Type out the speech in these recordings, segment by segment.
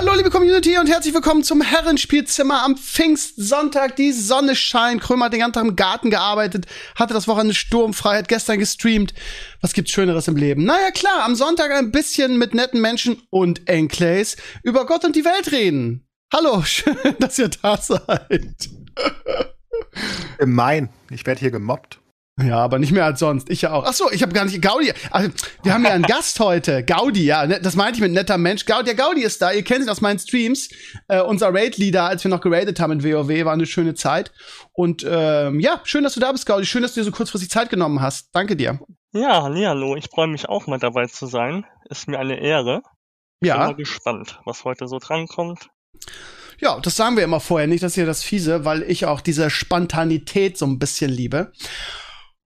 Hallo liebe Community und herzlich willkommen zum Herrenspielzimmer am Pfingstsonntag. Die Sonne scheint. Krömer hat den ganzen Tag im Garten gearbeitet, hatte das Wochenende Sturmfreiheit, gestern gestreamt. Was gibt's Schöneres im Leben? Naja klar, am Sonntag ein bisschen mit netten Menschen und Enclays über Gott und die Welt reden. Hallo, schön, dass ihr da seid. Gemein. Ich werde hier gemobbt. Ja, aber nicht mehr als sonst. Ich ja auch. Ach so, ich habe gar nicht Gaudi. Also, wir haben ja einen Gast heute. Gaudi, ja, ne, das meinte ich mit netter Mensch. Gaudi, der Gaudi ist da. Ihr kennt ihn aus meinen Streams. Äh, unser Raid-Leader, als wir noch geradet haben in WoW, war eine schöne Zeit. Und ähm, ja, schön, dass du da bist, Gaudi. Schön, dass du dir so kurzfristig Zeit genommen hast. Danke dir. Ja, hallo. Ich freue mich auch mal dabei zu sein. Ist mir eine Ehre. Ja. Bin mal gespannt, was heute so drankommt. Ja, das sagen wir immer vorher nicht, das ist ja das Fiese, weil ich auch diese Spontanität so ein bisschen liebe.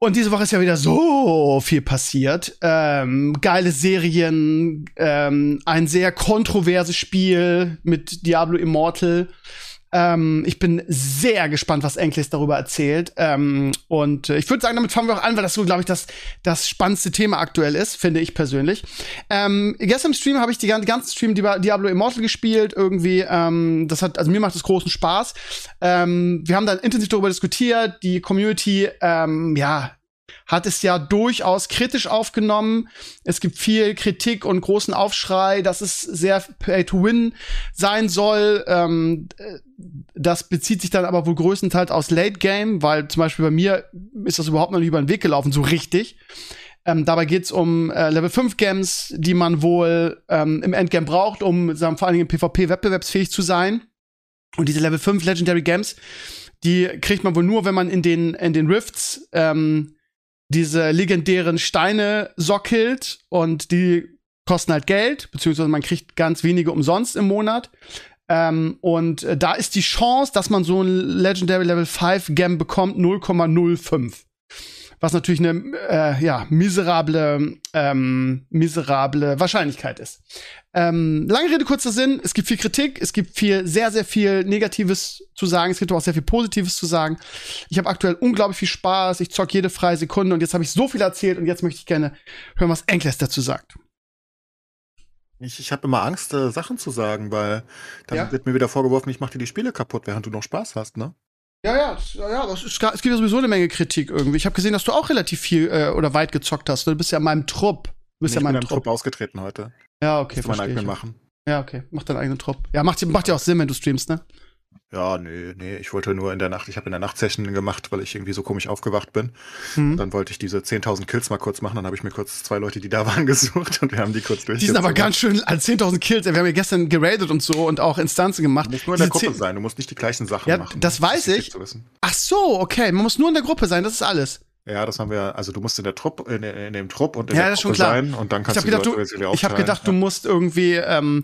Und diese Woche ist ja wieder so viel passiert. Ähm, geile Serien, ähm, ein sehr kontroverses Spiel mit Diablo Immortal. Ähm, ich bin sehr gespannt, was Enkles darüber erzählt. Ähm, und äh, ich würde sagen, damit fangen wir auch an, weil das so, glaube ich, das, das spannendste Thema aktuell ist, finde ich persönlich. Ähm, gestern im Stream habe ich die ganzen Stream Diablo Immortal gespielt. Irgendwie, ähm, das hat, also mir macht das großen Spaß. Ähm, wir haben dann intensiv darüber diskutiert. Die Community, ähm, ja, hat es ja durchaus kritisch aufgenommen. Es gibt viel Kritik und großen Aufschrei, dass es sehr Pay to Win sein soll. Ähm, das bezieht sich dann aber wohl größtenteils aus Late Game, weil zum Beispiel bei mir ist das überhaupt noch nicht über den Weg gelaufen, so richtig. Ähm, dabei geht's um äh, Level 5 Games, die man wohl ähm, im Endgame braucht, um sagen, vor allen Dingen im PvP wettbewerbsfähig zu sein. Und diese Level 5 Legendary Games, die kriegt man wohl nur, wenn man in den, in den Rifts ähm, diese legendären Steine sockelt und die kosten halt Geld, beziehungsweise man kriegt ganz wenige umsonst im Monat. Ähm, und äh, da ist die Chance, dass man so ein Legendary Level 5 Gem bekommt, 0,05 was natürlich eine äh, ja miserable ähm, miserable Wahrscheinlichkeit ist. Ähm, lange Rede kurzer Sinn: Es gibt viel Kritik, es gibt viel sehr sehr viel Negatives zu sagen, es gibt auch sehr viel Positives zu sagen. Ich habe aktuell unglaublich viel Spaß, ich zock jede freie Sekunde und jetzt habe ich so viel erzählt und jetzt möchte ich gerne hören, was Enkles dazu sagt. Ich, ich habe immer Angst, äh, Sachen zu sagen, weil dann Ja. wird mir wieder vorgeworfen, ich mache dir die Spiele kaputt, während du noch Spaß hast, ne? Ja, ja, ja, das ist, es gibt ja sowieso eine Menge Kritik irgendwie. Ich habe gesehen, dass du auch relativ viel äh, oder weit gezockt hast. Du bist ja in meinem Trupp. Du bist ich ja in bin meinem Trupp Trupp. ausgetreten heute. Ja, okay, meinen verstehe eigenen ich. machen. Ja, okay. Mach deinen eigenen Trupp. Ja, macht, macht ja auch Sinn, wenn du streamst, ne? Ja, nee, nee, ich wollte nur in der Nacht, ich habe in der Nacht Session gemacht, weil ich irgendwie so komisch aufgewacht bin. Mhm. Dann wollte ich diese 10.000 Kills mal kurz machen, dann habe ich mir kurz zwei Leute, die da waren, gesucht und wir haben die kurz durch. Die sind aber ganz schön als 10.000 Kills. Wir haben ja gestern geradet und so und auch Instanzen gemacht. Du musst nur in der Gruppe 10 sein, du musst nicht die gleichen Sachen Ja, machen. das weiß wichtig ich. Ach so, okay. Man muss nur in der Gruppe sein, das ist alles. Ja, das haben wir, also du musst in der Trupp, in, in dem Trupp und in Ja, der das klar. sein und dann Ich kannst habe du gedacht, du, ich hab aufteilen. gedacht, du musst irgendwie ähm,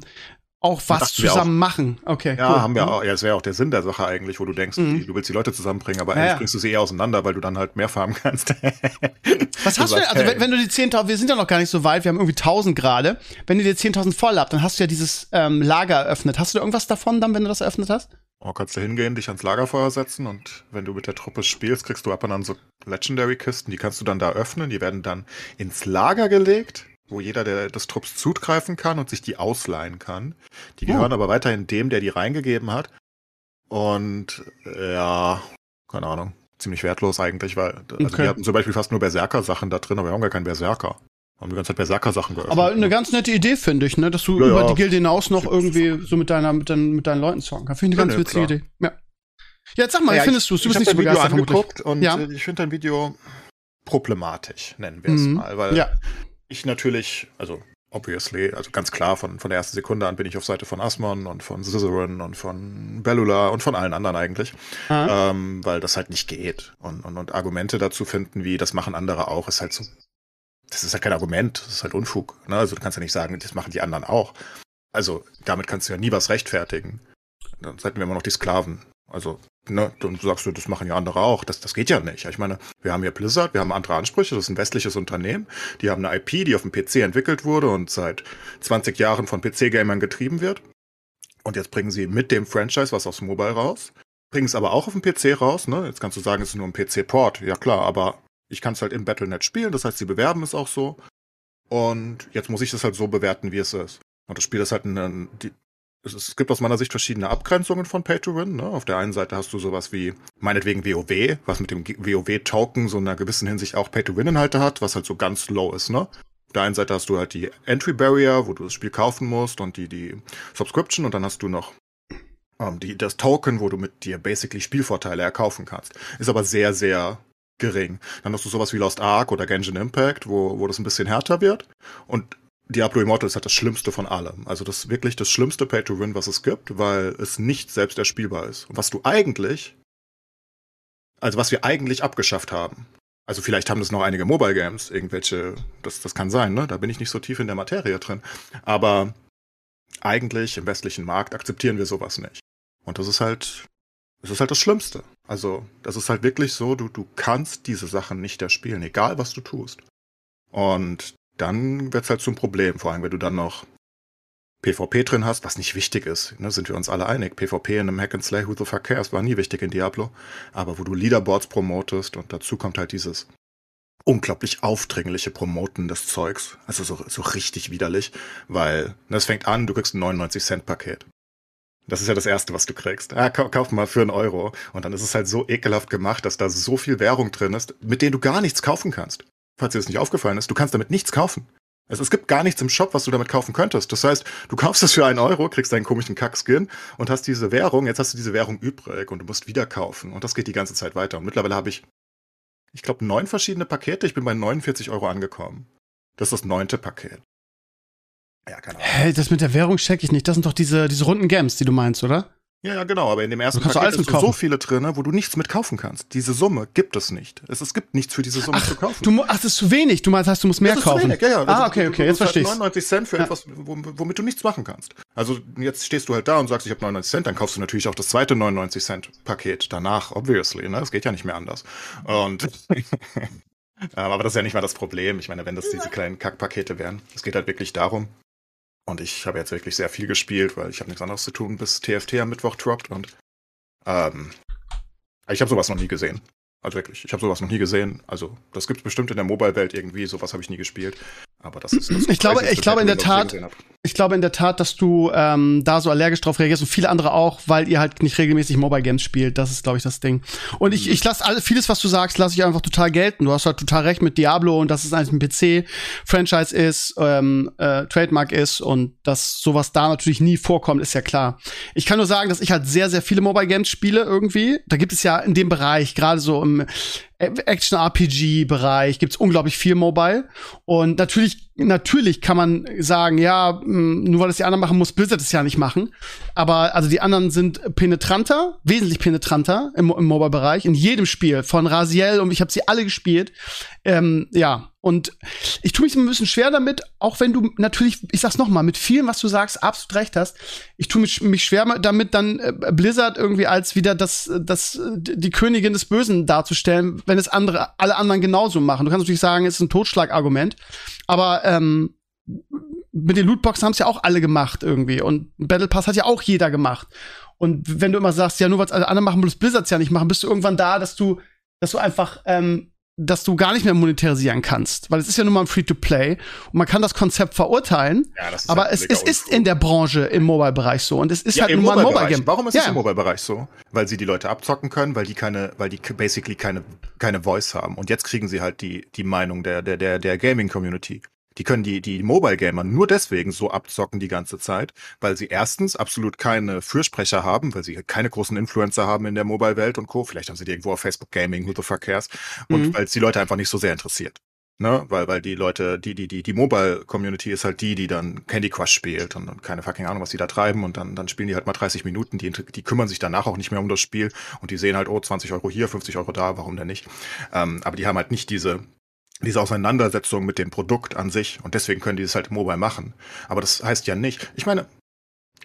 auch was zusammen machen. Okay. Ja, cool. haben wir auch. Ja, das wäre auch der Sinn der Sache eigentlich, wo du denkst, Mhm. die- du willst die Leute zusammenbringen, aber Ja, eigentlich ja. bringst du sie eher auseinander, weil du dann halt mehr farmen kannst. Was hast du denn, also wenn, wenn du die 10.000, wir sind ja noch gar nicht so weit, wir haben irgendwie 1.000 gerade. Wenn du dir 10.000 voll habt, dann hast du ja dieses ähm, Lager eröffnet. Hast du da irgendwas davon dann, wenn du das eröffnet hast? Oh, kannst du hingehen, dich ans Lagerfeuer setzen und wenn du mit der Truppe spielst, kriegst du ab und an so Legendary-Kisten, die kannst du dann da öffnen, die werden dann ins Lager gelegt, wo jeder der des Trupps zugreifen kann und sich die ausleihen kann. Die Oh. gehören aber weiterhin dem, der die reingegeben hat. Und äh, ja, keine Ahnung, ziemlich wertlos eigentlich, weil also Okay. wir hatten zum Beispiel fast nur Berserker-Sachen da drin, aber wir haben gar keinen Berserker. Haben die ganze Zeit Berserker-Sachen geöffnet. Aber eine ganz nette Idee, finde ich, ne? Dass du Ja, über ja. die Gilde hinaus noch irgendwie so mit deiner, mit deinen, mit deinen Leuten zocken kannst. Finde ich eine ganz witzige. Idee. Ja. Ja, jetzt sag mal, wie Ja, findest du es? Du bist nicht so Video begeistert, vermutlich. angeguckt und Ja. äh, ich finde dein Video problematisch, nennen wir es Mhm. mal, weil Ja. Ich natürlich, also obviously, also ganz klar von, von der ersten Sekunde an bin ich auf Seite von Asmon und von Scissorin und von Bellula und von allen anderen eigentlich, ähm, weil das halt nicht geht. Und, und, und Argumente dazu finden, wie das machen andere auch, ist halt so, das ist halt kein Argument, das ist halt Unfug. Ne? Also du kannst ja nicht sagen, das machen die anderen auch. Also damit kannst du ja nie was rechtfertigen. Dann hätten wir immer noch die Sklaven. Also ne, dann sagst du, das machen ja andere auch. Das, das geht ja nicht. Ich meine, wir haben hier Blizzard, wir haben andere Ansprüche, das ist ein westliches Unternehmen. Die haben eine IP, die auf dem PC entwickelt wurde und seit 20 Jahren von PC-Gamern getrieben wird. Und jetzt bringen sie mit dem Franchise was aufs Mobile raus. Bringen es aber auch auf dem PC raus, ne? Jetzt kannst du sagen, es ist nur ein PC-Port. Ja klar, aber ich kann es halt im Battlenet spielen, das heißt, sie bewerben es auch so. Und jetzt muss ich das halt so bewerten, wie es ist. Und das Spiel ist halt die, es, gibt aus meiner Sicht verschiedene Abgrenzungen von Pay to Win. Ne? Auf der einen Seite hast du sowas wie, meinetwegen WoW, was mit dem WoW-Token so in einer gewissen Hinsicht auch Pay to Win-Inhalte hat, was halt so ganz low ist. Ne? Auf der einen Seite hast du halt die Entry Barrier, wo du das Spiel kaufen musst und die, die Subscription und dann hast du noch ähm, die, das Token, wo du mit dir basically Spielvorteile erkaufen kannst. Ist aber sehr, sehr gering. Dann hast du sowas wie Lost Ark oder Genshin Impact, wo, wo das ein bisschen härter wird. Und Diablo Immortal ist halt das Schlimmste von allem. Also das ist wirklich das schlimmste Pay-to-Win, was es gibt, weil es nicht selbst erspielbar ist. Und was du eigentlich, also was wir eigentlich abgeschafft haben. Also vielleicht haben das noch einige Mobile Games, irgendwelche, das, das kann sein, ne? Da bin ich nicht so tief in der Materie drin. Aber eigentlich im westlichen Markt akzeptieren wir sowas nicht. Und das ist halt, das ist halt das Schlimmste. Also, das ist halt wirklich so, du, du kannst diese Sachen nicht erspielen, egal was du tust. Und dann wird's halt zum Problem, vor allem wenn du dann noch PvP drin hast, was nicht wichtig ist, ne, sind wir uns alle einig. PvP in einem Hack and Slay, who the fuck cares, war nie wichtig in Diablo. Aber wo du Leaderboards promotest und dazu kommt halt dieses unglaublich aufdringliche Promoten des Zeugs. Also so, so richtig widerlich, weil ne, es fängt an, du kriegst ein 99 Cent Paket. Das ist ja das Erste, was du kriegst. Ja, kauf, kauf mal für einen Euro. Und dann ist es halt so ekelhaft gemacht, dass da so viel Währung drin ist, mit denen du gar nichts kaufen kannst falls dir das nicht aufgefallen ist, du kannst damit nichts kaufen. Also es gibt gar nichts im Shop, was du damit kaufen könntest. Das heißt, du kaufst es für einen Euro, kriegst deinen komischen Kackskin und hast diese Währung, jetzt hast du diese Währung übrig und du musst wieder kaufen. Und das geht die ganze Zeit weiter. Und mittlerweile habe ich, ich glaube, neun verschiedene Pakete. Ich bin bei 49 Euro angekommen. Das ist das neunte Paket. Ja, keine Ahnung. Hey, das mit der Währung check ich nicht. Das sind doch diese, diese runden Gems, die du meinst, oder? Ja, ja, genau, aber in dem ersten Paket ist so viele drin, wo du nichts mit kaufen kannst. Diese Summe gibt es nicht. Es, es gibt nichts für diese Summe ach, zu kaufen. Du, ach, das ist zu wenig. Du meinst, du musst mehr das ist kaufen. Zu wenig. Ja, ja. Ah, okay, okay, jetzt verstehe ich. 99 Cent für ja. etwas, womit du nichts machen kannst. Also jetzt stehst du halt da und sagst, ich habe 99 Cent, dann kaufst du natürlich auch das zweite 99 Cent Paket danach, obviously. Ne? Das geht ja nicht mehr anders. Und aber das ist ja nicht mal das Problem. Ich meine, wenn das diese kleinen Kackpakete wären, es geht halt wirklich darum, und ich habe jetzt wirklich sehr viel gespielt, weil ich habe nichts anderes zu tun, bis TFT am Mittwoch droppt. Und ähm, ich habe sowas noch nie gesehen. Also wirklich, ich habe sowas noch nie gesehen. Also das gibt es bestimmt in der Mobile-Welt irgendwie. Sowas habe ich nie gespielt. Aber das ist. Das ich glaube, ich glaube in der Tat, ich glaube in der Tat, dass du ähm, da so allergisch drauf reagierst und viele andere auch, weil ihr halt nicht regelmäßig Mobile Games spielt. Das ist, glaube ich, das Ding. Und ich, ich lasse alles, vieles, was du sagst, lasse ich einfach total gelten. Du hast halt total recht mit Diablo und dass es eigentlich ein PC-Franchise ist, ähm, äh, Trademark ist und dass sowas da natürlich nie vorkommt, ist ja klar. Ich kann nur sagen, dass ich halt sehr, sehr viele Mobile Games spiele irgendwie. Da gibt es ja in dem Bereich, gerade so im Action-RPG-Bereich gibt's unglaublich viel Mobile. Und natürlich, natürlich kann man sagen, ja, hm, nur weil es die anderen machen, muss Blizzard es ja nicht machen. Aber also die anderen sind penetranter, wesentlich penetranter im, im Mobile-Bereich, in jedem Spiel. Von Raziel und ich habe sie alle gespielt. Ähm, ja, und ich tue mich ein bisschen schwer damit, auch wenn du natürlich, ich sag's noch mal, mit vielem, was du sagst, absolut recht hast. Ich tue mich, mich schwer damit, dann äh, Blizzard irgendwie als wieder das, das, die Königin des Bösen darzustellen, wenn es andere, alle anderen genauso machen. Du kannst natürlich sagen, es ist ein Totschlagargument, aber ähm, mit den Lootboxen haben es ja auch alle gemacht irgendwie und Battle Pass hat ja auch jeder gemacht. Und wenn du immer sagst, ja, nur was alle anderen machen, bloß Blizzards ja nicht machen, bist du irgendwann da, dass du, dass du einfach ähm, dass du gar nicht mehr monetarisieren kannst, weil es ist ja nun mal ein Free-to-Play und man kann das Konzept verurteilen, ja, aber halt es, es ist in der Branche im Mobile-Bereich so und es ist ja, halt nun mal ein Mobile-Game. Warum ist ja. es im Mobile-Bereich so? Weil sie die Leute abzocken können, weil die keine, weil die basically keine, keine Voice haben und jetzt kriegen sie halt die, die Meinung der, der, der, der Gaming-Community. Die können die, die Mobile Gamer nur deswegen so abzocken die ganze Zeit, weil sie erstens absolut keine Fürsprecher haben, weil sie keine großen Influencer haben in der Mobile-Welt und Co. Vielleicht haben sie die irgendwo auf Facebook Gaming, who the fuck cares? Und mhm. weil es die Leute einfach nicht so sehr interessiert. Ne, weil, weil die Leute, die, die, die, die Mobile-Community ist halt die, die dann Candy Crush spielt und, und keine fucking Ahnung, was die da treiben und dann, dann spielen die halt mal 30 Minuten, die, die kümmern sich danach auch nicht mehr um das Spiel und die sehen halt, oh, 20 Euro hier, 50 Euro da, warum denn nicht? Ähm, aber die haben halt nicht diese, diese Auseinandersetzung mit dem Produkt an sich und deswegen können die es halt mobile machen. Aber das heißt ja nicht, ich meine,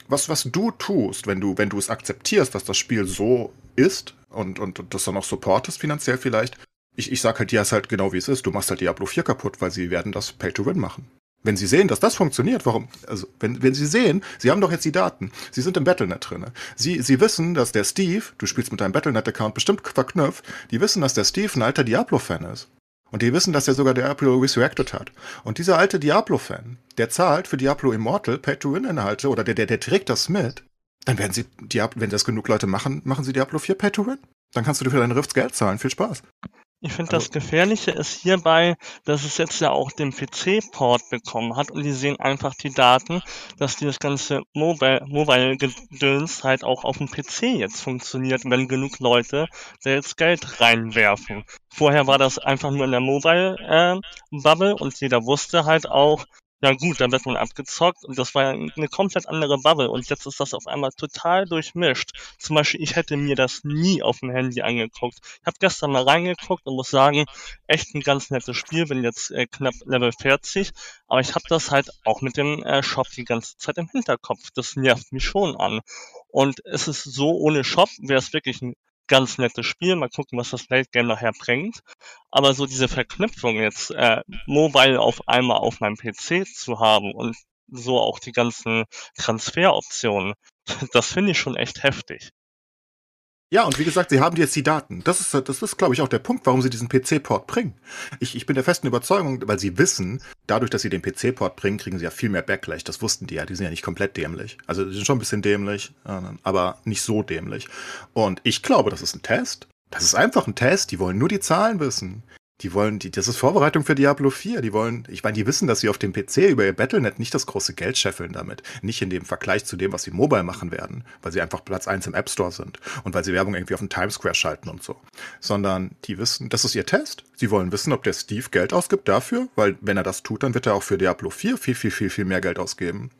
was, was du tust, wenn du, wenn du es akzeptierst, dass das Spiel so ist und, und, und das dann auch supportest finanziell vielleicht. Ich, ich sag halt, ist halt genau wie es ist. Du machst halt Diablo 4 kaputt, weil sie werden das Pay-to-Win machen. Wenn sie sehen, dass das funktioniert, warum? Also, wenn, wenn sie sehen, sie haben doch jetzt die Daten, sie sind im Battlenet drin. Sie, sie wissen, dass der Steve, du spielst mit deinem Battlenet-Account bestimmt verknüpft, die wissen, dass der Steve ein alter Diablo-Fan ist. Und die wissen, dass er sogar Diablo Resurrected hat. Und dieser alte Diablo-Fan, der zahlt für Diablo Immortal Pay-to-Win-Inhalte oder der, der, der trägt das mit, dann werden sie, Diablo, wenn das genug Leute machen, machen sie Diablo 4 Pay-to-Win. Dann kannst du dir für deine Rifts Geld zahlen. Viel Spaß. Ich finde, das Gefährliche ist hierbei, dass es jetzt ja auch den PC-Port bekommen hat und die sehen einfach die Daten, dass dieses ganze Mobile-Gedöns halt auch auf dem PC jetzt funktioniert, wenn genug Leute da jetzt Geld reinwerfen. Vorher war das einfach nur in der Mobile-Bubble äh, und jeder wusste halt auch, ja gut, dann wird man abgezockt und das war eine komplett andere Bubble und jetzt ist das auf einmal total durchmischt. Zum Beispiel, ich hätte mir das nie auf dem Handy angeguckt. Ich habe gestern mal reingeguckt und muss sagen, echt ein ganz nettes Spiel, bin jetzt äh, knapp Level 40, aber ich habe das halt auch mit dem äh, Shop die ganze Zeit im Hinterkopf. Das nervt mich schon an. Und es ist so, ohne Shop wäre es wirklich ein ganz nettes Spiel. Mal gucken, was das Late Game nachher bringt. Aber so diese Verknüpfung jetzt, äh, Mobile auf einmal auf meinem PC zu haben und so auch die ganzen Transferoptionen, das finde ich schon echt heftig. Ja, und wie gesagt, sie haben jetzt die Daten. Das ist, das ist, glaube ich, auch der Punkt, warum sie diesen PC-Port bringen. Ich, ich bin der festen Überzeugung, weil sie wissen, dadurch, dass sie den PC-Port bringen, kriegen sie ja viel mehr Backlash. Das wussten die ja. Die sind ja nicht komplett dämlich. Also, die sind schon ein bisschen dämlich, aber nicht so dämlich. Und ich glaube, das ist ein Test. Das ist einfach ein Test. Die wollen nur die Zahlen wissen. Die wollen, die, das ist Vorbereitung für Diablo 4. Die wollen, ich meine, die wissen, dass sie auf dem PC über ihr Battlenet nicht das große Geld scheffeln damit. Nicht in dem Vergleich zu dem, was sie mobile machen werden, weil sie einfach Platz 1 im App Store sind und weil sie Werbung irgendwie auf den Times Square schalten und so. Sondern die wissen, das ist ihr Test. Sie wollen wissen, ob der Steve Geld ausgibt dafür, weil wenn er das tut, dann wird er auch für Diablo 4 viel, viel, viel, viel mehr Geld ausgeben.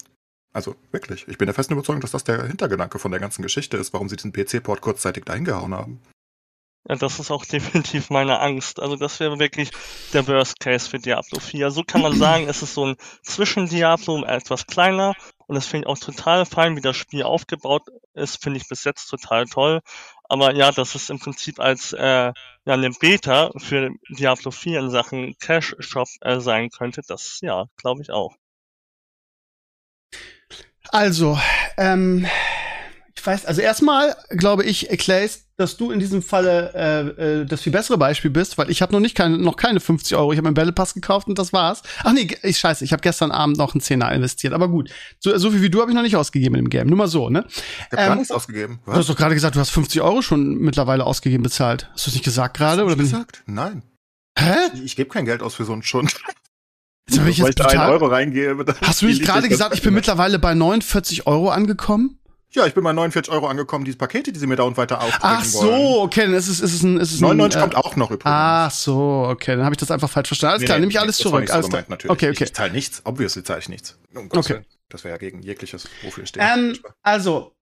Also wirklich, ich bin der festen Überzeugung, dass das der Hintergedanke von der ganzen Geschichte ist, warum sie diesen PC-Port kurzzeitig dahin gehauen haben. Ja, das ist auch definitiv meine Angst. Also das wäre wirklich der Worst Case für Diablo 4. So kann man sagen, es ist so ein Zwischen-Diablo, etwas kleiner. Und das finde ich auch total fein, wie das Spiel aufgebaut ist, finde ich bis jetzt total toll. Aber ja, dass es im Prinzip als äh, ja, eine Beta für Diablo 4 in Sachen Cash-Shop äh, sein könnte, das ja, glaube ich auch. Also, ähm, ich weiß, also erstmal glaube ich, Clays, dass du in diesem Falle äh, äh, das viel bessere Beispiel bist, weil ich habe noch nicht keine, noch keine 50 Euro. Ich habe meinen Battle Pass gekauft und das war's. Ach nee, ich scheiße, ich habe gestern Abend noch einen Zehner investiert. Aber gut, so, so viel wie du habe ich noch nicht ausgegeben im Game. Nur mal so, ne? Ich habe ähm, gar nichts ausgegeben. Was? Du hast doch gerade gesagt, du hast 50 Euro schon mittlerweile ausgegeben bezahlt. Hast du es nicht gesagt gerade? Oder gesagt? Ich... Nein. Hä? Ich, ich gebe kein Geld aus für so einen Schund. Jetzt hab ich jetzt total... einen Euro reingebe. Hast du nicht gerade gesagt, ich bin mittlerweile bei 49 Euro angekommen? Ja, ich bin bei 49 Euro angekommen, diese Pakete, die sie mir da und weiter aufbringen Ach so, wollen. okay, dann ist es, ist es ein, ist es 99 ein, kommt auch noch übrigens. Ach so, okay, dann habe ich das einfach falsch verstanden. Alles Nee, klar, nee, nehme ich alles zurück. nicht so Alles gemeint, natürlich. Okay, okay. Ich zahle nichts, obviously zahle ich nichts. Um Okay. Willen. Das wäre ja gegen jegliches, wofür ich stehe. Ähm, also,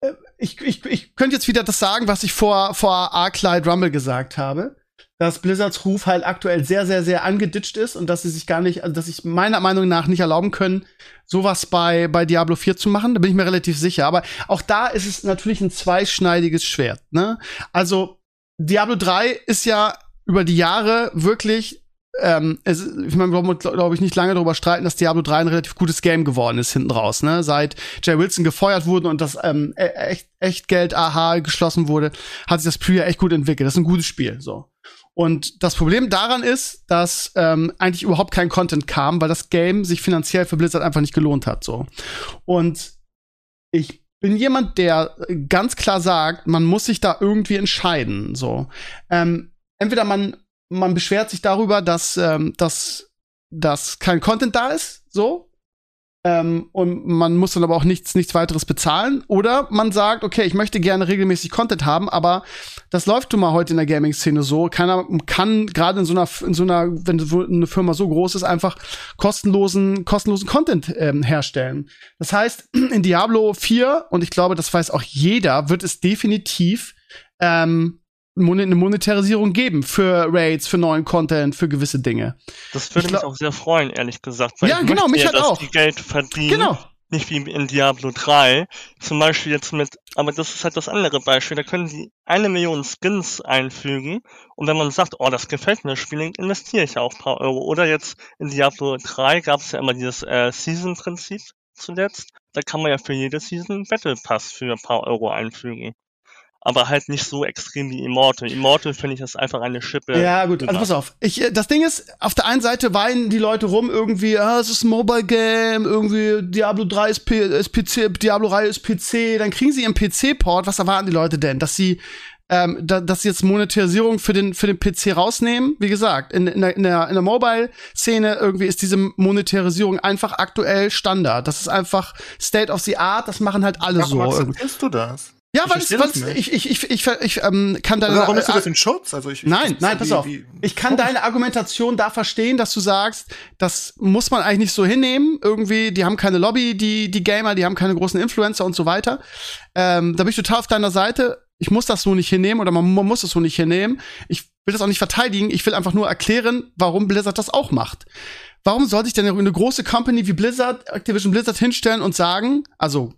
äh, ich, ich, ich könnte jetzt wieder das sagen, was ich vor, vor Arclight Rumble gesagt habe. Dass Blizzards Ruf halt aktuell sehr, sehr, sehr angeditscht ist und dass sie sich gar nicht, also dass sich meiner Meinung nach nicht erlauben können, sowas bei, bei Diablo 4 zu machen. Da bin ich mir relativ sicher. Aber auch da ist es natürlich ein zweischneidiges Schwert. Ne? Also, Diablo 3 ist ja über die Jahre wirklich ähm, es, ich meine, wir glaube ich nicht lange darüber streiten, dass Diablo 3 ein relativ gutes Game geworden ist hinten raus, ne? Seit Jay Wilson gefeuert wurde und das ähm, e- echt, echt Geld AH geschlossen wurde, hat sich das ja echt gut entwickelt. Das ist ein gutes Spiel, so. Und das Problem daran ist, dass ähm, eigentlich überhaupt kein Content kam, weil das Game sich finanziell für Blizzard einfach nicht gelohnt hat, so. Und ich bin jemand, der ganz klar sagt, man muss sich da irgendwie entscheiden, so. Ähm, entweder man man beschwert sich darüber, dass, ähm, dass, dass kein Content da ist, so. Ähm, und man muss dann aber auch nichts, nichts weiteres bezahlen. Oder man sagt, okay, ich möchte gerne regelmäßig Content haben, aber das läuft nun mal heute in der Gaming-Szene so. Keiner kann gerade in so einer, in so einer, wenn eine Firma so groß ist, einfach kostenlosen, kostenlosen Content ähm, herstellen. Das heißt, in Diablo 4, und ich glaube, das weiß auch jeder, wird es definitiv ähm, eine Monetarisierung geben für Raids, für neuen Content, für gewisse Dinge. Das würde Ich mich auch sehr freuen, ehrlich gesagt. Weil Ja, genau, mich ja, halt dass auch. die Geld verdienen. Genau. nicht wie in Diablo 3. Zum Beispiel jetzt mit, aber das ist halt das andere Beispiel. Da können sie eine Million Skins einfügen und wenn man sagt, oh, das gefällt mir, das Spiel, investiere ich auch ein paar Euro. Oder jetzt in Diablo 3 gab es ja immer dieses äh, Season-Prinzip zuletzt. Da kann man ja für jede Season Battle Pass für ein paar Euro einfügen aber halt nicht so extrem wie Immortal. Immortal finde ich das einfach eine Schippe. Ja, gut, also pass auf. Ich, äh, das Ding ist, auf der einen Seite weinen die Leute rum irgendwie, ah, es ist ein Mobile Game, irgendwie Diablo 3 ist, P ist PC, Diablo 3 ist PC, dann kriegen sie ihren PC-Port. Was erwarten die Leute denn? Dass sie ähm, da, dass sie jetzt Monetarisierung für den für den PC rausnehmen. Wie gesagt, in, in der, in der, in der Mobile-Szene irgendwie ist diese Monetarisierung einfach aktuell Standard. Das ist einfach State of the Art. Das machen halt alle Warum so. akzeptierst du das? Ja, weil ich, ich, ich, ich, ich, ähm, kann deine. Warum ist du das in Schutz? Also ich, nein, nein, pass wie, auf. Wie, ich kann deine Argumentation da verstehen, dass du sagst, das muss man eigentlich nicht so hinnehmen. Irgendwie, die haben keine Lobby, die, die Gamer, die haben keine großen Influencer und so weiter. Ähm, da bin ich total auf deiner Seite. Ich muss das so nicht hinnehmen oder man, man muss es so nicht hinnehmen. Ich will das auch nicht verteidigen. Ich will einfach nur erklären, warum Blizzard das auch macht. Warum sollte ich denn eine große Company wie Blizzard, Activision Blizzard hinstellen und sagen, also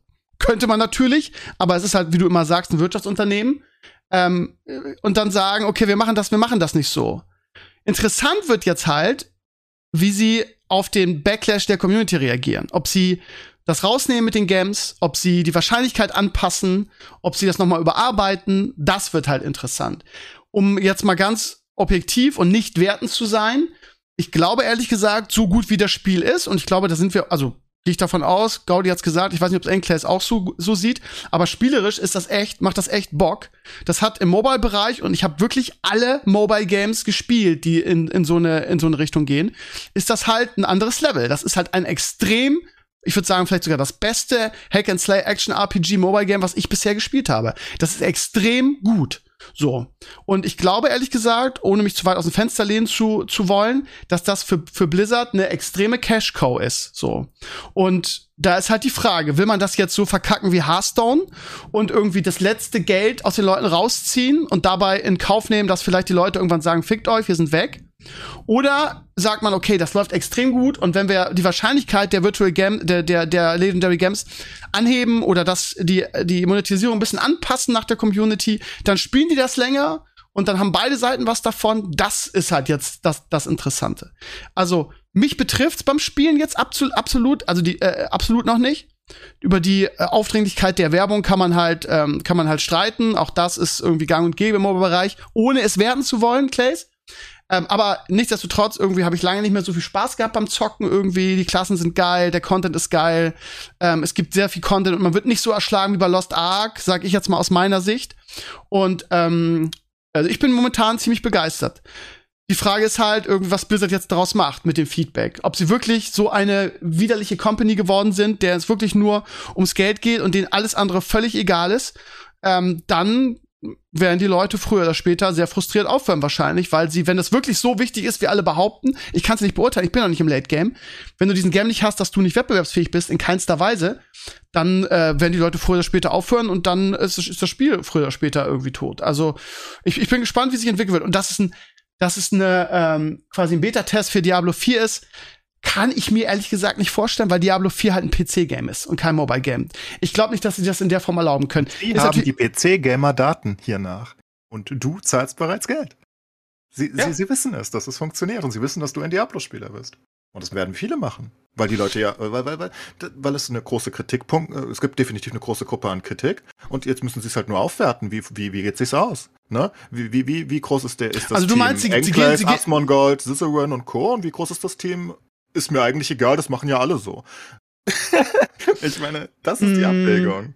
könnte man natürlich, aber es ist halt, wie du immer sagst, ein Wirtschaftsunternehmen. Ähm, und dann sagen, okay, wir machen das, wir machen das nicht so. Interessant wird jetzt halt, wie sie auf den Backlash der Community reagieren. Ob sie das rausnehmen mit den Games, ob sie die Wahrscheinlichkeit anpassen, ob sie das nochmal überarbeiten, das wird halt interessant. Um jetzt mal ganz objektiv und nicht wertend zu sein, ich glaube ehrlich gesagt, so gut wie das Spiel ist, und ich glaube, da sind wir, also Gehe ich davon aus, Gaudi hat's gesagt, ich weiß nicht, ob es Enclaves auch so, so sieht, aber spielerisch ist das echt, macht das echt Bock. Das hat im Mobile-Bereich, und ich habe wirklich alle Mobile-Games gespielt, die in, in, so eine, in so eine Richtung gehen, ist das halt ein anderes Level. Das ist halt ein extrem ich würde sagen, vielleicht sogar das beste Hack and Slay Action RPG Mobile Game, was ich bisher gespielt habe. Das ist extrem gut. So. Und ich glaube ehrlich gesagt, ohne mich zu weit aus dem Fenster lehnen zu, zu wollen, dass das für, für Blizzard eine extreme Cash-Cow ist. So. Und da ist halt die Frage, will man das jetzt so verkacken wie Hearthstone und irgendwie das letzte Geld aus den Leuten rausziehen und dabei in Kauf nehmen, dass vielleicht die Leute irgendwann sagen, fickt euch, wir sind weg? Oder sagt man, okay, das läuft extrem gut und wenn wir die Wahrscheinlichkeit der Virtual Game, der, der, der Legendary Games anheben oder dass die, die Monetisierung ein bisschen anpassen nach der Community, dann spielen die das länger und dann haben beide Seiten was davon. Das ist halt jetzt das, das Interessante. Also, mich betrifft's beim Spielen jetzt absolut, absolut, also die, äh, absolut noch nicht. Über die äh, Aufdringlichkeit der Werbung kann man halt, ähm, kann man halt streiten. Auch das ist irgendwie gang und gäbe im Mobile-Bereich, ohne es werden zu wollen, Clays. Ähm, aber nichtsdestotrotz, irgendwie habe ich lange nicht mehr so viel Spaß gehabt beim Zocken irgendwie. Die Klassen sind geil, der Content ist geil. Ähm, es gibt sehr viel Content und man wird nicht so erschlagen wie bei Lost Ark, sag ich jetzt mal aus meiner Sicht. Und ähm, also ich bin momentan ziemlich begeistert. Die Frage ist halt, was Blizzard jetzt daraus macht mit dem Feedback. Ob sie wirklich so eine widerliche Company geworden sind, der es wirklich nur ums Geld geht und denen alles andere völlig egal ist. Ähm, dann werden die Leute früher oder später sehr frustriert aufhören wahrscheinlich, weil sie, wenn das wirklich so wichtig ist, wie alle behaupten, ich kann es nicht beurteilen, ich bin noch nicht im Late Game, wenn du diesen Game nicht hast, dass du nicht wettbewerbsfähig bist, in keinster Weise, dann äh, werden die Leute früher oder später aufhören und dann ist, ist das Spiel früher oder später irgendwie tot. Also ich, ich bin gespannt, wie sich entwickeln wird. Und das ist ein, das ist eine ähm, quasi ein Beta-Test für Diablo 4 ist, kann ich mir ehrlich gesagt nicht vorstellen, weil Diablo 4 halt ein PC-Game ist und kein Mobile-Game. Ich glaube nicht, dass sie das in der Form erlauben können. Sie haben die PC-Gamer Daten hier nach. Und du zahlst bereits Geld. Sie, ja. sie, sie wissen es, dass es funktioniert und sie wissen, dass du ein Diablo-Spieler bist. Und das werden viele machen. Weil die Leute ja, weil, weil, weil, weil es eine große Kritikpunkt, äh, es gibt definitiv eine große Gruppe an Kritik und jetzt müssen sie es halt nur aufwerten. Wie, wie, wie geht es sich aus? Ne? Wie, wie, wie, wie groß ist der, ist das also du Team meinst, sie, Enclave, sie, sie, Asmongold, Cicerone und Co. Und wie groß ist das Team ist mir eigentlich egal, das machen ja alle so. ich meine, das ist die hm. Abwägung.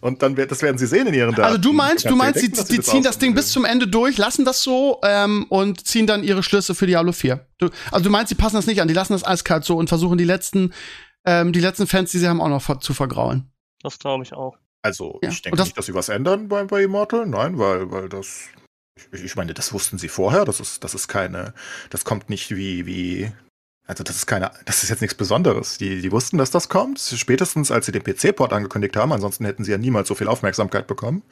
Und dann das werden sie sehen in ihren Daten. Also du meinst, du meinst, denken, die, die ziehen das Ding bis zum Ende durch, lassen das so ähm, und ziehen dann ihre Schlüsse für Diablo 4. Du, also du meinst, sie passen das nicht an, die lassen das eiskalt so und versuchen die letzten, ähm, die letzten Fans, die sie haben, auch noch zu vergrauen. Das glaube ich auch. Also ja. ich denke das, nicht, dass sie was ändern bei, bei Immortal, nein, weil, weil das ich, ich meine, das wussten sie vorher, das ist, das ist keine, das kommt nicht wie, wie also das ist keine, das ist jetzt nichts Besonderes. Die, die wussten, dass das kommt, spätestens als sie den PC-Port angekündigt haben. Ansonsten hätten sie ja niemals so viel Aufmerksamkeit bekommen,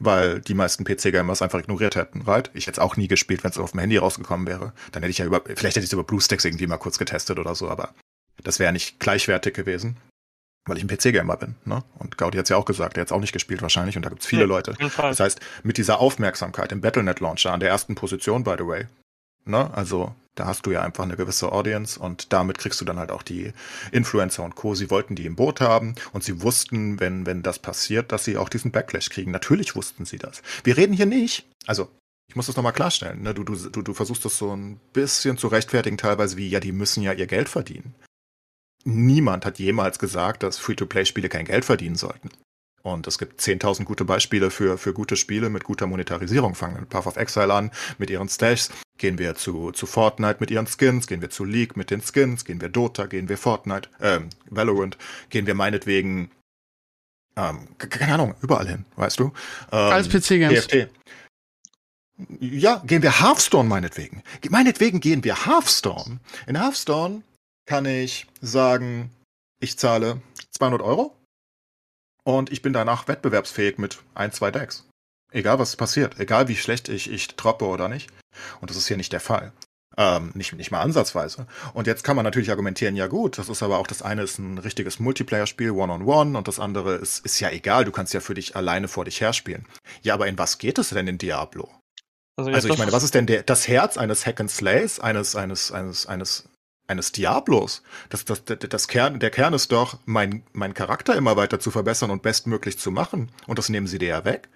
weil die meisten PC-Gamers einfach ignoriert hätten, right? Ich hätte es auch nie gespielt, wenn es auf dem Handy rausgekommen wäre. Dann hätte ich ja über, vielleicht hätte ich es über BlueStacks irgendwie mal kurz getestet oder so, aber das wäre nicht gleichwertig gewesen. weil ich ein PC-Gamer bin. Ne? Und Gaudi hat es ja auch gesagt, er hat es auch nicht gespielt wahrscheinlich und da gibt es viele Nee, Leute. Das heißt, mit dieser Aufmerksamkeit im Battlenet-Launcher an der ersten Position, by the way, ne? also da hast du ja einfach eine gewisse Audience und damit kriegst du dann halt auch die Influencer und Co. Sie wollten die im Boot haben und sie wussten, wenn, wenn das passiert, dass sie auch diesen Backlash kriegen. Natürlich wussten sie das. Wir reden hier nicht, also ich muss das nochmal klarstellen, ne? du, du, du, du versuchst das so ein bisschen zu rechtfertigen, teilweise wie, ja, die müssen ja ihr Geld verdienen. Niemand hat jemals gesagt, dass Free-to-Play-Spiele kein Geld verdienen sollten. Und es gibt 10.000 gute Beispiele für, für gute Spiele mit guter Monetarisierung. Fangen wir mit Path of Exile an, mit ihren Stashs. Gehen wir zu, zu Fortnite mit ihren Skins. Gehen wir zu League mit den Skins. Gehen wir Dota. Gehen wir Fortnite, ähm, Valorant. Gehen wir meinetwegen, ähm, ke- keine Ahnung, überall hin, weißt du? Ähm, Als PC-Games. TFT. Ja, gehen wir Hearthstone meinetwegen. Ge- Meinetwegen gehen wir Hearthstone. In Hearthstone kann ich sagen, ich zahle 200 Euro und ich bin danach wettbewerbsfähig mit ein, zwei Decks. Egal was passiert, egal wie schlecht ich, ich droppe oder nicht. Und das ist hier nicht der Fall. Ähm, nicht, nicht mal ansatzweise. Und jetzt kann man natürlich argumentieren, ja gut, das ist aber auch, das eine ist ein richtiges Multiplayer-Spiel, One-on-One, und das andere ist, ist ja egal, du kannst ja für dich alleine vor dich herspielen. Ja, aber in was geht es denn in Diablo? Also, Also ich meine, was ist denn der, das Herz eines Hack and Slays, eines, eines, eines, eines, eines Diablos? Das, das, das, das Kern, der Kern ist doch, mein, mein Charakter immer weiter zu verbessern und bestmöglich zu machen. Und das nehmen sie dir ja weg.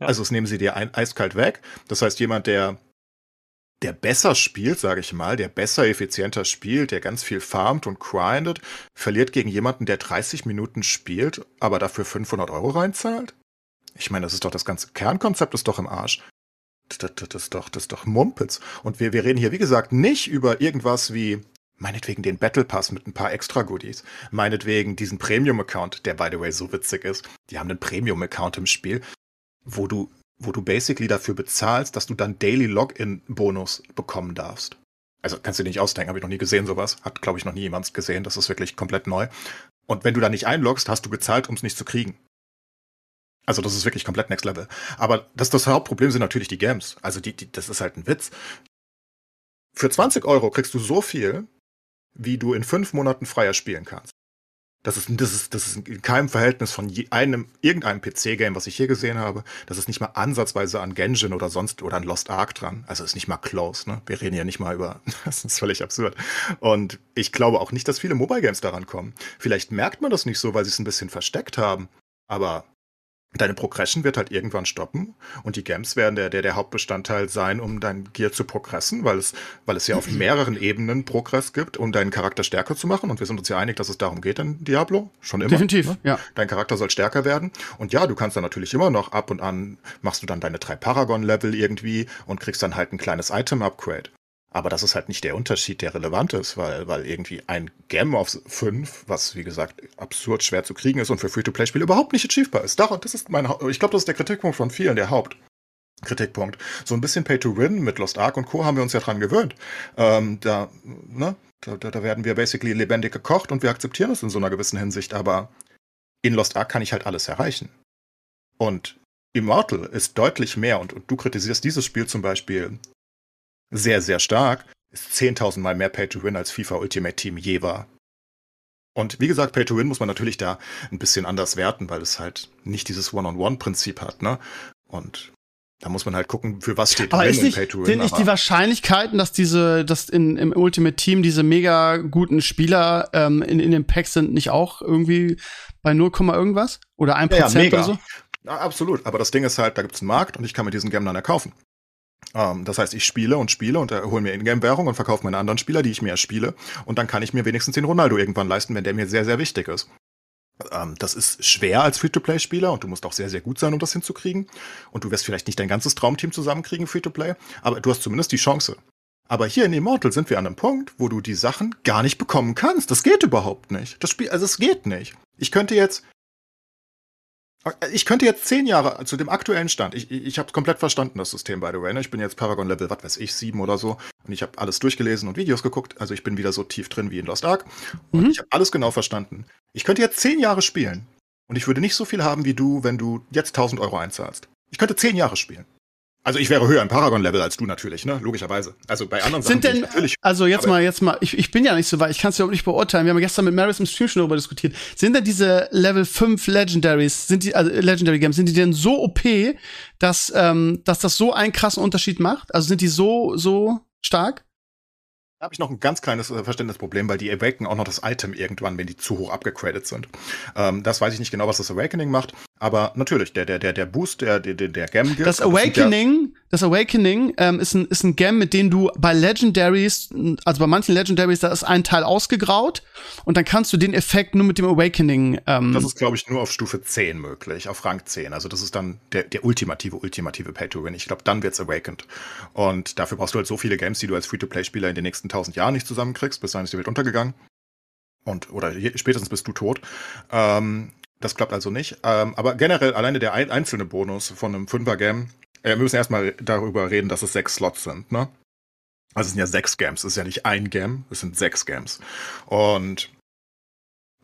Ja. Also das nehmen sie dir ein, eiskalt weg. Das heißt, jemand, der, der besser spielt, sage ich mal, der besser, effizienter spielt, der ganz viel farmt und grindet, verliert gegen jemanden, der 30 Minuten spielt, aber dafür 500 Euro reinzahlt? Ich meine, das ist doch das ganze Kernkonzept ist doch im Arsch. Das, das, das ist doch, das ist doch Mumpitz. Und wir, wir reden hier, wie gesagt, nicht über irgendwas wie, meinetwegen den Battle Pass mit ein paar extra Goodies. Meinetwegen diesen Premium-Account, der by the way so witzig ist. Die haben einen Premium-Account im Spiel, wo du, wo du basically dafür bezahlst, dass du dann Daily Login-Bonus bekommen darfst. Also kannst du dir nicht ausdenken, habe ich noch nie gesehen, sowas. Hat, glaube ich, noch nie jemand gesehen. Das ist wirklich komplett neu. Und wenn du da nicht einloggst, hast du gezahlt, um es nicht zu kriegen. Also das ist wirklich komplett next level. Aber das, das Hauptproblem sind natürlich die Games. Also die, die, das ist halt ein Witz. Für 20 Euro kriegst du so viel, wie du in fünf Monaten freier spielen kannst. Das ist, das ist, das ist in keinem Verhältnis von je, einem, irgendeinem PC-Game, was ich hier gesehen habe. Das ist nicht mal ansatzweise an Genshin oder sonst oder an Lost Ark dran. Also ist nicht mal close, ne? Wir reden ja nicht mal über, das ist völlig absurd. Und ich glaube auch nicht, dass viele Mobile-Games daran kommen. Vielleicht merkt man das nicht so, weil sie es ein bisschen versteckt haben. Aber deine Progression wird halt irgendwann stoppen und die Games werden der, der, der Hauptbestandteil sein, um dein Gear zu progressen, weil es, weil es ja auf mehreren Ebenen Progress gibt, um deinen Charakter stärker zu machen. Und wir sind uns ja einig, dass es darum geht in Diablo. Schon immer. Definitiv, ne? ja. Dein Charakter soll stärker werden. Und ja, du kannst dann natürlich immer noch ab und an machst du dann deine drei Paragon-Level irgendwie und kriegst dann halt ein kleines Item-Upgrade. Aber das ist halt nicht der Unterschied, der relevant ist, weil, weil irgendwie ein Gem auf 5, was wie gesagt absurd schwer zu kriegen ist und für Free-to-Play-Spiele überhaupt nicht achievbar ist. Daran, das ist mein, ich glaube, das ist der Kritikpunkt von vielen, der Hauptkritikpunkt. So ein bisschen Pay-to-Win mit Lost Ark und Co. haben wir uns ja dran gewöhnt. Ähm, da, ne, da da werden wir basically lebendig gekocht und wir akzeptieren es in so einer gewissen Hinsicht, aber in Lost Ark kann ich halt alles erreichen. Und Immortal ist deutlich mehr und, und du kritisierst dieses Spiel zum Beispiel sehr, sehr stark, ist 10.000 Mal mehr Pay-to-Win als FIFA Ultimate Team je war. Und wie gesagt, Pay-to-Win muss man natürlich da ein bisschen anders werten, weil es halt nicht dieses One-on-One-Prinzip hat, ne? Und da muss man halt gucken, für was steht Aber Win ist nicht, Pay-to-Win. sind nicht die Wahrscheinlichkeiten, dass diese, dass in, im Ultimate Team diese mega guten Spieler ähm, in, in den Packs sind, nicht auch irgendwie bei 0, irgendwas? Oder 1% Ja, ja, mega. oder so? Ja, absolut. Aber das Ding ist halt, da gibt's einen Markt und ich kann mir diesen Game dann erkaufen. Ähm, das heißt, ich spiele und spiele und äh, hole mir Ingame-Währung und verkaufe meine anderen Spieler, die ich mir erspiele. Und dann kann ich mir wenigstens den Ronaldo irgendwann leisten, wenn der mir sehr, sehr wichtig ist. Ähm, das ist schwer als Free-to-Play-Spieler und du musst auch sehr, sehr gut sein, um das hinzukriegen. Und du wirst vielleicht nicht dein ganzes Traumteam zusammenkriegen, Free-to-Play, aber du hast zumindest die Chance. Aber hier in Immortal sind wir an einem Punkt, wo du die Sachen gar nicht bekommen kannst. Das geht überhaupt nicht. Das Spiel, also es geht nicht. Ich könnte jetzt ich könnte jetzt zehn Jahre zu dem aktuellen Stand, ich, ich, ich habe komplett verstanden, das System, by the way. Ne? Ich bin jetzt Paragon Level, was weiß ich, sieben oder so. Und ich habe alles durchgelesen und Videos geguckt. Also ich bin wieder so tief drin wie in Lost Ark. Und Mhm. ich habe alles genau verstanden. Ich könnte jetzt zehn Jahre spielen. Und ich würde nicht so viel haben wie du, wenn du jetzt 1000 Euro einzahlst. Ich könnte zehn Jahre spielen. Also ich wäre höher im Paragon-Level als du natürlich, ne? Logischerweise. Also bei anderen Sind Sachen denn, natürlich. also jetzt mal, jetzt mal, ich, ich bin ja nicht so weit, ich kann es ja auch nicht beurteilen. Wir haben gestern mit Maris im Stream schon darüber diskutiert. Sind denn diese Level 5 Legendaries, sind die, also Legendary Games, sind die denn so OP, dass, ähm, dass das so einen krassen Unterschied macht? Also sind die so, so stark? Da habe ich noch ein ganz kleines äh, Verständnisproblem, weil die Awaken auch noch das Item irgendwann, wenn die zu hoch abgegradet sind. Ähm, das weiß ich nicht genau, was das Awakening macht, aber natürlich, der, der, der, der Boost, der, der, der, gibt. Das Awakening, das Awakening ähm, ist ein ist ein Gem, mit dem du bei Legendaries, also bei manchen Legendaries, da ist ein Teil ausgegraut und dann kannst du den Effekt nur mit dem Awakening. Ähm, Das ist, glaube ich, nur auf Stufe 10 möglich, auf Rang 10. Also das ist dann der, der ultimative, ultimative Pay-to-Win. Ich glaube, dann wird's Awakened. Und dafür brauchst du halt so viele Games, die du als Free-to-Play-Spieler in den nächsten tausend Jahren nicht zusammenkriegst. Bis dahin ist die Welt untergegangen. Und, oder je, spätestens bist du tot. Ähm, das klappt also nicht. Ähm, aber generell alleine der ein, einzelne Bonus von einem Fünfer-Game, äh, wir müssen erstmal darüber reden, dass es sechs Slots sind, ne? Also es sind ja sechs Games, es ist ja nicht ein Game, es sind sechs Games. Und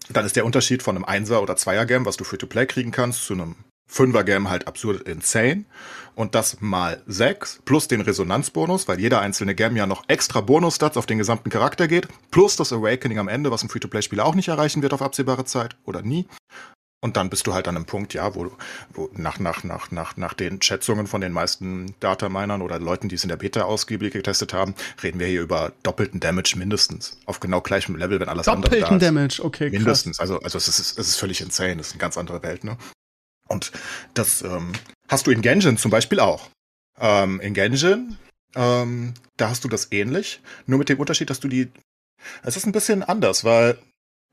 dann ist der Unterschied von einem Einser- oder Zweier-Game, was du Free-to-Play kriegen kannst, zu einem Fünfer-Game halt absurd insane. Und das mal sechs, plus den Resonanzbonus, weil jeder einzelne Game ja noch extra Bonus-Stats auf den gesamten Charakter geht, plus das Awakening am Ende, was ein Free-to-Play-Spieler auch nicht erreichen wird auf absehbare Zeit oder nie. Und dann bist du halt an einem Punkt, ja, wo, wo nach, nach, nach, nach, nach den Schätzungen von den meisten Dataminern oder Leuten, die es in der Beta ausgiebig getestet haben, reden wir hier über doppelten Damage mindestens. Auf genau gleichem Level, wenn alles andere da Doppelten. Damage, okay, krass. Mindestens. Also, also es ist, es ist völlig insane. Das ist eine ganz andere Welt, ne? Und das ähm, hast du in Genshin zum Beispiel auch. Ähm, in Genshin, ähm, da hast du das ähnlich, nur mit dem Unterschied, dass du die. Es ist ein bisschen anders, weil,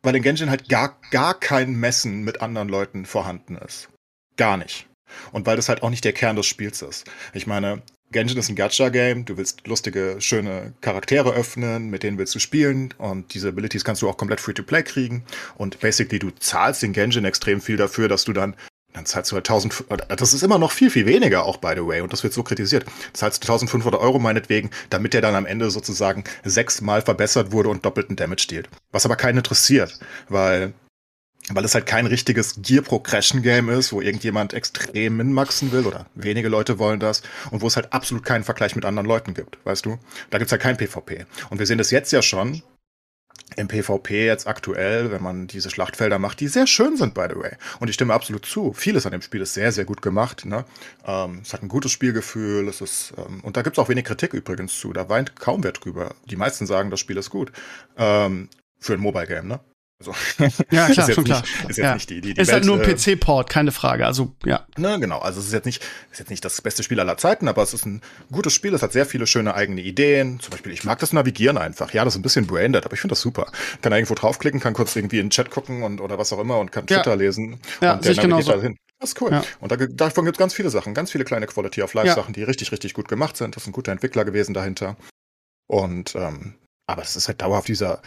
weil in Genshin halt gar, gar kein Messen mit anderen Leuten vorhanden ist. Gar nicht. Und weil das halt auch nicht der Kern des Spiels ist. Ich meine, Genshin ist ein Gacha-Game, du willst lustige, schöne Charaktere öffnen, mit denen willst du spielen und diese Abilities kannst du auch komplett Free-to-Play kriegen und basically du zahlst in Genshin extrem viel dafür, dass du dann dann zahlst du halt 1000, das ist immer noch viel, viel weniger auch, by the way, und das wird so kritisiert. Zahlst du 1500 Euro meinetwegen, damit der dann am Ende sozusagen sechsmal verbessert wurde und doppelten Damage dealt. Was aber keinen interessiert, weil weil es halt kein richtiges Gear-Progression-Game ist, wo irgendjemand extrem minmaxen will oder wenige Leute wollen das und wo es halt absolut keinen Vergleich mit anderen Leuten gibt, weißt du? Da gibt's halt kein PvP. Und wir sehen das jetzt ja schon im PvP jetzt aktuell, wenn man diese Schlachtfelder macht, die sehr schön sind, by the way. Und ich stimme absolut zu. Vieles an dem Spiel ist sehr, sehr gut gemacht. Ne? Ähm, es hat ein gutes Spielgefühl. Es ist, ähm, und da gibt's auch wenig Kritik übrigens zu. Da weint kaum wer drüber. Die meisten sagen, das Spiel ist gut. Ähm, für ein Mobile-Game, ne? Also, Ja, ist klar, schon nicht, klar. Ist jetzt Ja. nicht die, die, die ist halt nur ein äh, PC-Port, keine Frage. Also, ja. Ne, genau. Also es ist jetzt nicht, ist jetzt nicht das beste Spiel aller Zeiten, aber es ist ein gutes Spiel. Es hat sehr viele schöne eigene Ideen. Zum Beispiel, ich mag das Navigieren einfach. Ja, das ist ein bisschen braindead, aber ich finde das super. Kann da irgendwo draufklicken, kann kurz irgendwie in den Chat gucken und oder was auch immer und kann Ja. Twitter lesen. Ja, und sehe ich genauso. da hin. Das ist cool. Ja. Und da, davon gibt es ganz viele Sachen, ganz viele kleine Quality of Life Sachen, die richtig, richtig gut gemacht sind. Das sind gute Entwickler gewesen dahinter. Und ähm, aber es ist halt dauerhaft dieser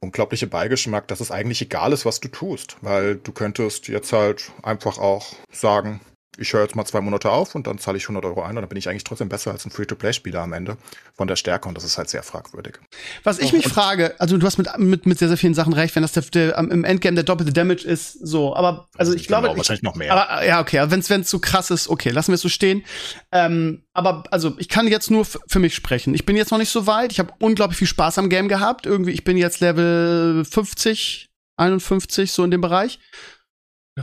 unglaubliche Beigeschmack, dass es eigentlich egal ist, was du tust, weil du könntest jetzt halt einfach auch sagen, ich höre jetzt mal zwei Monate auf und dann zahle ich 100 Euro ein und dann bin ich eigentlich trotzdem besser als ein Free-to-Play-Spieler am Ende von der Stärke und das ist halt sehr fragwürdig. Was ich mich frage, also du hast mit, mit, mit sehr, sehr vielen Sachen recht, wenn das der, der, im Endgame der doppelte Damage ist, so. Aber, also ich glaube, Genau, ich, wahrscheinlich noch mehr. Aber ja, okay, aber wenn's wenn's so krass ist, okay, lassen wir es so stehen. Ähm, aber also ich kann jetzt nur für mich sprechen. Ich bin jetzt noch nicht so weit. Ich habe unglaublich viel Spaß am Game gehabt. Irgendwie, ich bin jetzt Level 50, 51 so in dem Bereich.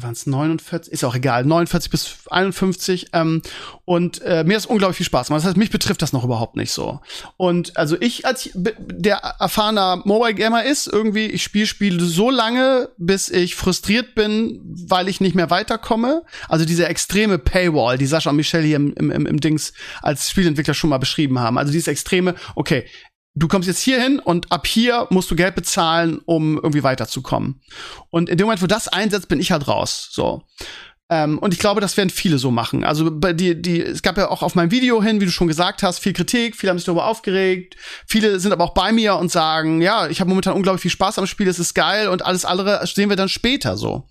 Waren es 49? Ist auch egal. 49 bis 51. Ähm, und äh, mir ist unglaublich viel Spaß gemacht. Das heißt, mich betrifft das noch überhaupt nicht so. Und also ich als b- der erfahrener Mobile Gamer ist, irgendwie, ich spiele Spiele so lange, bis ich frustriert bin, weil ich nicht mehr weiterkomme. Also diese extreme Paywall, die Sascha und Michelle hier im, im, im Dings als Spielentwickler schon mal beschrieben haben. Also dieses extreme, okay, du kommst jetzt hier hin und ab hier musst du Geld bezahlen, um irgendwie weiterzukommen. Und in dem Moment, wo das einsetzt, bin ich halt raus. So. Ähm, und ich glaube, das werden viele so machen. Also bei die, die, es gab ja auch auf meinem Video hin, wie du schon gesagt hast, viel Kritik, viele haben sich darüber aufgeregt. Viele sind aber auch bei mir und sagen, ja, ich habe momentan unglaublich viel Spaß am Spiel, es ist geil und alles andere sehen wir dann später so.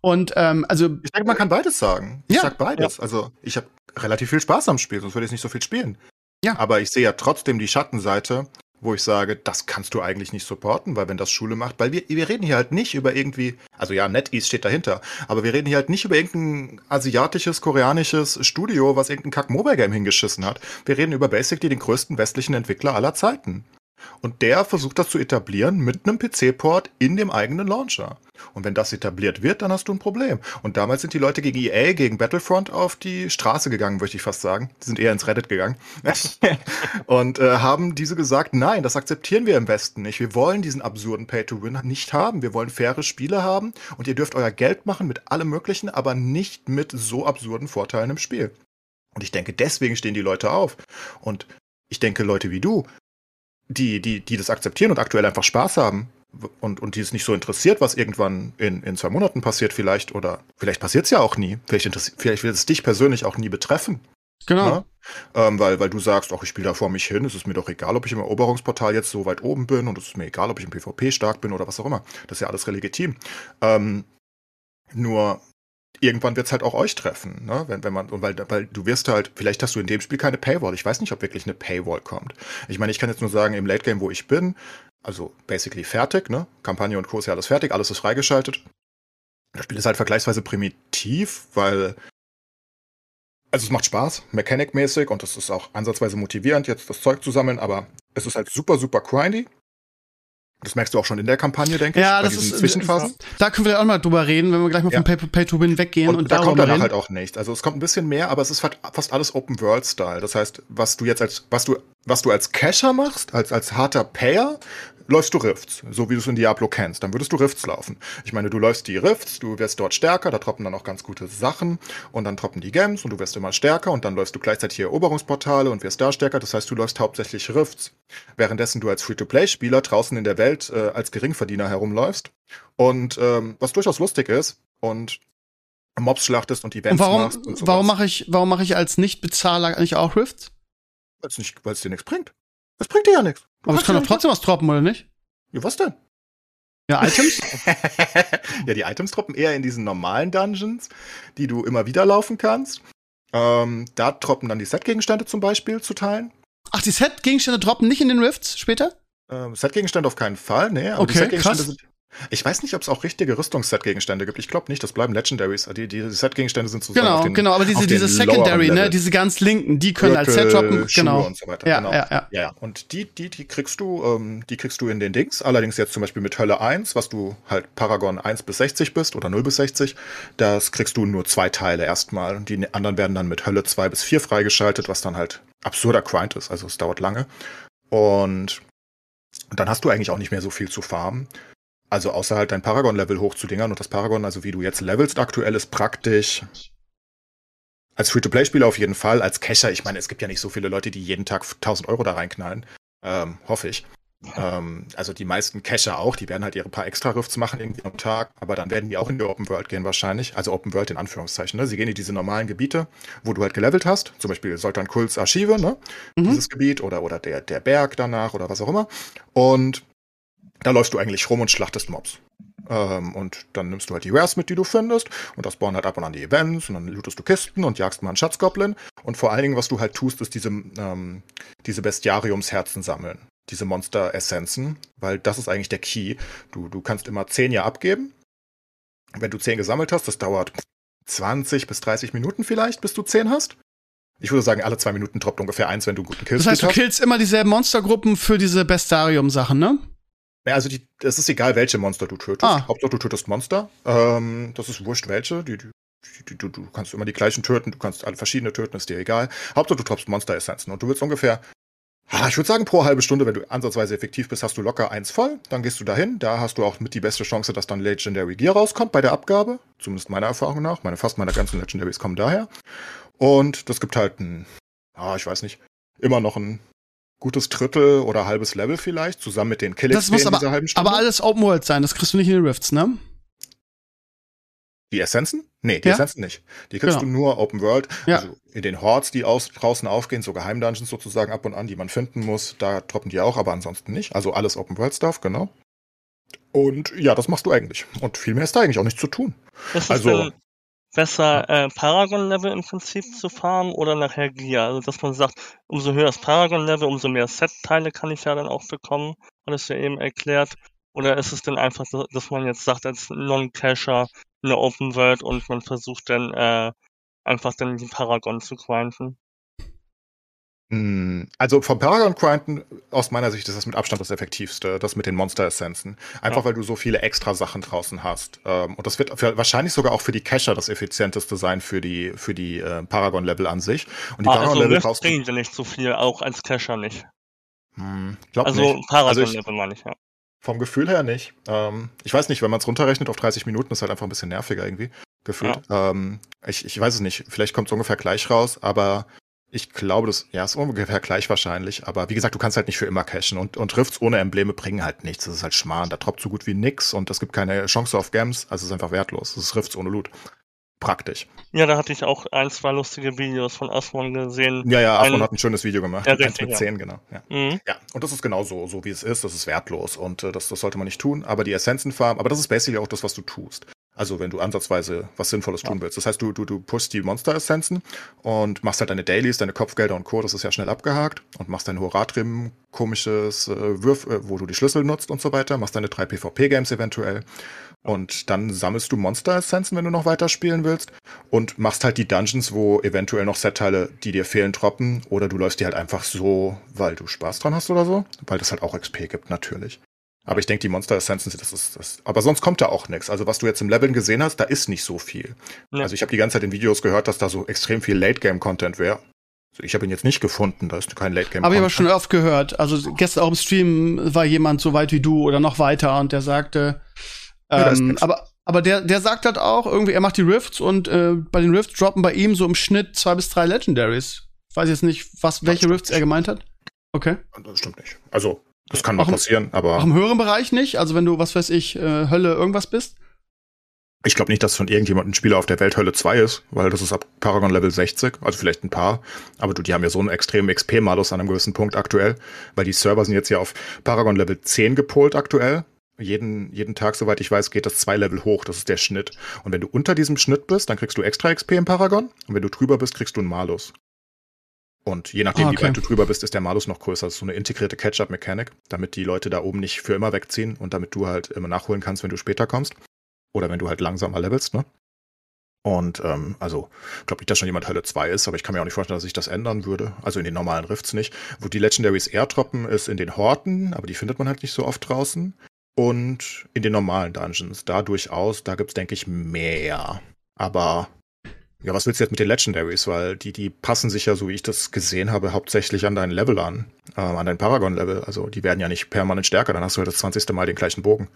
Und ähm, also Ich denke, man kann beides sagen. Ich Ja. sag beides. Also ich habe relativ viel Spaß am Spiel, sonst würde ich nicht so viel spielen. Ja. Aber ich sehe ja trotzdem die Schattenseite, wo ich sage, das kannst du eigentlich nicht supporten, weil wenn das Schule macht, weil wir, wir reden hier halt nicht über irgendwie, also ja, NetEase steht dahinter, aber wir reden hier halt nicht über irgendein asiatisches, koreanisches Studio, was irgendein Kack-Mobile-Game hingeschissen hat. Wir reden über basically den größten westlichen Entwickler aller Zeiten. Und der versucht das zu etablieren mit einem PC-Port in dem eigenen Launcher. Und wenn das etabliert wird, dann hast du ein Problem. Und damals sind die Leute gegen EA, gegen Battlefront auf die Straße gegangen, möchte ich fast sagen. Die sind eher ins Reddit gegangen. und äh, haben diese gesagt, nein, das akzeptieren wir im Westen nicht. Wir wollen diesen absurden Pay-to-Win nicht haben. Wir wollen faire Spiele haben und ihr dürft euer Geld machen mit allem Möglichen, aber nicht mit so absurden Vorteilen im Spiel. Und ich denke, deswegen stehen die Leute auf. Und ich denke, Leute wie du, die, die, die das akzeptieren und aktuell einfach Spaß haben und, und die es nicht so interessiert, was irgendwann in, in zwei Monaten passiert vielleicht oder vielleicht passiert es ja auch nie. Vielleicht, vielleicht wird es dich persönlich auch nie betreffen. Genau. Ne? Ähm, weil, weil du sagst, auch ich spiele da vor mich hin, es ist mir doch egal, ob ich im Eroberungsportal jetzt so weit oben bin und es ist mir egal, ob ich im PvP stark bin oder was auch immer. Das ist ja alles legitim. Ähm, nur irgendwann wird es halt auch euch treffen, ne? Wenn, wenn man, und weil, weil du wirst halt, vielleicht hast du in dem Spiel keine Paywall. Ich weiß nicht, ob wirklich eine Paywall kommt. Ich meine, ich kann jetzt nur sagen, im Late Game, wo ich bin, also basically fertig, ne? Kampagne und Kurs ja alles fertig, alles ist freigeschaltet. Das Spiel ist halt vergleichsweise primitiv, weil also es macht Spaß, Mechanik-mäßig und es ist auch ansatzweise motivierend, jetzt das Zeug zu sammeln, aber es ist halt super, super grindy. Das merkst du auch schon in der Kampagne, denke ja, ich. Ja, das ist Zwischenphasen. Da können wir auch mal drüber reden, wenn wir gleich mal ja. vom Pay-to-Win weggehen. Und, und da kommt danach reden. halt auch nichts. Also es kommt ein bisschen mehr, aber es ist fast alles Open World Style. Das heißt, was du jetzt als was du was du als Cacher machst, als als harter Payer, läufst du Rifts, so wie du es in Diablo kennst. Dann würdest du Rifts laufen. Ich meine, du läufst die Rifts, du wirst dort stärker, da troppen dann auch ganz gute Sachen und dann troppen die Gems und du wirst immer stärker und dann läufst du gleichzeitig hier Eroberungsportale und wirst da stärker. Das heißt, du läufst hauptsächlich Rifts, währenddessen du als Free-to-Play-Spieler draußen in der Welt äh, als Geringverdiener herumläufst. Und ähm, was durchaus lustig ist und Mobs schlachtest und Events und warum, machst. Und warum mache ich, warum mache ich als Nichtbezahler eigentlich auch Rifts? Weil es dir nichts bringt. Das bringt dir ja nichts. Aber es kann doch trotzdem was droppen, oder nicht? Ja, was denn? Ja, Items? ja, die Items droppen eher in diesen normalen Dungeons, die du immer wieder laufen kannst. Ähm, da droppen dann die Set-Gegenstände zum Beispiel zu teilen. Ach, die Set-Gegenstände droppen nicht in den Rifts später? Ähm, Set-Gegenstände auf keinen Fall, nee. Aber okay, die krass. Sind, ich weiß nicht, ob es auch richtige Rüstungsset-Gegenstände gibt. Ich glaube nicht, das bleiben Legendaries. Die, die Set-Gegenstände sind sozusagen Genau, den, genau, aber diese, diese Secondary, ne, diese ganz linken, die können Gürtel, als Set droppen, genau. und so weiter. Ja, genau. ja, ja. ja, Und die, die, die kriegst du, ähm, die kriegst du in den Dings. Allerdings jetzt zum Beispiel mit Hölle 1, was du halt Paragon 1 bis 60 bist oder 0 bis 60, das kriegst du nur zwei Teile erstmal. Und die anderen werden dann mit Hölle 2 bis 4 freigeschaltet, was dann halt absurder Grind ist. Also es dauert lange. Und dann hast du eigentlich auch nicht mehr so viel zu farmen. Also außer halt dein Paragon-Level hochzudingern und das Paragon, also wie du jetzt levelst aktuell, ist praktisch als Free-to-Play-Spieler auf jeden Fall, als Cacher, ich meine, es gibt ja nicht so viele Leute, die jeden Tag 1000 Euro da reinknallen, ähm, hoffe ich. Ähm, also die meisten Cacher auch, die werden halt ihre paar Extra-Rifts machen irgendwie am Tag, aber dann werden die auch in die Open World gehen wahrscheinlich. Also Open World in Anführungszeichen. Ne? Sie gehen in diese normalen Gebiete, wo du halt gelevelt hast. Zum Beispiel Sultan Kults Archive, ne? Mhm. Dieses Gebiet oder, oder der, der Berg danach oder was auch immer. Und da läufst du eigentlich rum und schlachtest Mobs. Ähm, und dann nimmst du halt die Wares mit, die du findest, und das bauen halt ab und an die Events, und dann lootest du Kisten und jagst mal einen Schatzgoblin. Und vor allen Dingen, was du halt tust, ist diese, ähm, diese Bestiariumsherzen sammeln. Diese Monster-Essenzen, weil das ist eigentlich der Key. Du, du kannst immer 10 ja abgeben. Wenn du 10 gesammelt hast, das dauert 20 bis 30 Minuten vielleicht, bis du 10 hast. Ich würde sagen, alle zwei Minuten droppt ungefähr eins, wenn du guten Kills hast. Das heißt, du killst immer dieselben Monstergruppen für diese Bestarium-Sachen, ne? Ja, also die, es ist egal, welche Monster du tötest. Ah. Hauptsache du tötest Monster. Ähm, das ist wurscht welche. Die, die, die, du, du kannst immer die gleichen töten, du kannst alle verschiedene töten, ist dir egal. Hauptsache du droppst Monster-Essenzen. Und du willst ungefähr, ich würde sagen, pro halbe Stunde, wenn du ansatzweise effektiv bist, hast du locker eins voll. Dann gehst du dahin. Da hast du auch mit die beste Chance, dass dann Legendary Gear rauskommt bei der Abgabe. Zumindest meiner Erfahrung nach. Meine, fast meine ganzen Legendaries kommen daher. Und das gibt halt ein, ah, ich weiß nicht, immer noch ein gutes Drittel oder halbes Level vielleicht, zusammen mit den Kill Das muss aber, aber alles Open World sein, das kriegst du nicht in den Rifts, ne? Die Essenzen? Nee, die ja? Essenzen nicht. Die kriegst genau. du nur Open World. Ja. Also in den Hordes, die aus, draußen aufgehen, so Geheimdungeons sozusagen ab und an, die man finden muss, da droppen die auch, aber ansonsten nicht. Also alles Open World Stuff, genau. Und ja, das machst du eigentlich. Und viel mehr ist da eigentlich auch nicht zu tun. Das also, besser, äh, Paragon-Level im Prinzip zu farmen oder nachher Gear? Also, dass man sagt, umso höher das Paragon-Level, umso mehr Set-Teile kann ich ja dann auch bekommen, hattest du ja eben erklärt. Oder ist es denn einfach, so, dass man jetzt sagt, als Non-Cacher in der Open World und man versucht dann äh, einfach dann die Paragon zu grinden? Hm, Also vom Paragon Grinden aus meiner Sicht ist das mit Abstand das effektivste, das mit den Monster Essenzen. Einfach Ja. weil du so viele extra Sachen draußen hast. Ähm, Und das wird für, wahrscheinlich sogar auch für die Cacher das effizienteste sein für die für die äh, Paragon Level an sich. Und die Ah, Paragon also Level Rift brauchst du. sie nicht so viel, auch als Cacher nicht. Hm, glaub Also nicht. Also ich, Paragon-Level meine ich, ja. vom Gefühl her nicht. Ähm, ich weiß nicht, wenn man es runterrechnet auf 30 Minuten, ist halt einfach ein bisschen nerviger irgendwie gefühlt. Ähm, ich, ich weiß es nicht. Vielleicht kommt es ungefähr gleich raus, aber ich glaube, das ja ist ungefähr gleich wahrscheinlich. Aber wie gesagt, du kannst halt nicht für immer cashen und, und Rifts ohne Embleme bringen halt nichts. Das ist halt Schmarrn. Da droppt so gut wie nix und es gibt keine Chance auf Gems. Also es ist einfach wertlos. Das ist Rifts ohne Loot. Praktisch. Ja, da hatte ich auch ein, zwei lustige Videos von Asmon gesehen. Ja, ja, Ein- hat ein schönes Video gemacht. Ja, richtig, mit ja. 10, genau. Ja. Mhm. Ja, und das ist genau so, so wie es ist. Das ist wertlos und äh, das, das sollte man nicht tun. Aber die Essenzenfarm, aber das ist basically auch das, was du tust. Also wenn du ansatzweise was Sinnvolles tun willst. Das heißt, du, du, du pushst die Monster-Essenzen und machst halt deine Dailies, deine Kopfgelder und Co., das ist ja schnell abgehakt und machst dein Horatrim komisches äh, Würf, äh, wo du die Schlüssel nutzt und so weiter, machst deine drei PvP-Games eventuell und dann sammelst du Monster-Essenzen, wenn du noch weiter spielen willst und machst halt die Dungeons, wo eventuell noch Set-Teile, die dir fehlen, droppen oder du läufst die halt einfach so, weil du Spaß dran hast oder so, weil das halt auch XP gibt, natürlich. Aber ich denke, die Monster Essenzen, das ist das. Aber sonst kommt da auch nichts. Also was du jetzt im Leveln gesehen hast, da ist nicht so viel. Ja. Also ich habe die ganze Zeit in Videos gehört, dass da so extrem viel Late-Game-Content wäre. Also ich habe ihn jetzt nicht gefunden, da ist kein Late-Game-Content. Habe ich aber schon oft gehört. Also gestern auch im Stream war jemand so weit wie du oder noch weiter und der sagte, Ja, ähm, nix. aber aber der der sagt halt auch irgendwie, er macht die Rifts und äh, bei den Rifts droppen bei ihm so im Schnitt zwei bis drei Legendaries. Ich weiß jetzt nicht, was welche Rifts er gemeint hat. Okay. Das stimmt nicht. Also, das kann mal Auch im- passieren, aber Auch im höheren Bereich nicht. Also wenn du was weiß ich äh, Hölle irgendwas bist. ich glaube nicht, dass von irgendjemandem ein Spieler auf der Welt Hölle 2 ist, weil das ist ab Paragon Level 60, also vielleicht ein paar, aber du, die haben ja so einen extremen XP-Malus an einem gewissen Punkt aktuell, weil die Server sind jetzt ja auf Paragon Level 10 gepolt aktuell. Jeden, jeden Tag, soweit ich weiß, geht das zwei Level hoch, das ist der Schnitt. Und wenn du unter diesem Schnitt bist, dann kriegst du extra XP im Paragon und wenn du drüber bist, kriegst du einen Malus. Und je nachdem, Ah, wie okay. weit du drüber bist, ist der Malus noch größer. Das ist so eine integrierte Catch-up-Mechanik, damit die Leute da oben nicht für immer wegziehen und damit du halt immer nachholen kannst, wenn du später kommst. Oder wenn du halt langsamer levelst, ne? Und ähm, also, ich glaube nicht, dass schon jemand Hölle 2 ist, aber ich kann mir auch nicht vorstellen, dass sich das ändern würde. Also in den normalen Rifts nicht. Wo die Legendaries eher droppen, ist in den Horten, aber die findet man halt nicht so oft draußen. Und in den normalen Dungeons. Da durchaus, da gibt's denke ich, mehr. Aber ja, was willst du jetzt mit den Legendaries? Weil die, die passen sich ja, so wie ich das gesehen habe, hauptsächlich an dein Level an. Ähm, an dein Paragon-Level. Also die werden ja nicht permanent stärker, dann hast du halt das 20. Mal den gleichen Bogen.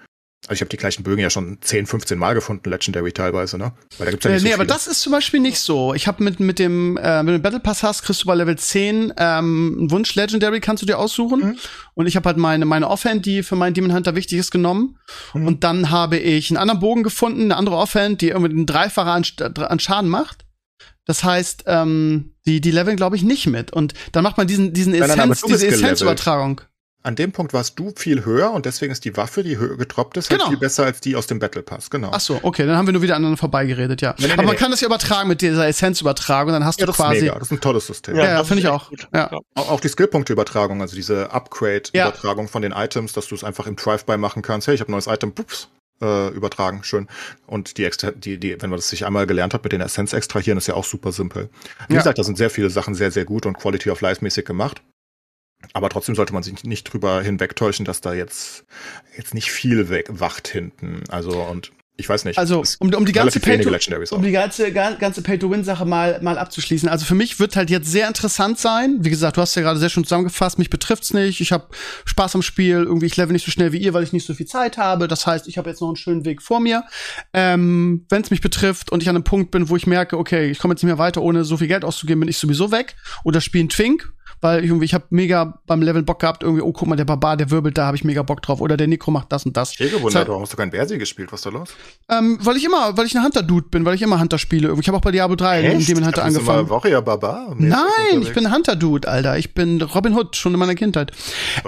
Also ich habe die gleichen Bögen ja schon 10, 15 Mal gefunden, Legendary teilweise, ne? Weil da gibt's ja Äh, nicht nee, so aber viele. das ist zum Beispiel nicht so. Ich habe mit, mit dem, äh, du einen Battle Pass hast, kriegst du bei Level 10 ähm, einen Wunsch Legendary, kannst du dir aussuchen. Mhm. Und ich habe halt meine, meine Offhand, die für meinen Demon Hunter wichtig ist, genommen. Mhm. Und dann habe ich einen anderen Bogen gefunden, eine andere Offhand, die irgendwie einen Dreifacher an, an Schaden macht. Das heißt, ähm, die, die leveln, glaube ich, nicht mit. Und dann macht man diesen, diesen aber Essenz, diese. Essenzübertragung. An dem Punkt warst du viel höher und deswegen ist die Waffe, die höher getroppt ist, halt Genau. viel besser als die aus dem Battle Pass, genau. Ach so, okay, dann haben wir nur wieder aneinander vorbeigeredet, ja. Nee, nee, Aber man nee. kann das ja übertragen mit dieser Essenzübertragung, dann hast ja, du das ist quasi. mega. Das ist ein tolles System. Ja, ja, das finde ist ich auch. gut. Ja. Auch auch die Skillpunkte-Übertragung, also diese Upgrade-Übertragung von den Items, dass du es einfach im Drive-By machen kannst. Hey, ich habe ein neues Item, pups, äh, übertragen, schön. Und die, extra, die, die, wenn man das sich einmal gelernt hat mit den Essenz extrahieren, ist ja auch super simpel. Wie Ja. gesagt, da sind sehr viele Sachen sehr, sehr gut und Quality of Life-mäßig gemacht. Aber trotzdem sollte man sich nicht drüber hinwegtäuschen, dass da jetzt, jetzt nicht viel weg, wacht hinten. Also, und ich weiß nicht. Also, um, um die ganze Legendaries auch. um die ganze, ga- ganze Pay-to-Win-Sache mal, mal abzuschließen. Also für mich wird halt jetzt sehr interessant sein. Wie gesagt, du hast ja gerade sehr schön zusammengefasst, mich betrifft's nicht. Ich habe Spaß am Spiel. Irgendwie, ich level nicht so schnell wie ihr, weil ich nicht so viel Zeit habe. Das heißt, ich habe jetzt noch einen schönen Weg vor mir. Ähm, Wenn es mich betrifft und ich an einem Punkt bin, wo ich merke, okay, ich komme jetzt nicht mehr weiter, ohne so viel Geld auszugeben, bin ich sowieso weg. Oder spiele einen Twink, weil ich irgendwie, ich habe mega beim Level Bock gehabt, irgendwie, oh, guck mal, der Barbar, der wirbelt, da habe ich mega Bock drauf. Oder der Nico macht das und das. Ich gewundert, warum hast du kein Bersi gespielt? Was ist da los? Ähm, weil ich immer, weil ich ein Hunter-Dude bin, weil ich immer Hunter spiele. Ich habe auch bei Diablo 3 Echt? in Demon Hunter angefangen. mal Warrior Barbar? Nein, ich bin Hunter-Dude, Alter. Ich bin Robin Hood, schon in meiner Kindheit.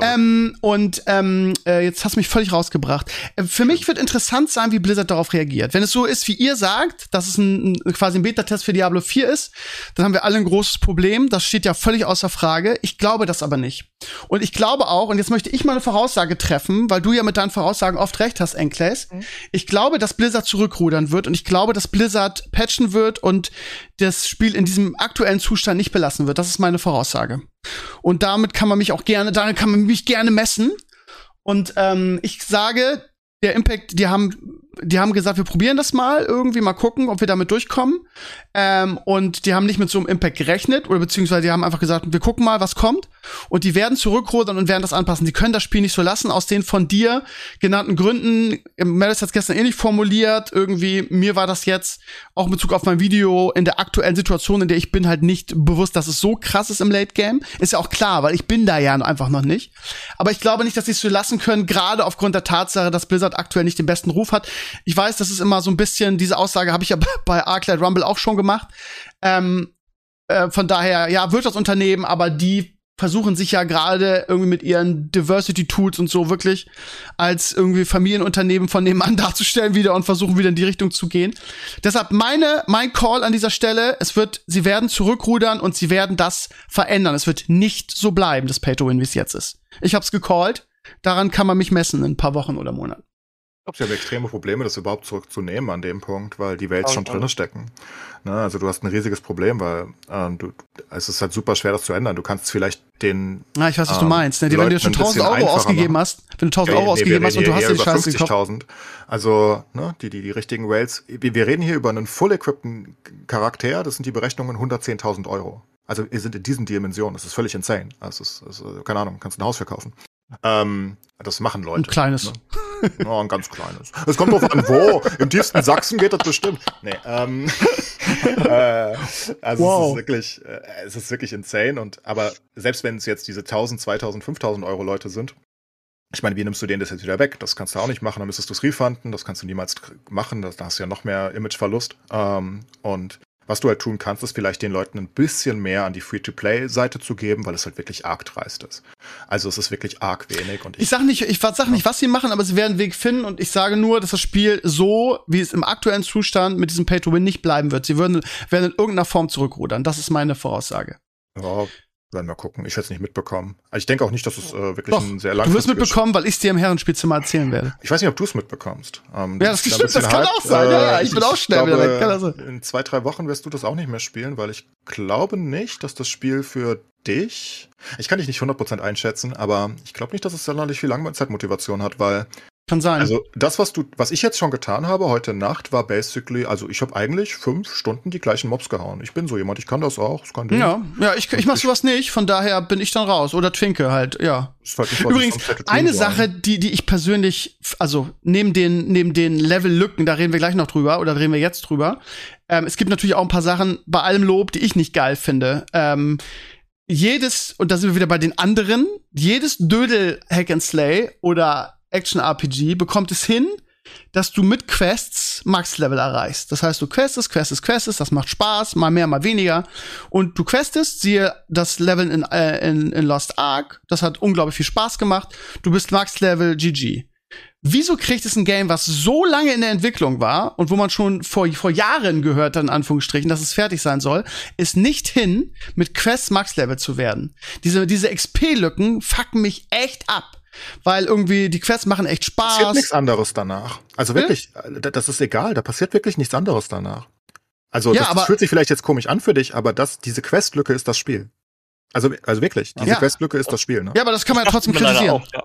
Ähm, und ähm, äh, jetzt hast du mich völlig rausgebracht. Äh, für mich wird interessant sein, wie Blizzard darauf reagiert. Wenn es so ist, wie ihr sagt, dass es ein, quasi ein Beta-Test für Diablo 4 ist, dann haben wir alle ein großes Problem. Das steht ja völlig außer Frage. Ich glaube das aber nicht. Und ich glaube auch, und jetzt möchte ich mal eine Voraussage treffen, weil du ja mit deinen Voraussagen oft recht hast, Enkles. Ich glaube, dass Blizzard zurückrudern wird und ich glaube, dass Blizzard patchen wird und das Spiel in diesem aktuellen Zustand nicht belassen wird. Das ist meine Voraussage. Und damit kann man mich auch gerne, daran kann man mich gerne messen. Und ähm, ich sage, der Impact, die haben, die haben gesagt, wir probieren das mal irgendwie, mal gucken, ob wir damit durchkommen. Ähm, und die haben nicht mit so einem Impact gerechnet, oder beziehungsweise die haben einfach gesagt, wir gucken mal, was kommt. Und die werden zurückrudern und werden das anpassen. Die können das Spiel nicht so lassen, aus den von dir genannten Gründen. Melis hat es gestern ähnlich formuliert. Irgendwie, mir war das jetzt, auch in Bezug auf mein Video, in der aktuellen Situation, in der ich bin, halt nicht bewusst, dass es so krass ist im Late Game. Ist ja auch klar, weil ich bin da ja einfach noch nicht. Aber ich glaube nicht, dass sie es so lassen können, gerade aufgrund der Tatsache, dass Blizzard aktuell nicht den besten Ruf hat. Ich weiß, das ist immer so ein bisschen, diese Aussage habe ich ja bei Arclight Rumble auch schon gemacht. Ähm, äh, von daher, ja, wird das Unternehmen, aber die versuchen sich ja gerade irgendwie mit ihren Diversity Tools und so wirklich als irgendwie Familienunternehmen von nebenan darzustellen wieder und versuchen wieder in die Richtung zu gehen. Deshalb meine mein Call an dieser Stelle, es wird sie werden zurückrudern und sie werden das verändern. Es wird nicht so bleiben, das Pay to Win wie es jetzt ist. Ich hab's gecallt. Daran kann man mich messen in ein paar Wochen oder Monaten. Ich glaube, sie haben extreme Probleme, das überhaupt zurückzunehmen an dem Punkt, weil die Welt schon drinne stecken. Ne? Also du hast ein riesiges Problem, weil ähm, du, es ist halt super schwer, das zu ändern. Du kannst vielleicht den. Na, ich weiß, was du ähm, meinst. Ne? Die, wenn du dir schon Leuten ein 1000 bisschen Euro ausgegeben machen. hast, wenn du 1000 Ja, Euro nee, ausgegeben hast und du hast über Scheiße gekauft. 50.000. Also, ne, die, die, die richtigen Rails. Wir, reden hier über einen full-equippten Charakter. Das sind die Berechnungen 110.000 Euro. Also, wir sind in diesen Dimensionen. Das ist völlig insane. Also, es ist, es ist, keine Ahnung, kannst ein Haus verkaufen. Ähm, das machen Leute. Ein kleines. Ne? Ja, ein ganz kleines. Es kommt drauf an, wo. Im tiefsten Sachsen geht das bestimmt. Nee, ähm, äh, also Wow. es ist wirklich, äh, es ist wirklich insane. Und aber selbst wenn es jetzt diese 1000, 2000, 5000 Euro Leute sind, ich meine, wie nimmst du denen das jetzt wieder weg? Das kannst du auch nicht machen. Dann müsstest du es refunden. Das kannst du niemals machen. Das, da hast du ja noch mehr Imageverlust. Ähm, und was du halt tun kannst, ist vielleicht den Leuten ein bisschen mehr an die Free-to-Play-Seite zu geben, weil es halt wirklich arg dreist ist. Also es ist wirklich arg wenig. Und Ich sag nicht, ich sag nicht, was sie machen, aber sie werden einen Weg finden und ich sage nur, dass das Spiel so, wie es im aktuellen Zustand mit diesem Pay-to-Win nicht bleiben wird. Sie würden, werden in irgendeiner Form zurückrudern. Das ist meine Voraussage. Ja, werden wir gucken. Ich werde es nicht mitbekommen. Also ich denke auch nicht, dass es äh, wirklich Doch, ein sehr du wirst mitbekommen, weil ich dir im Herrenspielzimmer erzählen werde. Ich weiß nicht, ob du es mitbekommst. Ähm, Ja, das bist stimmt, das kann hyped. auch sein. Ja, ja, ich bin auch schnell wieder weg. Sein? In zwei, drei Wochen wirst du das auch nicht mehr spielen, weil ich glaube nicht, dass das Spiel für dich, ich kann dich nicht 100% einschätzen, aber ich glaube nicht, dass es sonderlich viel Langzeitmotivation hat, weil Kann sein. also das, was du, was ich jetzt schon getan habe heute Nacht, war basically, also ich habe eigentlich fünf Stunden die gleichen Mobs gehauen. Ich bin so jemand, ich kann das auch, kein Ding. ja, ja, ich, ich mach sowas nicht, von daher bin ich dann raus. Oder Twinke halt, ja. Halt nicht, Übrigens, eine. Sache, die, die ich persönlich, also neben den, neben den Level-Lücken, da reden wir gleich noch drüber, oder reden wir jetzt drüber. Ähm, es gibt natürlich auch ein paar Sachen, bei allem Lob, die ich nicht geil finde. Ähm, jedes, und da sind wir wieder bei den anderen, jedes Dödel Hack and Slay oder Action RPG bekommt es hin, dass du mit Quests Max-Level erreichst. Das heißt, du questest, questest, questest, das macht Spaß, mal mehr, mal weniger. Und du questest, siehe das Leveln in, äh, in, in Lost Ark, das hat unglaublich viel Spaß gemacht. Du bist Max-Level GG. Wieso kriegt es ein Game, was so lange in der Entwicklung war und wo man schon vor, vor Jahren gehört in Anführungsstrichen, dass es fertig sein soll, es nicht hin, mit Quests Max-Level zu werden? Diese, diese XP-Lücken fucken mich echt ab. Weil irgendwie die Quests machen echt passiert Spaß. nichts anderes danach. Also wirklich, äh, das ist egal, da passiert wirklich nichts anderes danach. Also Ja, das, aber- das fühlt sich vielleicht jetzt komisch an für dich, aber das, diese Questlücke ist das Spiel. Also, also wirklich, diese Ja. Questlücke ist das Spiel, ne? Ja, aber das kann man ja trotzdem kritisieren. Auch, ja.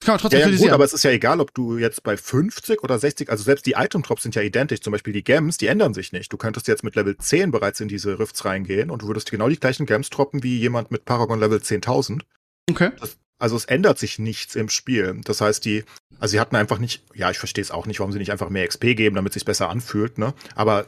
Das kann man trotzdem Ja, ja, gut, kritisieren. aber es ist ja egal, ob du jetzt bei 50 oder 60, also selbst die Item-Drops sind ja identisch. Zum Beispiel die Gems, die ändern sich nicht. Du könntest jetzt mit Level 10 bereits in diese Rifts reingehen und du würdest genau die gleichen Gems droppen wie jemand mit Paragon Level 10.000. okay. Also es ändert sich nichts im Spiel. Das heißt, die, also sie hatten einfach nicht, ja, ich verstehe es auch nicht, warum sie nicht einfach mehr XP geben, damit es sich besser anfühlt, ne? Aber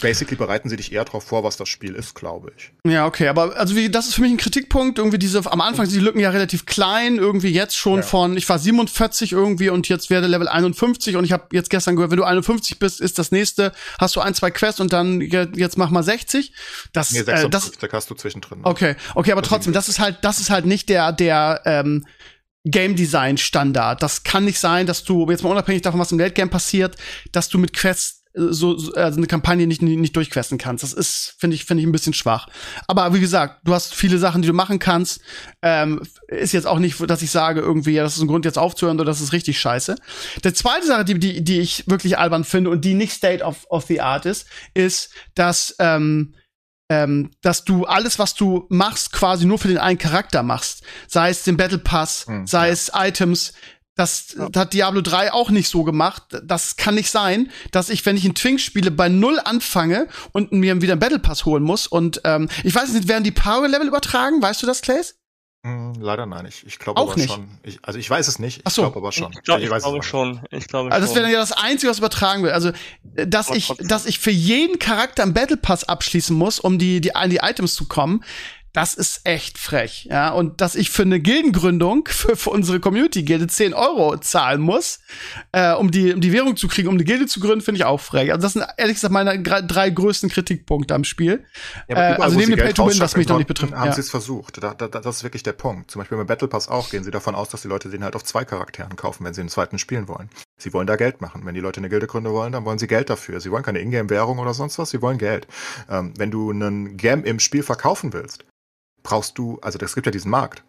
basically bereiten sie dich eher darauf vor, was das Spiel ist, glaube ich. Ja, okay, aber also wie, das ist für mich ein Kritikpunkt. Irgendwie diese, am Anfang sind die Lücken ja relativ klein, irgendwie jetzt schon Ja. von, ich war 47 irgendwie und jetzt werde Level 51 und ich habe jetzt gestern gehört, wenn du 51 bist, ist das nächste, hast du ein, zwei Quests und dann je- jetzt mach mal 60. Das, Nee, äh, das, 56 hast du zwischendrin. ne? Okay, okay, aber trotzdem, das ist halt, das ist halt nicht der, der ähm, Game Design Standard. Das kann nicht sein, dass du, jetzt mal unabhängig davon, was im Late Game passiert, dass du mit Quests so, so also eine Kampagne nicht, nicht, durchquesten kannst. Das ist, finde ich, finde ich ein bisschen schwach. Aber wie gesagt, du hast viele Sachen, die du machen kannst. Ähm, ist jetzt auch nicht, dass ich sage, irgendwie, ja, das ist ein Grund, jetzt aufzuhören oder das ist richtig scheiße. Die zweite Sache, die, die, die ich wirklich albern finde und die nicht State of, of the Art ist, ist, dass ähm, ähm, dass du alles, was du machst, quasi nur für den einen Charakter machst. Sei es den Battle Pass, Hm, sei ja. es Items. Das, das hat Diablo 3 auch nicht so gemacht. Das kann nicht sein, dass ich, wenn ich einen Twink spiele, bei null anfange und mir wieder einen Battle Pass holen muss. Und ähm, ich weiß nicht, werden die Power Level übertragen? Weißt du das, Clays? Hm, leider nein. Ich, ich glaube Auch aber nicht. schon. Ich, also ich weiß es nicht. Ich Ach so. glaube aber schon. Ich, glaub, ich weiß es glaube aber schon. Ich glaube Also das wäre dann ja das Einzige, was übertragen wird. Also, äh, dass Aber ich, trotzdem. dass ich für jeden Charakter einen Battle Pass abschließen muss, um die, die an die Items zu kommen, das ist echt frech. Ja, und dass ich für eine Gildengründung für, für unsere Community-Gilde 10 Euro zahlen muss, äh, um die, um die Währung zu kriegen, um eine Gilde zu gründen, finde ich auch frech. Also das sind ehrlich gesagt meine drei größten Kritikpunkte am Spiel. Ja, aber Äh, also neben dem Pay-to-Win, was mich noch nicht betrifft, Haben ja. sie es versucht. Da, da, da, das ist wirklich der Punkt. Zum Beispiel beim Battle Pass auch gehen sie davon aus, dass die Leute den halt auf zwei Charakteren kaufen, wenn sie den zweiten spielen wollen. Sie wollen da Geld machen. Wenn die Leute eine Gilde gründen wollen, dann wollen sie Geld dafür. Sie wollen keine Ingame-Währung oder sonst was, sie wollen Geld. Ähm, wenn du einen Gem im Spiel verkaufen willst, brauchst du, also es gibt ja diesen Markt.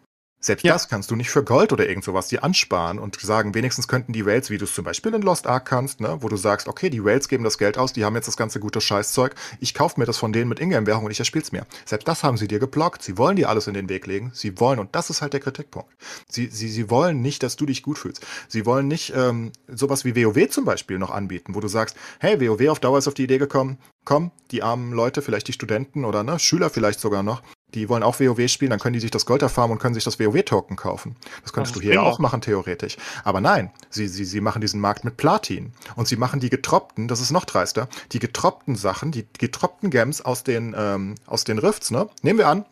Selbst Ja. das kannst du nicht für Gold oder irgend sowas dir ansparen und sagen, wenigstens könnten die Rails, wie du es zum Beispiel in Lost Ark kannst, ne, wo du sagst, okay, die Rails geben das Geld aus, die haben jetzt das ganze gute Scheißzeug, ich kaufe mir das von denen mit Ingame-Währung und ich erspiel's mir. Selbst das haben sie dir geblockt. Sie wollen dir alles in den Weg legen. Sie wollen, und das ist halt der Kritikpunkt. Sie, sie, sie wollen nicht, dass du dich gut fühlst. Sie wollen nicht ähm, sowas wie WoW zum Beispiel noch anbieten, wo du sagst, hey, WoW auf Dauer ist auf die Idee gekommen, komm, die armen Leute, vielleicht die Studenten oder ne, Schüler vielleicht sogar noch, die wollen auch WoW spielen, dann können die sich das Gold erfarmen und können sich das WoW-Token kaufen. Das könntest Das du hier auch machen, theoretisch. Aber nein, sie, sie, sie machen diesen Markt mit Platin. Und sie machen die getropten, das ist noch dreister, die getropten Sachen, die getropten Gems aus den, ähm, aus den Rifts, ne? Nehmen wir an.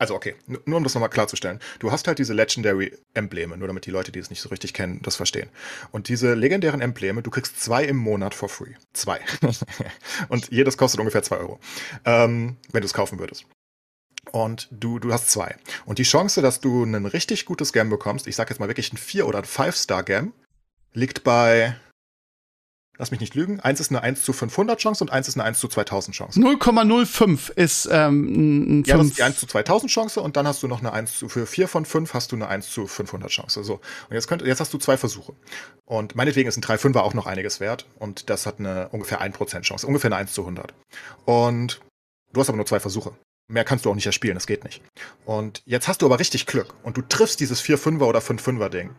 Also okay, nur um das nochmal klarzustellen. Du hast halt diese Legendary-Embleme, nur damit die Leute, die es nicht so richtig kennen, das verstehen. Und diese legendären Embleme, du kriegst zwei im Monat for free. Zwei. und jedes kostet ungefähr zwei Euro. Ähm, wenn du es kaufen würdest. Und du, du hast zwei. Und die Chance, dass du ein richtig gutes Gem bekommst, ich sag jetzt mal wirklich ein 4- oder ein 5-Star-Gem, liegt bei, lass mich nicht lügen, eins ist eine 1 zu 500 Chance und eins ist eine 1 zu 2000 Chance. 0,05 ist ähm, ein Ja, das ist die 1 zu 2000 Chance und dann hast du noch eine 1 zu, für 4 von 5 hast du eine 1 zu 500 Chance. So. Und jetzt, könnt, jetzt hast du zwei Versuche. Und meinetwegen ist ein 3-5er auch noch einiges wert und das hat eine ungefähr 1% Chance, ungefähr eine 1 zu 100. Und du hast aber nur zwei Versuche. Mehr kannst du auch nicht erspielen, das geht nicht. Und jetzt hast du aber richtig Glück und du triffst dieses 4-5er oder 5-5er Ding.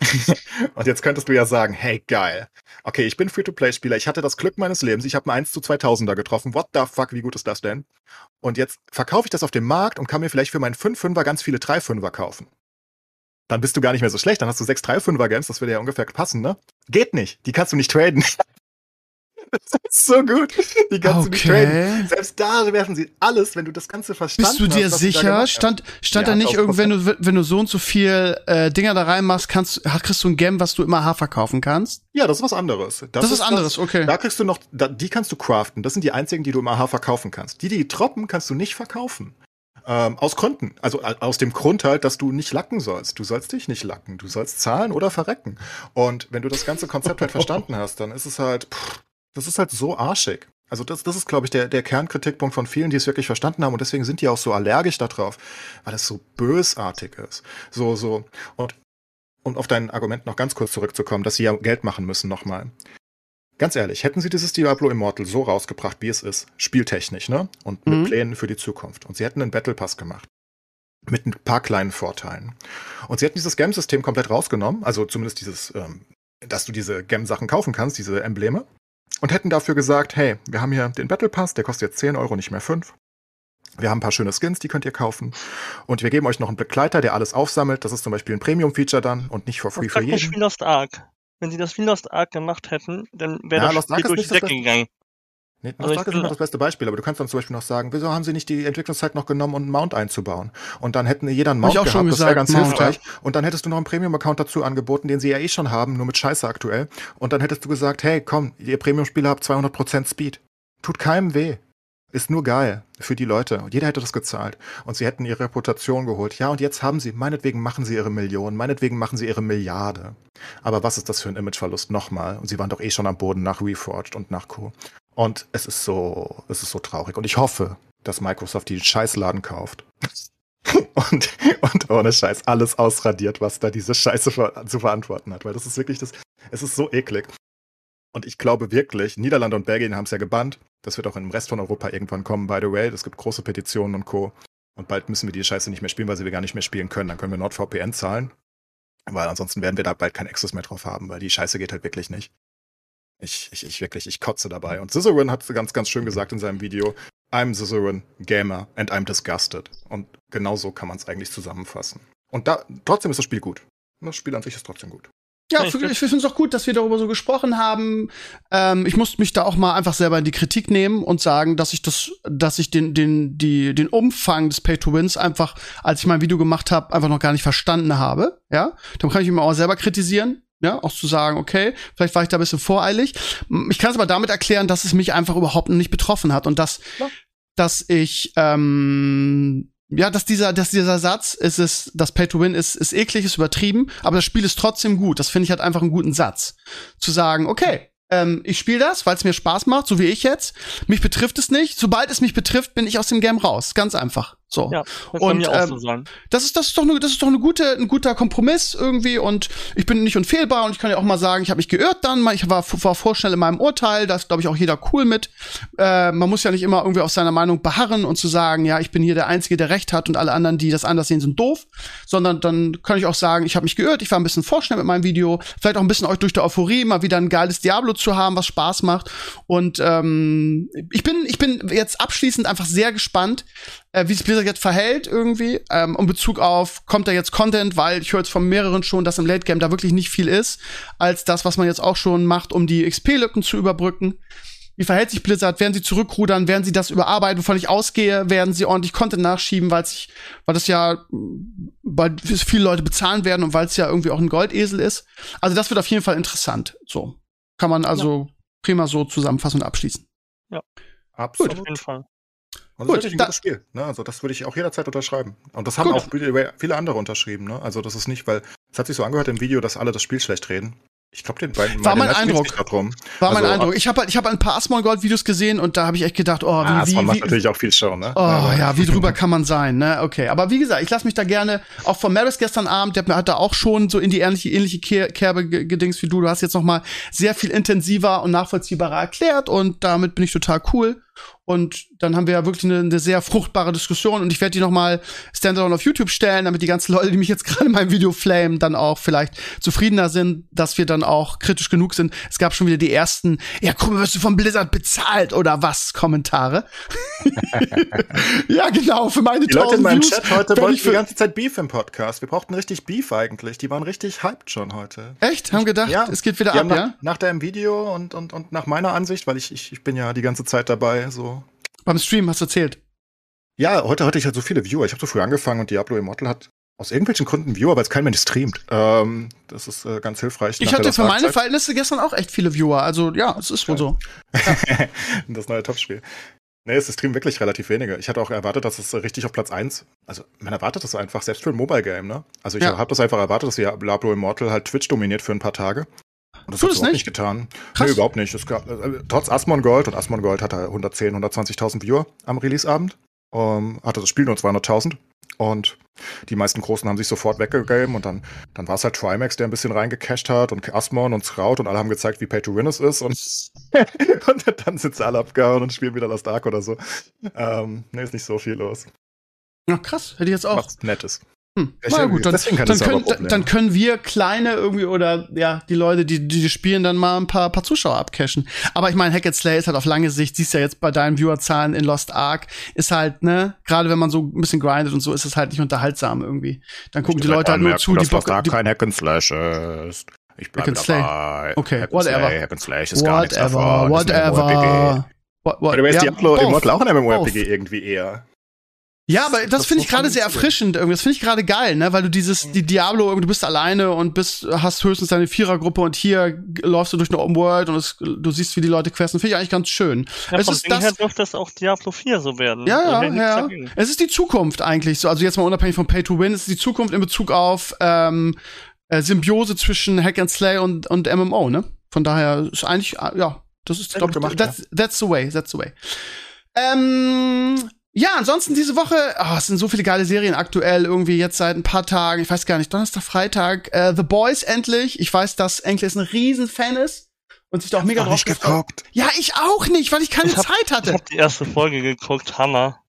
und jetzt könntest du ja sagen, hey, geil. Okay, ich bin Free-to-Play-Spieler, ich hatte das Glück meines Lebens, ich habe einen 1 zu 2000er getroffen. What the fuck, wie gut ist das denn? Und jetzt verkaufe ich das auf dem Markt und kann mir vielleicht für meinen 5-5er ganz viele 3-5er kaufen. Dann bist du gar nicht mehr so schlecht, dann hast du sechs 3-5er Games, das würde ja ungefähr passen, ne? Geht nicht, die kannst du nicht traden. das ist so gut, die traden. Okay. Selbst da werfen sie alles, wenn du das Ganze verstanden Bist du dir hast, da sicher? haben. Stand, stand Ja, da nicht 1000%. irgendwie, wenn du, wenn du so und so viel äh, Dinger da reinmachst, kannst, hast- kriegst du ein Gem, was du immer H verkaufen kannst? Ja, das ist was anderes. Das, ist anderes, okay. Da kriegst du noch, da, die kannst du craften. Das sind die einzigen, die du im AH verkaufen kannst. Die, die troppen, kannst du nicht verkaufen. Ähm, aus Gründen. Also aus dem Grund halt, dass du nicht lacken sollst. Du sollst dich nicht lacken. Du sollst zahlen oder verrecken. Und wenn du das ganze Konzept halt verstanden hast, dann ist es halt, pff, das ist halt so arschig. Also das, das ist, glaube ich, der, der Kernkritikpunkt von vielen, die es wirklich verstanden haben. Und deswegen sind die auch so allergisch darauf, weil es so bösartig ist. So, so. Und um auf dein Argument noch ganz kurz zurückzukommen, dass sie ja Geld machen müssen nochmal. Ganz ehrlich, hätten sie dieses Diablo Immortal so rausgebracht, wie es ist, spieltechnisch, ne? Und mit Mhm. Plänen für die Zukunft. Und sie hätten einen Battle Pass gemacht. Mit ein paar kleinen Vorteilen. Und sie hätten dieses Gem-System komplett rausgenommen, also zumindest dieses, ähm, dass du diese Gem-Sachen kaufen kannst, diese Embleme. Und hätten dafür gesagt, hey, wir haben hier den Battle Pass, der kostet jetzt 10 Euro, nicht mehr 5. Wir haben ein paar schöne Skins, die könnt ihr kaufen. Und wir geben euch noch einen Begleiter, der alles aufsammelt. Das ist zum Beispiel ein Premium-Feature dann und nicht for free für jeden. wie Lost Ark. Wenn sie das wie Lost Ark gemacht hätten, dann wäre Ja, das Lost Ark durch die Decke gegangen. Nee, Nostalgia ist gl- das beste Beispiel, aber du kannst dann zum Beispiel noch sagen, wieso haben sie nicht die Entwicklungszeit noch genommen, um einen Mount einzubauen? Und dann hätten jeder einen Mount gehabt, das wäre gesagt, ganz Mount, hilfreich. Und dann hättest du noch einen Premium-Account dazu angeboten, den sie ja eh schon haben, nur mit Scheiße aktuell. Und dann hättest du gesagt, hey, komm, ihr Premium-Spieler habt 200% Speed. Tut keinem weh. Ist nur geil für die Leute. Und jeder hätte das gezahlt. Und sie hätten ihre Reputation geholt. Ja, und jetzt haben sie, meinetwegen machen sie ihre Millionen, meinetwegen machen sie ihre Milliarde. Aber was ist das für ein Imageverlust nochmal? Und sie waren doch eh schon am Boden nach Reforged und nach Co. Und es ist so, es ist so traurig. Und ich hoffe, dass Microsoft die Scheißladen kauft. und, und ohne Scheiß alles ausradiert, was da diese Scheiße zu verantworten hat. Weil das ist wirklich das, es ist so eklig. Und ich glaube wirklich, Niederlande und Belgien haben es ja gebannt. Das wird auch im Rest von Europa irgendwann kommen, by the way. Es gibt große Petitionen und Co. Und bald müssen wir die Scheiße nicht mehr spielen, weil sie wir gar nicht mehr spielen können. Dann können wir NordVPN zahlen. Weil ansonsten werden wir da bald keinen Access mehr drauf haben, weil die Scheiße geht halt wirklich nicht. Ich, ich, ich wirklich, ich kotze dabei. Und Cicerin hat ganz, ganz schön gesagt in seinem Video, I'm Cicerin, Gamer, and I'm disgusted. Und genau so kann man es eigentlich zusammenfassen. Und da, trotzdem ist das Spiel gut. Das Spiel an sich ist trotzdem gut. Ja, ich ich, find- ich finde es auch gut, dass wir darüber so gesprochen haben. Ähm, ich musste mich da auch mal einfach selber in die Kritik nehmen und sagen, dass ich das, dass ich den, den, die, den Umfang des Pay-to-Wins einfach, als ich mein Video gemacht habe, einfach noch gar nicht verstanden habe. Ja, dann kann ich mich auch selber kritisieren. Ja, auch zu sagen, okay, vielleicht war ich da ein bisschen voreilig. Ich kann es aber damit erklären, dass es mich einfach überhaupt nicht betroffen hat und dass, Ja. dass ich ähm, ja, dass dieser, dass dieser Satz, es ist, das Pay to Win ist, ist eklig, ist übertrieben, aber das Spiel ist trotzdem gut. Das finde ich halt einfach einen guten Satz. Zu sagen, okay, ähm, ich spiele das, weil es mir Spaß macht, so wie ich jetzt. Mich betrifft es nicht. Sobald es mich betrifft, bin ich aus dem Game raus. Ganz einfach. So. Ja, das Und, ähm, so. Das ist, das ist doch eine, das ist doch eine gute, ein guter Kompromiss irgendwie und ich bin nicht unfehlbar und ich kann ja auch mal sagen, ich habe mich geirrt dann, ich war, war vorschnell in meinem Urteil, da ist, glaube ich, auch jeder cool mit. Äh, man muss ja nicht immer irgendwie auf seiner Meinung beharren und zu sagen, ja, ich bin hier der Einzige, der Recht hat und alle anderen, die das anders sehen, sind doof, sondern dann kann ich auch sagen, ich habe mich geirrt, ich war ein bisschen vorschnell mit meinem Video, vielleicht auch ein bisschen euch durch die Euphorie, mal wieder ein geiles Diablo zu haben, was Spaß macht und ähm, ich bin, ich bin jetzt abschließend einfach sehr gespannt, äh, wie sich Blizzard jetzt verhält irgendwie, ähm, in Bezug auf, kommt da jetzt Content, weil ich höre jetzt von mehreren schon, dass im Late Game da wirklich nicht viel ist, als das, was man jetzt auch schon macht, um die XP-Lücken zu überbrücken. Wie verhält sich Blizzard? Werden sie zurückrudern? Werden sie das überarbeiten, wovon ich ausgehe? Werden sie ordentlich Content nachschieben, weil sich, weil das ja, weil viele Leute bezahlen werden und weil es ja irgendwie auch ein Goldesel ist? Also das wird auf jeden Fall interessant. So kann man also prima so zusammenfassen und abschließen. Absolut. Auf jeden Fall. Und Gut, das ist ein da- gutes Spiel. Ne? Also das würde ich auch jederzeit unterschreiben. Und das haben Gut. auch viele andere unterschrieben. Ne? Also das ist nicht, weil es hat sich so angehört im Video, dass alle das Spiel schlecht reden. Ich glaube, den beiden War mein Eindruck. darum. War mein Also, Eindruck. Ich habe halt, ich habe ein paar Asmongold Videos gesehen und da habe ich echt gedacht, oh, wie, Ah, das wie, macht wie, natürlich auch viel Show, ne? Oh ja, wie drüber kann man sein, ne? Okay, aber wie gesagt, ich lasse mich da gerne auch von Maris gestern Abend, der hat da auch schon so in die ähnliche ähnliche Ker Kerbe ge- gedings wie du. Du hast jetzt noch mal sehr viel intensiver und nachvollziehbarer erklärt und damit bin ich total cool. Und dann haben wir ja wirklich eine, eine sehr fruchtbare Diskussion und ich werde die noch mal standalone auf YouTube stellen, damit die ganzen Leute, die mich jetzt gerade in meinem Video flamen, dann auch vielleicht zufriedener sind, dass wir dann auch kritisch genug sind. Es gab schon wieder die ersten, ja, guck mal, wirst du von Blizzard bezahlt oder was Kommentare. ja, genau, für meine Die Leute in 1000 meinem Views Chat heute wollten die ganze Zeit Beef im Podcast. Wir brauchten richtig Beef eigentlich. Die waren richtig hyped schon heute. Echt? Haben gedacht, Ja. es geht wieder ab, nach, ja? nach deinem Video und, und, und nach meiner Ansicht, weil ich, ich, ich bin ja die ganze Zeit dabei, so. Beim Stream hast du erzählt. Ja, heute hatte ich halt so viele Viewer. Ich habe so früh angefangen und Diablo Immortal hat aus irgendwelchen Gründen Viewer, weil es kein Mensch streamt. Ähm, das ist äh, ganz hilfreich. Ich hatte für meine. Verhältnisse gestern auch echt viele Viewer. Also ja, es ist wohl so. das neue Topspiel. Nee, es streamen wirklich relativ wenige. Ich hatte auch erwartet, dass es richtig auf Platz 1, also man erwartet das einfach, selbst für ein Mobile Game, ne? Also ich Ja. habe das einfach erwartet, dass Diablo Immortal halt Twitch dominiert für ein paar Tage. Und das hat es nicht? nicht getan. Krass. Nee, überhaupt nicht. Es gab, äh, trotz Asmongold, und Asmongold hatte 110, 120.000 Viewer am Releaseabend, ähm, hatte das Spiel nur 200.000. Und die meisten Großen haben sich sofort weggegeben und dann, dann war es halt Trimax, der ein bisschen reingecasht hat und Asmon und Scout und alle haben gezeigt, wie Pay to Win es ist und, und dann sind sie alle abgehauen und spielen wieder Lost Ark oder so. Ähm, ne, ist nicht so viel los. Ja, krass. Hätte ich jetzt auch. Was Nettes. Hm. Na gut, dann, dann, können, dann können wir kleine irgendwie oder ja, die Leute, die, die spielen, dann mal ein paar, paar Zuschauer abcashen. Aber ich meine, Hack and Slay ist halt auf lange Sicht, siehst ja jetzt bei deinen Viewerzahlen in Lost Ark, ist halt, ne, gerade wenn man so ein bisschen grindet und so, ist es halt nicht unterhaltsam irgendwie. Dann gucken die Leute halt nur zu, die Bock, die, kein Hack and Slash ist. Ich and Slay. Okay, Hack whatever. Slay, Hack and Slash ist gar nichts whatever, davon. eine whatever. What, what? The way, ist Ja, Diablo. Immortal auch ein MMORPG irgendwie eher. Ja, aber das, das finde ich gerade sehr erfrischend irgendwie. Das finde ich gerade geil, ne? Weil du dieses, die Diablo, du bist alleine und bist, hast höchstens deine Vierergruppe und hier läufst du durch eine Open World und es, du siehst, wie die Leute questen. Finde ich eigentlich ganz schön. Ja, es ist Ding her das, dürfte das auch Diablo 4 so werden. ja, ja, ja. dagegen. Es ist die Zukunft eigentlich so. Also jetzt mal unabhängig von Pay to Win, es ist die Zukunft in Bezug auf ähm, äh, Symbiose zwischen Hack and Slay und, und MMO, ne? Von daher ist eigentlich, äh, ja, das ist, glaube gut ich, gemacht, that's, that's the way, that's the way. Ähm, ja, ansonsten diese Woche, ah, es sind so viele geile Serien aktuell, irgendwie jetzt seit ein paar Tagen, ich weiß gar nicht, Donnerstag, Freitag, äh, The Boys endlich. Ich weiß, dass Enkel ein Riesen-Fan ist und sich da auch mega drauf geguckt. Ja, ich auch nicht, weil ich keine Ich hab- Zeit Ich hatte. habe die erste Folge geguckt, Hammer.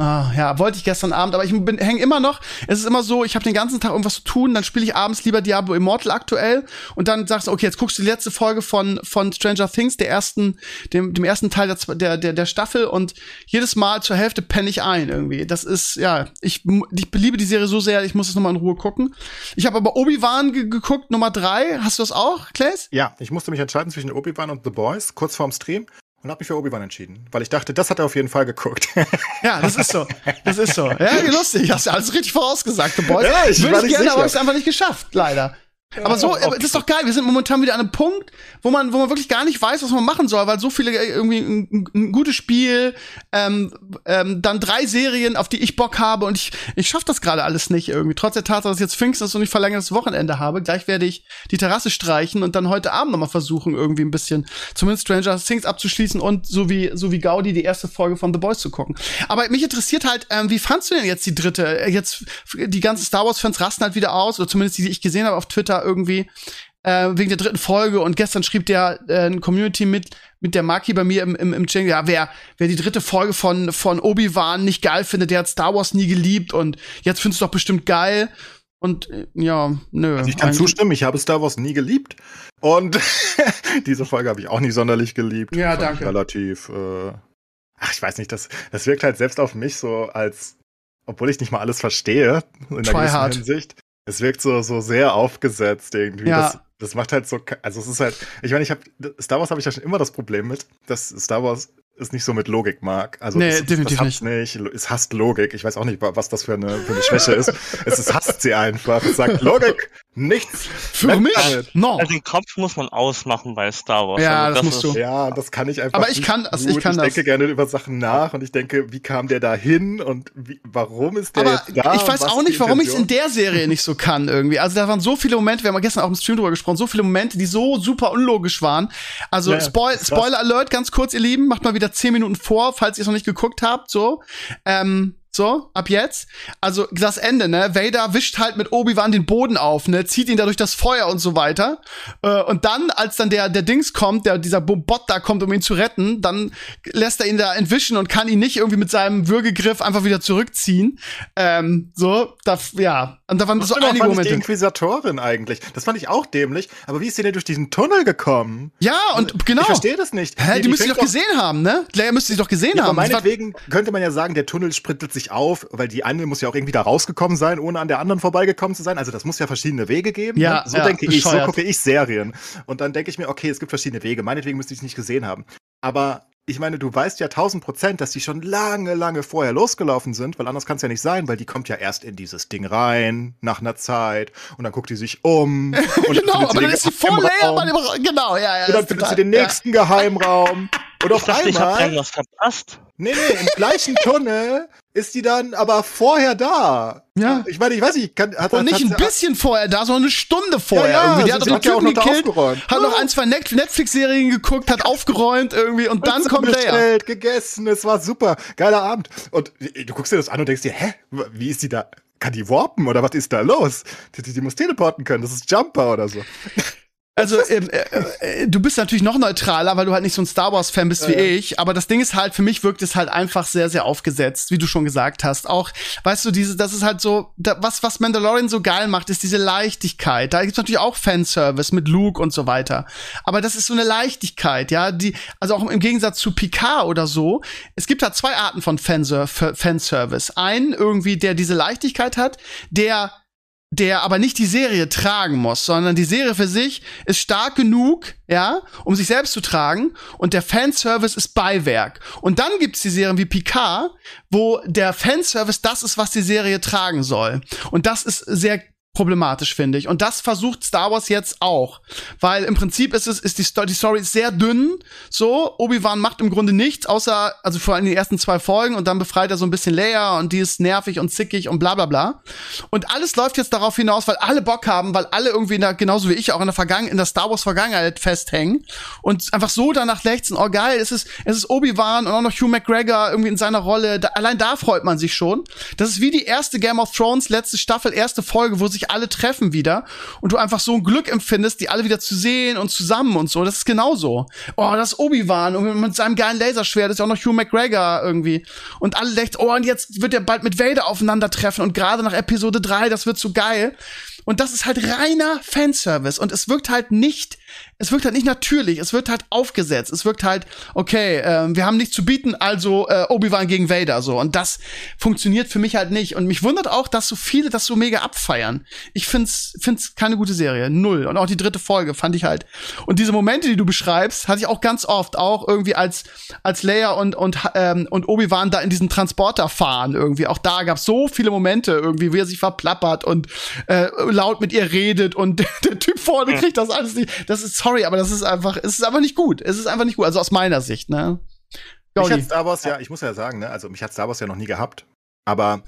Ah, ja, wollte ich gestern Abend, aber ich bin hänge immer noch. Es ist immer so, ich habe den ganzen Tag irgendwas zu tun, dann spiele ich abends lieber Diablo Immortal aktuell und dann sagst du, okay, jetzt guckst du die letzte Folge von von Stranger Things, der ersten, dem, dem ersten Teil der, der der Staffel und jedes Mal zur Hälfte penne ich ein irgendwie. Das ist ja, ich ich liebe die Serie so sehr, ich muss es noch mal in Ruhe gucken. Ich habe aber Obi-Wan ge geguckt, Nummer drei. Hast du das auch, Claes? Ja, ich musste mich entscheiden zwischen Obi-Wan und The Boys, kurz vorm Stream. Und habe mich für Obi-Wan entschieden, weil ich dachte, das hat er auf jeden Fall geguckt. Ja, das ist so. Das ist so. Ja, lustig. Hast du alles richtig vorausgesagt, The Boys. Ja, ich Würde ich gerne, aber sicher. es einfach nicht geschafft, leider. Aber so, aber das ist doch geil. Wir sind momentan wieder an einem Punkt, wo man, wo man wirklich gar nicht weiß, was man machen soll, weil so viele äh, irgendwie ein, ein, gutes Spiel, ähm, ähm, dann drei Serien, auf die ich Bock habe und ich, ich schaffe das gerade alles nicht irgendwie. Trotz der Tatsache, dass jetzt Pfingsten ist und ich verlängertes Wochenende habe. Gleich werde ich die Terrasse streichen und dann heute Abend noch mal versuchen, irgendwie ein bisschen zumindest Stranger Things abzuschließen und so wie, so wie Gaudi die erste Folge von The Boys zu gucken. Aber mich interessiert halt, ähm, wie fandst du denn jetzt die dritte? Äh, Jetzt, die ganzen Star Wars-Fans rasten halt wieder aus, oder zumindest die, die ich gesehen habe auf Twitter irgendwie, äh, wegen der dritten Folge. Und gestern schrieb der äh, ein Community mit, mit der Maki bei mir im, im, im Channel, ja, wer, wer die dritte Folge von, von Obi-Wan nicht geil findet, der hat Star Wars nie geliebt und jetzt findest du doch bestimmt geil. Und äh, ja, nö. Also ich kann zustimmen, ich habe Star Wars nie geliebt. Und diese Folge habe ich auch nicht sonderlich geliebt. Ja, Fand danke. Relativ, äh, ach, ich weiß nicht, das, das wirkt halt selbst auf mich so als, obwohl ich nicht mal alles verstehe, in einer Try gewissen. Hinsicht. Es wirkt so, so sehr aufgesetzt irgendwie. Ja. Das, das macht halt so, also es ist halt, ich meine, ich habe, Star Wars habe ich ja schon immer das Problem mit, dass Star Wars es nicht so mit Logik mag. Also Nee, es, definitiv das hat's nicht. Es hasst Logik. Ich weiß auch nicht, wa- was das für eine, für eine Schwäche ist. Es ist, hasst sie einfach. Es sagt Logik, nichts. Für mich? No. Also den Kopf muss man ausmachen bei Star Wars. Ja, also das musst ist, du. Ja, das kann ich einfach. Aber ich kann das, gut. ich kann das. denke gerne über Sachen nach und ich denke, wie kam der da hin und wie, warum ist der Aber jetzt da? ich weiß auch nicht, warum ich es in der Serie nicht so kann irgendwie. Also da waren so viele Momente, wir haben gestern auch im Stream drüber gesprochen, so viele Momente, die so super unlogisch waren. Also Ja, Spoil das. Spoiler Alert, ganz kurz, ihr Lieben, macht mal wieder 10 Minuten vor, falls ihr es noch nicht geguckt habt, so. Ähm, so, ab jetzt. Also das Ende, ne? Vader wischt halt mit Obi-Wan den Boden auf, ne? Zieht ihn da durch das Feuer und so weiter. Äh, und dann, als dann der, der Dings kommt, der, dieser Bot da kommt, um ihn zu retten, dann lässt er ihn da entwischen und kann ihn nicht irgendwie mit seinem Würgegriff einfach wieder zurückziehen. Ähm, so, da, ja. Und da waren so einige ich die Momente. Inquisitorin eigentlich. Das fand ich auch dämlich. Aber wie ist sie denn durch diesen Tunnel gekommen? Ja, und genau. Ich verstehe das nicht. Hä, die, müsste sie doch gesehen haben, ne? Leia müsste sie doch gesehen Ja, aber haben. War- meinetwegen könnte man ja sagen, der Tunnel sprittelt sich auf, weil die eine muss ja auch irgendwie da rausgekommen sein, ohne an der anderen vorbeigekommen zu sein. Also das muss ja verschiedene Wege geben. Ja, ne? So ja, denke ich, so bescheuert. gucke ich Serien. Und dann denke ich mir, okay, es gibt verschiedene Wege. Meinetwegen müsste ich es nicht gesehen haben. Aber ich meine, du weißt ja tausend Prozent, dass die schon lange, lange vorher losgelaufen sind, weil anders kann es ja nicht sein, weil die kommt ja erst in dieses Ding rein, nach einer Zeit, und dann guckt die sich um. Und genau, findet aber dann ist sie dem Ra- Genau, ja, ja. Und dann findet sie den nächsten Geheimraum. Und auf Ich dachte, ich habe einmal. irgendwas verpasst. Nee, nee, im gleichen Tunnel ist die dann aber vorher da. Ja. Ich meine, ich weiß nicht, kann, hat Und nicht ein bisschen vorher da, sondern eine Stunde vorher. Ja, ja, irgendwie. Die hat doch hat ja auch Typen noch da gekillt, aufgeräumt. hat noch ein, zwei Net- Netflix-Serien geguckt, hat aufgeräumt irgendwie und dann kommt bestellt, gegessen, es war super, geiler Abend. Und du guckst dir das an und denkst dir, hä, wie ist die da? Kann die warpen oder was ist da los? Die, die, die muss teleporten können, das ist Jumper oder so. Also, äh, äh, du bist natürlich noch neutraler, weil du halt nicht so ein Star Wars-Fan bist wie ich. Aber das Ding ist halt, für mich wirkt es halt einfach sehr, sehr aufgesetzt, wie du schon gesagt hast. Auch, weißt du, diese, das ist halt so, da, was, was Mandalorian so geil macht, ist diese Leichtigkeit. Da gibt's natürlich auch Fanservice mit Luke und so weiter. Aber das ist so eine Leichtigkeit, ja, die, also auch im Gegensatz zu Picard oder so. Es gibt da zwei Arten von Fanser Fanservice. Einen irgendwie, der diese Leichtigkeit hat, der der aber nicht die Serie tragen muss, sondern die Serie für sich ist stark genug, ja, um sich selbst zu tragen und der Fanservice ist Beiwerk. Und dann gibt's die Serien wie Picard, wo der Fanservice das ist, was die Serie tragen soll. Und das ist sehr problematisch, finde ich. Und das versucht Star Wars jetzt auch. Weil im Prinzip ist es, ist die, Story, die Story ist sehr dünn. So, Obi-Wan macht im Grunde nichts, außer, also vor allem die ersten zwei Folgen und dann befreit er so ein bisschen Leia und die ist nervig und zickig und bla bla bla. Und alles läuft jetzt darauf hinaus, weil alle Bock haben, weil alle irgendwie in der, genauso wie ich auch in der Vergangenheit, in der Star Wars Vergangenheit festhängen und einfach so danach lechzen, oh geil, es ist, es ist Obi-Wan und auch noch Hugh McGregor irgendwie in seiner Rolle. Da, allein da freut man sich schon. Das ist wie die erste Game of Thrones letzte Staffel, erste Folge, wo sich alle treffen wieder und du einfach so ein Glück empfindest, die alle wieder zu sehen und zusammen und so. Das ist genauso. Oh, das ist Obi-Wan und mit seinem geilen Laserschwert das ist ja auch noch Hugh McGregor irgendwie. Und alle denken, oh, und jetzt wird er bald mit Vader aufeinandertreffen und gerade nach Episode 3, das wird so geil. Und das ist halt reiner Fanservice und es wirkt halt nicht es wirkt halt nicht natürlich, es wirkt halt aufgesetzt, es wirkt halt, okay, äh, wir haben nichts zu bieten, also äh, Obi-Wan gegen Vader so. Und das funktioniert für mich halt nicht. Und mich wundert auch, dass so viele das so mega abfeiern. Ich find's, find's keine gute Serie. Null. Und auch die dritte Folge fand ich halt. Und diese Momente, die du beschreibst, hatte ich auch ganz oft, auch irgendwie als, als Leia und, und, ähm, und Obi-Wan da in diesen Transporter fahren irgendwie. Auch da gab's so viele Momente irgendwie, wie er sich verplappert und äh, laut mit ihr redet und der, der Typ vorne kriegt das alles nicht. Das ist, sorry, aber das ist einfach, es ist einfach nicht gut. Es ist einfach nicht gut. Also aus meiner Sicht, ne? Mich hat Star Wars ja, ich muss ja sagen, ne, also mich hat Star Wars ja noch nie gehabt. Aber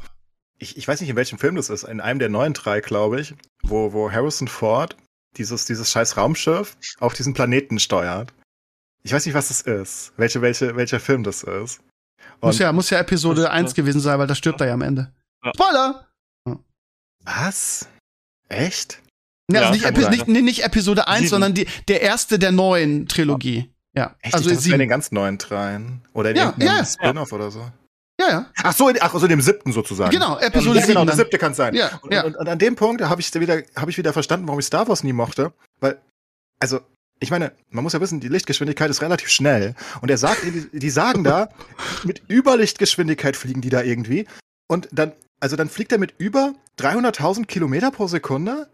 ich, ich weiß nicht, in welchem Film das ist. In einem der neuen drei, glaube ich, wo, wo Harrison Ford dieses, dieses scheiß Raumschiff auf diesen Planeten steuert. Ich weiß nicht, was das ist. Welche, welche, welcher Film das ist. Und muss ja, muss ja Episode 1 gewesen sein, weil da stirbt er ja am Ende. Spoiler! Was? Echt? Ja, also nicht, Epi nicht, nicht, Episode 1, Sieben. sondern die, der erste der neuen Trilogie. Ja. Echt? Also in den ganz neuen dreien. Oder in ja, ja. Spin-off oder so. Ja, ja. Ach so, ach, also dem siebten sozusagen. Genau, Episode ja, genau, der siebte kann sein. Ja, und, ja. Und, und, an dem Punkt habe ich wieder, habe ich wieder verstanden, warum ich Star Wars nie mochte, weil, also, ich meine, man muss ja wissen, die Lichtgeschwindigkeit ist relativ schnell. Und er sagt, die, die sagen da, mit Überlichtgeschwindigkeit fliegen die da irgendwie. Und dann, also dann fliegt er mit über 300.000 Kilometer pro Sekunde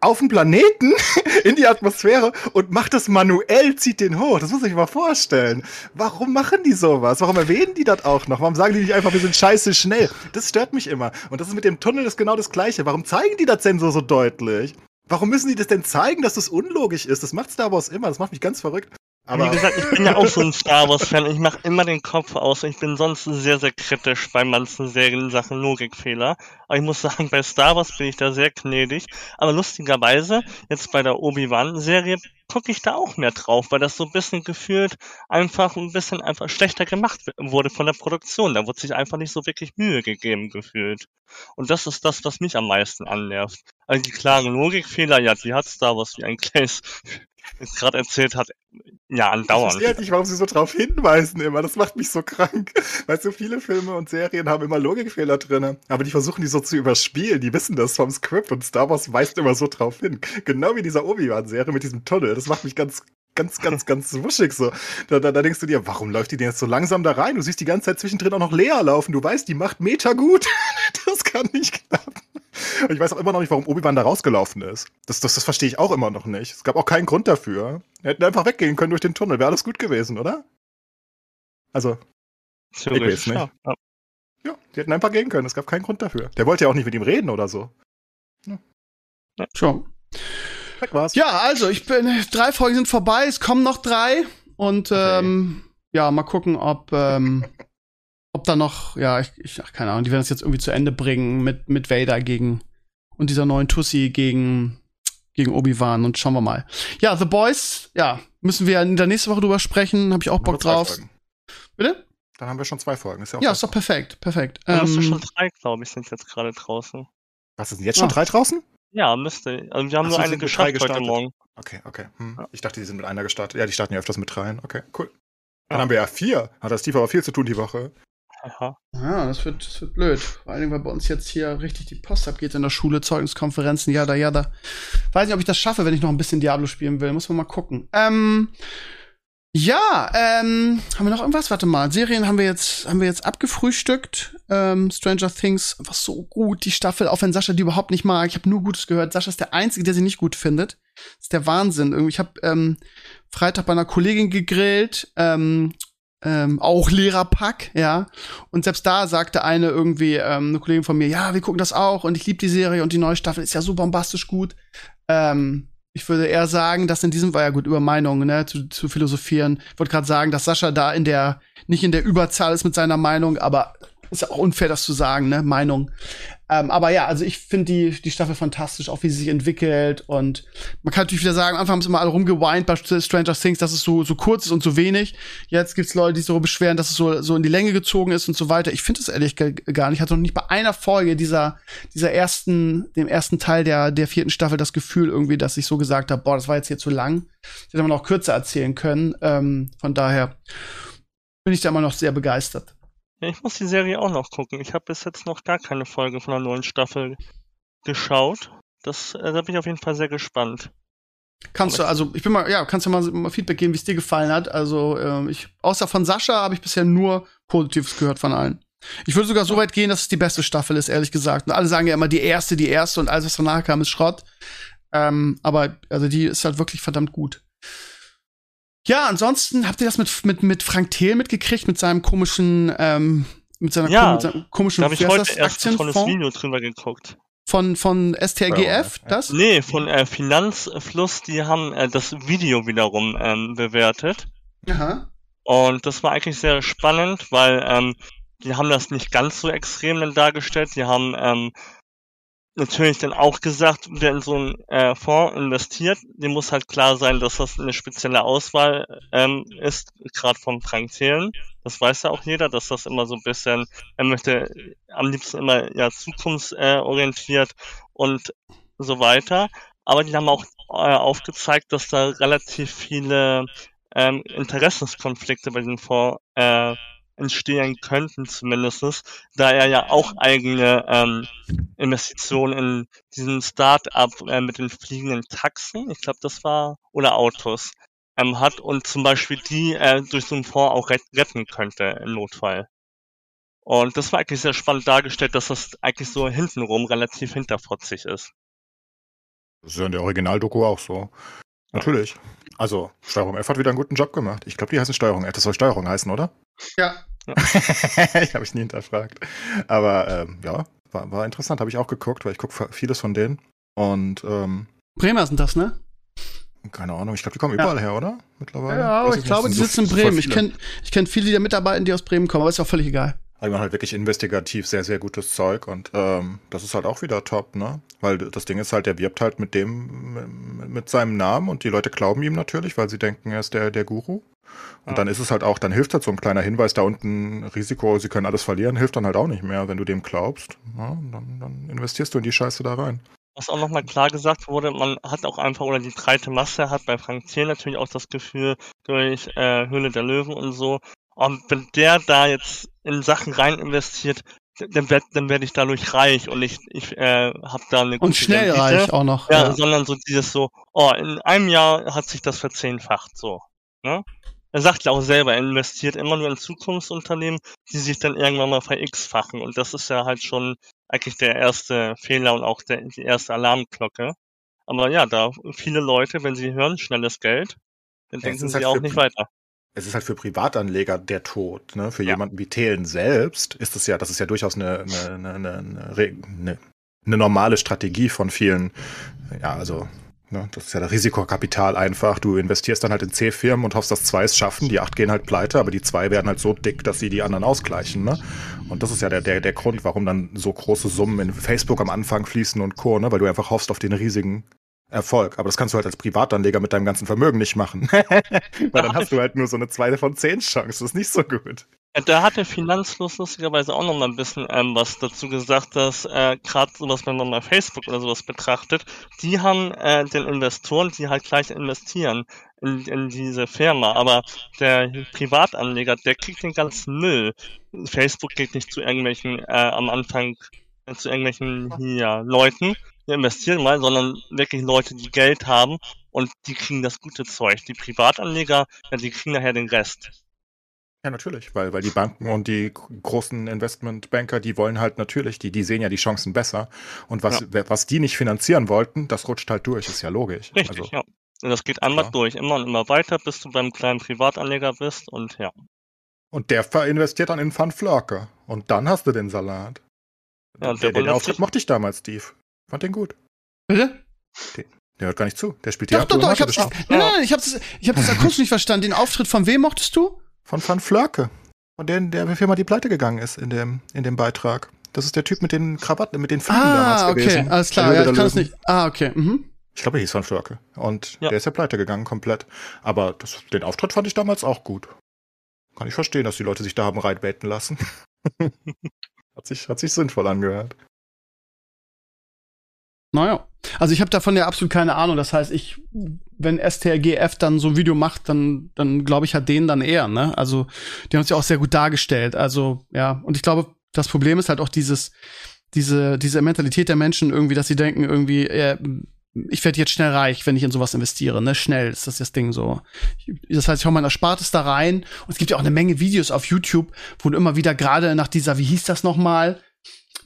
auf den Planeten in die Atmosphäre und macht das manuell, zieht den hoch. Das muss ich mal vorstellen. Warum machen die sowas? Warum erwähnen die das auch noch? Warum sagen die nicht einfach, wir sind scheiße schnell? Das stört mich immer. Und das ist mit dem Tunnel ist genau das Gleiche. Warum zeigen die das denn so, so deutlich? Warum müssen die das denn zeigen, dass das unlogisch ist? Das macht Star Wars immer. Das macht mich ganz verrückt. Aber Wie gesagt, ich bin ja auch so ein Star Wars-Fan. Ich mache immer den Kopf aus. Ich bin sonst sehr, sehr kritisch bei manchen Serien in Sachen Logikfehler. Aber ich muss sagen, bei Star Wars bin ich da sehr gnädig. Aber lustigerweise, jetzt bei der Obi-Wan-Serie gucke ich da auch mehr drauf, weil das so ein bisschen gefühlt einfach ein bisschen einfach schlechter gemacht wurde von der Produktion. Da wurde sich einfach nicht so wirklich Mühe gegeben gefühlt. Und das ist das, was mich am meisten annervt. Also die klaren Logikfehler, ja, die hat Star Wars wie ein Clays gerade erzählt hat, ja, andauernd. Ich verstehe halt nicht, warum sie so drauf hinweisen immer. Das macht mich so krank. Weil so viele Filme und Serien haben immer Logikfehler drin. Aber die versuchen die so zu überspielen. Die wissen das vom Skript und Star Wars weist immer so drauf hin. Genau wie dieser Obi-Wan-Serie mit diesem Tunnel. Das macht mich ganz, ganz, ganz, ganz wuschig so. Da, da, da, denkst du dir, warum läuft die denn jetzt so langsam da rein? Du siehst die ganze Zeit zwischendrin auch noch Lea laufen. Du weißt, die macht Meter gut. das kann nicht klappen. Und ich weiß auch immer noch nicht, warum Obi-Wan da rausgelaufen ist. Das, das, das verstehe ich auch immer noch nicht. Es gab auch keinen Grund dafür. Wir hätten einfach weggehen können durch den Tunnel. Wäre alles gut gewesen, oder? Also. Theoretisch, nicht. Ja. ja, die hätten einfach gehen können. Es gab keinen Grund dafür. Der wollte ja auch nicht mit ihm reden oder so. Ja. Schon. Weg war's. Ja, also, ich bin. Drei Folgen sind vorbei, es kommen noch drei. Und okay. ähm, ja, mal gucken, ob. Ähm, ob da noch, ja, ich, ich ach, keine Ahnung, die werden das jetzt irgendwie zu Ende bringen mit, mit Vader gegen und dieser neuen Tussi gegen, gegen Obi-Wan und schauen wir mal. Ja, The Boys, ja, müssen wir in der nächsten Woche drüber sprechen, habe ich auch Bock drauf. Folgen. Bitte? Dann haben wir schon zwei Folgen. Ist ja, auch ja ist doch perfekt, perfekt. Da ähm, schon drei, glaube ich, sind jetzt gerade draußen. Was sind jetzt schon ah. drei draußen? Ja, müsste. Also wir haben Ach, nur eine geschafft heute Morgen. Okay, okay. Hm. Ja. Ich dachte, die sind mit einer gestartet. Ja, die starten ja öfters mit dreien. Okay, cool. Dann ja. haben wir ja vier. Hat das Steve aber viel zu tun die Woche. Aha. Ja, das wird, das wird blöd. Vor allem, weil bei uns jetzt hier richtig die Post abgeht in der Schule, Zeugniskonferenzen, ja, da, ja, da. Weiß nicht, ob ich das schaffe, wenn ich noch ein bisschen Diablo spielen will. Muss man mal gucken. Ähm, Ja, ähm, haben wir noch irgendwas? Warte mal, Serien haben wir jetzt, haben wir jetzt abgefrühstückt. Ähm, Stranger Things war so gut, die Staffel, auch wenn Sascha die überhaupt nicht mag. Ich habe nur Gutes gehört. Sascha ist der Einzige, der sie nicht gut findet. Das ist der Wahnsinn. Irgendwie, ich habe ähm, Freitag bei einer Kollegin gegrillt, ähm, ähm, auch Lehrerpack, ja. Und selbst da sagte eine irgendwie, ähm, eine Kollegin von mir, ja, wir gucken das auch und ich liebe die Serie und die neue Staffel ist ja so bombastisch gut. Ähm, ich würde eher sagen, dass in diesem war ja gut über Meinungen, ne, zu, zu philosophieren. Ich wollte gerade sagen, dass Sascha da in der nicht in der Überzahl ist mit seiner Meinung, aber ist ja auch unfair, das zu sagen, ne, Meinung. Ähm, aber ja, also ich finde die, die Staffel fantastisch, auch wie sie sich entwickelt. Und man kann natürlich wieder sagen, am Anfang haben sie immer alle rumgeweint bei Stranger Things, dass es so, so kurz ist und so wenig. Jetzt gibt's Leute, die sich darüber beschweren, dass es so, so in die Länge gezogen ist und so weiter. Ich finde es ehrlich gar nicht. Ich hatte noch nicht bei einer Folge dieser, dieser ersten, dem ersten Teil der, der vierten Staffel das Gefühl irgendwie, dass ich so gesagt habe, boah, das war jetzt hier zu lang. Das hätte man auch kürzer erzählen können. Ähm, von daher bin ich da immer noch sehr begeistert. Ja, ich muss die Serie auch noch gucken. Ich habe bis jetzt noch gar keine Folge von der neuen Staffel geschaut. Das, äh, da bin ich auf jeden Fall sehr gespannt. Kannst du, also ich bin mal, ja, kannst du mal, mal Feedback geben, wie es dir gefallen hat. Also ähm, ich, außer von Sascha habe ich bisher nur Positives gehört von allen. Ich würde sogar so weit gehen, dass es die beste Staffel ist, ehrlich gesagt. Und alle sagen ja immer die erste, die erste und alles, was danach kam, ist Schrott. Ähm, aber also die ist halt wirklich verdammt gut. Ja, ansonsten habt ihr das mit, mit, mit Frank Thiel mitgekriegt, mit seinem komischen, ähm, mit seiner Ja, mit seinem komischen Da habe ich heute erst ein tolles Video drüber geguckt. von, von STRGF, Ja. das? Nee, von äh, Finanzfluss, die haben äh, das Video wiederum ähm, bewertet. Aha. Und das war eigentlich sehr spannend, weil ähm, die haben das nicht ganz so extrem dann dargestellt. Die haben ähm, natürlich dann auch gesagt, wer in so einen äh, Fonds investiert, dem muss halt klar sein, dass das eine spezielle Auswahl ähm, ist, gerade von Frank Thelen. Das weiß ja auch jeder, dass das immer so ein bisschen, er möchte am liebsten immer ja zukunftsorientiert und so weiter. Aber die haben auch äh, aufgezeigt, dass da relativ viele ähm, Interessenskonflikte bei dem Fonds äh, entstehen könnten zumindestens, da er ja auch eigene ähm, Investitionen in diesen Start-up äh, mit den fliegenden Taxen, ich glaube das war, oder Autos, ähm, hat und zum Beispiel die äh, durch so einen Fonds auch ret retten könnte im Notfall. Und das war eigentlich sehr spannend dargestellt, dass das eigentlich so hintenrum relativ hinterfotzig ist. Das ist ja in der Originaldoku auch so. Natürlich. Also, Steuerung F hat wieder einen guten Job gemacht. Ich glaube, die heißen Steuerung F. Das soll Steuerung heißen, oder? Ja. ich habe ich nie hinterfragt. Aber ähm, ja, war, war interessant. Habe ich auch geguckt, weil ich gucke vieles von denen. Und ähm, Bremer sind das, ne? keine Ahnung, ich glaube, die kommen Ja. überall her, oder? Mittlerweile. Ja, aber Weiß ich glaube, die sitzen in Bremen. Ich kenne ich kenn viele, die da mitarbeiten, die aus Bremen kommen, aber ist auch völlig egal. Aber die machen halt wirklich investigativ sehr, sehr gutes Zeug und ähm, das ist halt auch wieder top, ne? Weil das Ding ist halt, der wirbt halt mit dem, mit seinem Namen und die Leute glauben ihm natürlich, weil sie denken, er ist der, der Guru. Und Ja. dann ist es halt auch, dann hilft halt so ein kleiner Hinweis da unten, Risiko, sie können alles verlieren, hilft dann halt auch nicht mehr, wenn du dem glaubst. Ja, dann, dann investierst du in die Scheiße da rein. Was auch nochmal klar gesagt wurde, man hat auch einfach, oder die breite Masse hat bei Frank Thiel natürlich auch das Gefühl, durch äh, Höhle der Löwen und so, und wenn der da jetzt in Sachen rein investiert, dann werd, dann werde ich dadurch reich und ich, ich äh, habe da eine Und schnell Rendite. reich auch noch. Ja, Ja. sondern so dieses so, oh, in einem Jahr hat sich das verzehnfacht, so. Ne? Er sagt ja auch selber, er investiert immer nur in Zukunftsunternehmen, die sich dann irgendwann mal ver-x-fachen. Und das ist ja halt schon eigentlich der erste Fehler und auch der, die erste Alarmglocke. Aber ja, da viele Leute, wenn sie hören, schnelles Geld, dann Ja, es denken sie halt auch nicht weiter. Es ist halt für Privatanleger der Tod. Ne? Für Ja. jemanden wie Thelen selbst ist es ja, das ist ja durchaus eine, eine, eine, eine, eine, eine normale Strategie von vielen. Ja, also, ne, das ist ja das Risikokapital einfach. Du investierst dann halt in C-Firmen und hoffst, dass zwei es schaffen. Die acht gehen halt pleite, aber die zwei werden halt so dick, dass sie die anderen ausgleichen. Ne? Und das ist ja der, der, der Grund, warum dann so große Summen in Facebook am Anfang fließen und Co., ne? weil du einfach hoffst auf den riesigen Erfolg. Aber das kannst du halt als Privatanleger mit deinem ganzen Vermögen nicht machen. Weil dann hast du halt nur so eine zweite von zehn Chance. Das ist nicht so gut. Ja, Da hat der Finanzfluss lustigerweise auch noch mal ein bisschen ähm, was dazu gesagt, dass äh, gerade sowas, wenn man mal Facebook oder sowas betrachtet, die haben äh, den Investoren, die halt gleich investieren in, in diese Firma, aber der Privatanleger, der kriegt den ganzen Müll. Facebook geht nicht zu irgendwelchen äh, am Anfang äh, zu irgendwelchen hier Leuten, investieren mal, sondern wirklich Leute, die Geld haben und die kriegen das gute Zeug. Die Privatanleger, ja, die kriegen nachher den Rest. Ja, natürlich, weil, weil die Banken und die großen Investmentbanker, die wollen halt natürlich, die, die sehen ja die Chancen besser. Und was, ja. was die nicht finanzieren wollten, das rutscht halt durch, ist ja logisch. Richtig, also, ja. Und das geht einmal klar. durch, immer und immer weiter, bis du beim kleinen Privatanleger bist und ja. Und der investiert dann in Van Flörke. Und dann hast du den Salat. Ja, und der, der, den Auftritt mochte ich damals, Steve. Fand den gut. Bitte? Den, der hört gar nicht zu. Der spielt doch, doch, doch, ich hab's, nein, nein, nein, ich hab's, ich hab das akustisch nicht verstanden. Den Auftritt von wem mochtest du? Von Van Flörke. Von der, der Firma, die pleite gegangen ist in dem, in dem Beitrag. Das ist der Typ mit den Krawatten, mit den Fliegen ah, damals okay, gewesen. okay, alles klar. Ja, ich kann es nicht. Ah, okay. Mhm. Ich glaube, er hieß Van Flörke. Und ja. der ist ja pleite gegangen komplett. Aber das, den Auftritt fand ich damals auch gut. Kann ich verstehen, dass die Leute sich da haben reitbeten lassen. hat, sich, hat sich sinnvoll angehört. Naja. Also ich habe davon ja absolut keine Ahnung. Das heißt, ich, wenn STRGF dann so ein Video macht, dann, dann glaube ich halt denen dann eher, ne? Also, die haben es ja auch sehr gut dargestellt. Also, ja. Und ich glaube, das Problem ist halt auch dieses, diese, diese Mentalität der Menschen irgendwie, dass sie denken, irgendwie, äh, ich werde jetzt schnell reich, wenn ich in sowas investiere, ne? Schnell ist das das Ding so. Das heißt, ich hau mein Erspartes da rein. Und es gibt ja auch eine Menge Videos auf YouTube, wo du immer wieder gerade nach dieser, wie hieß das nochmal?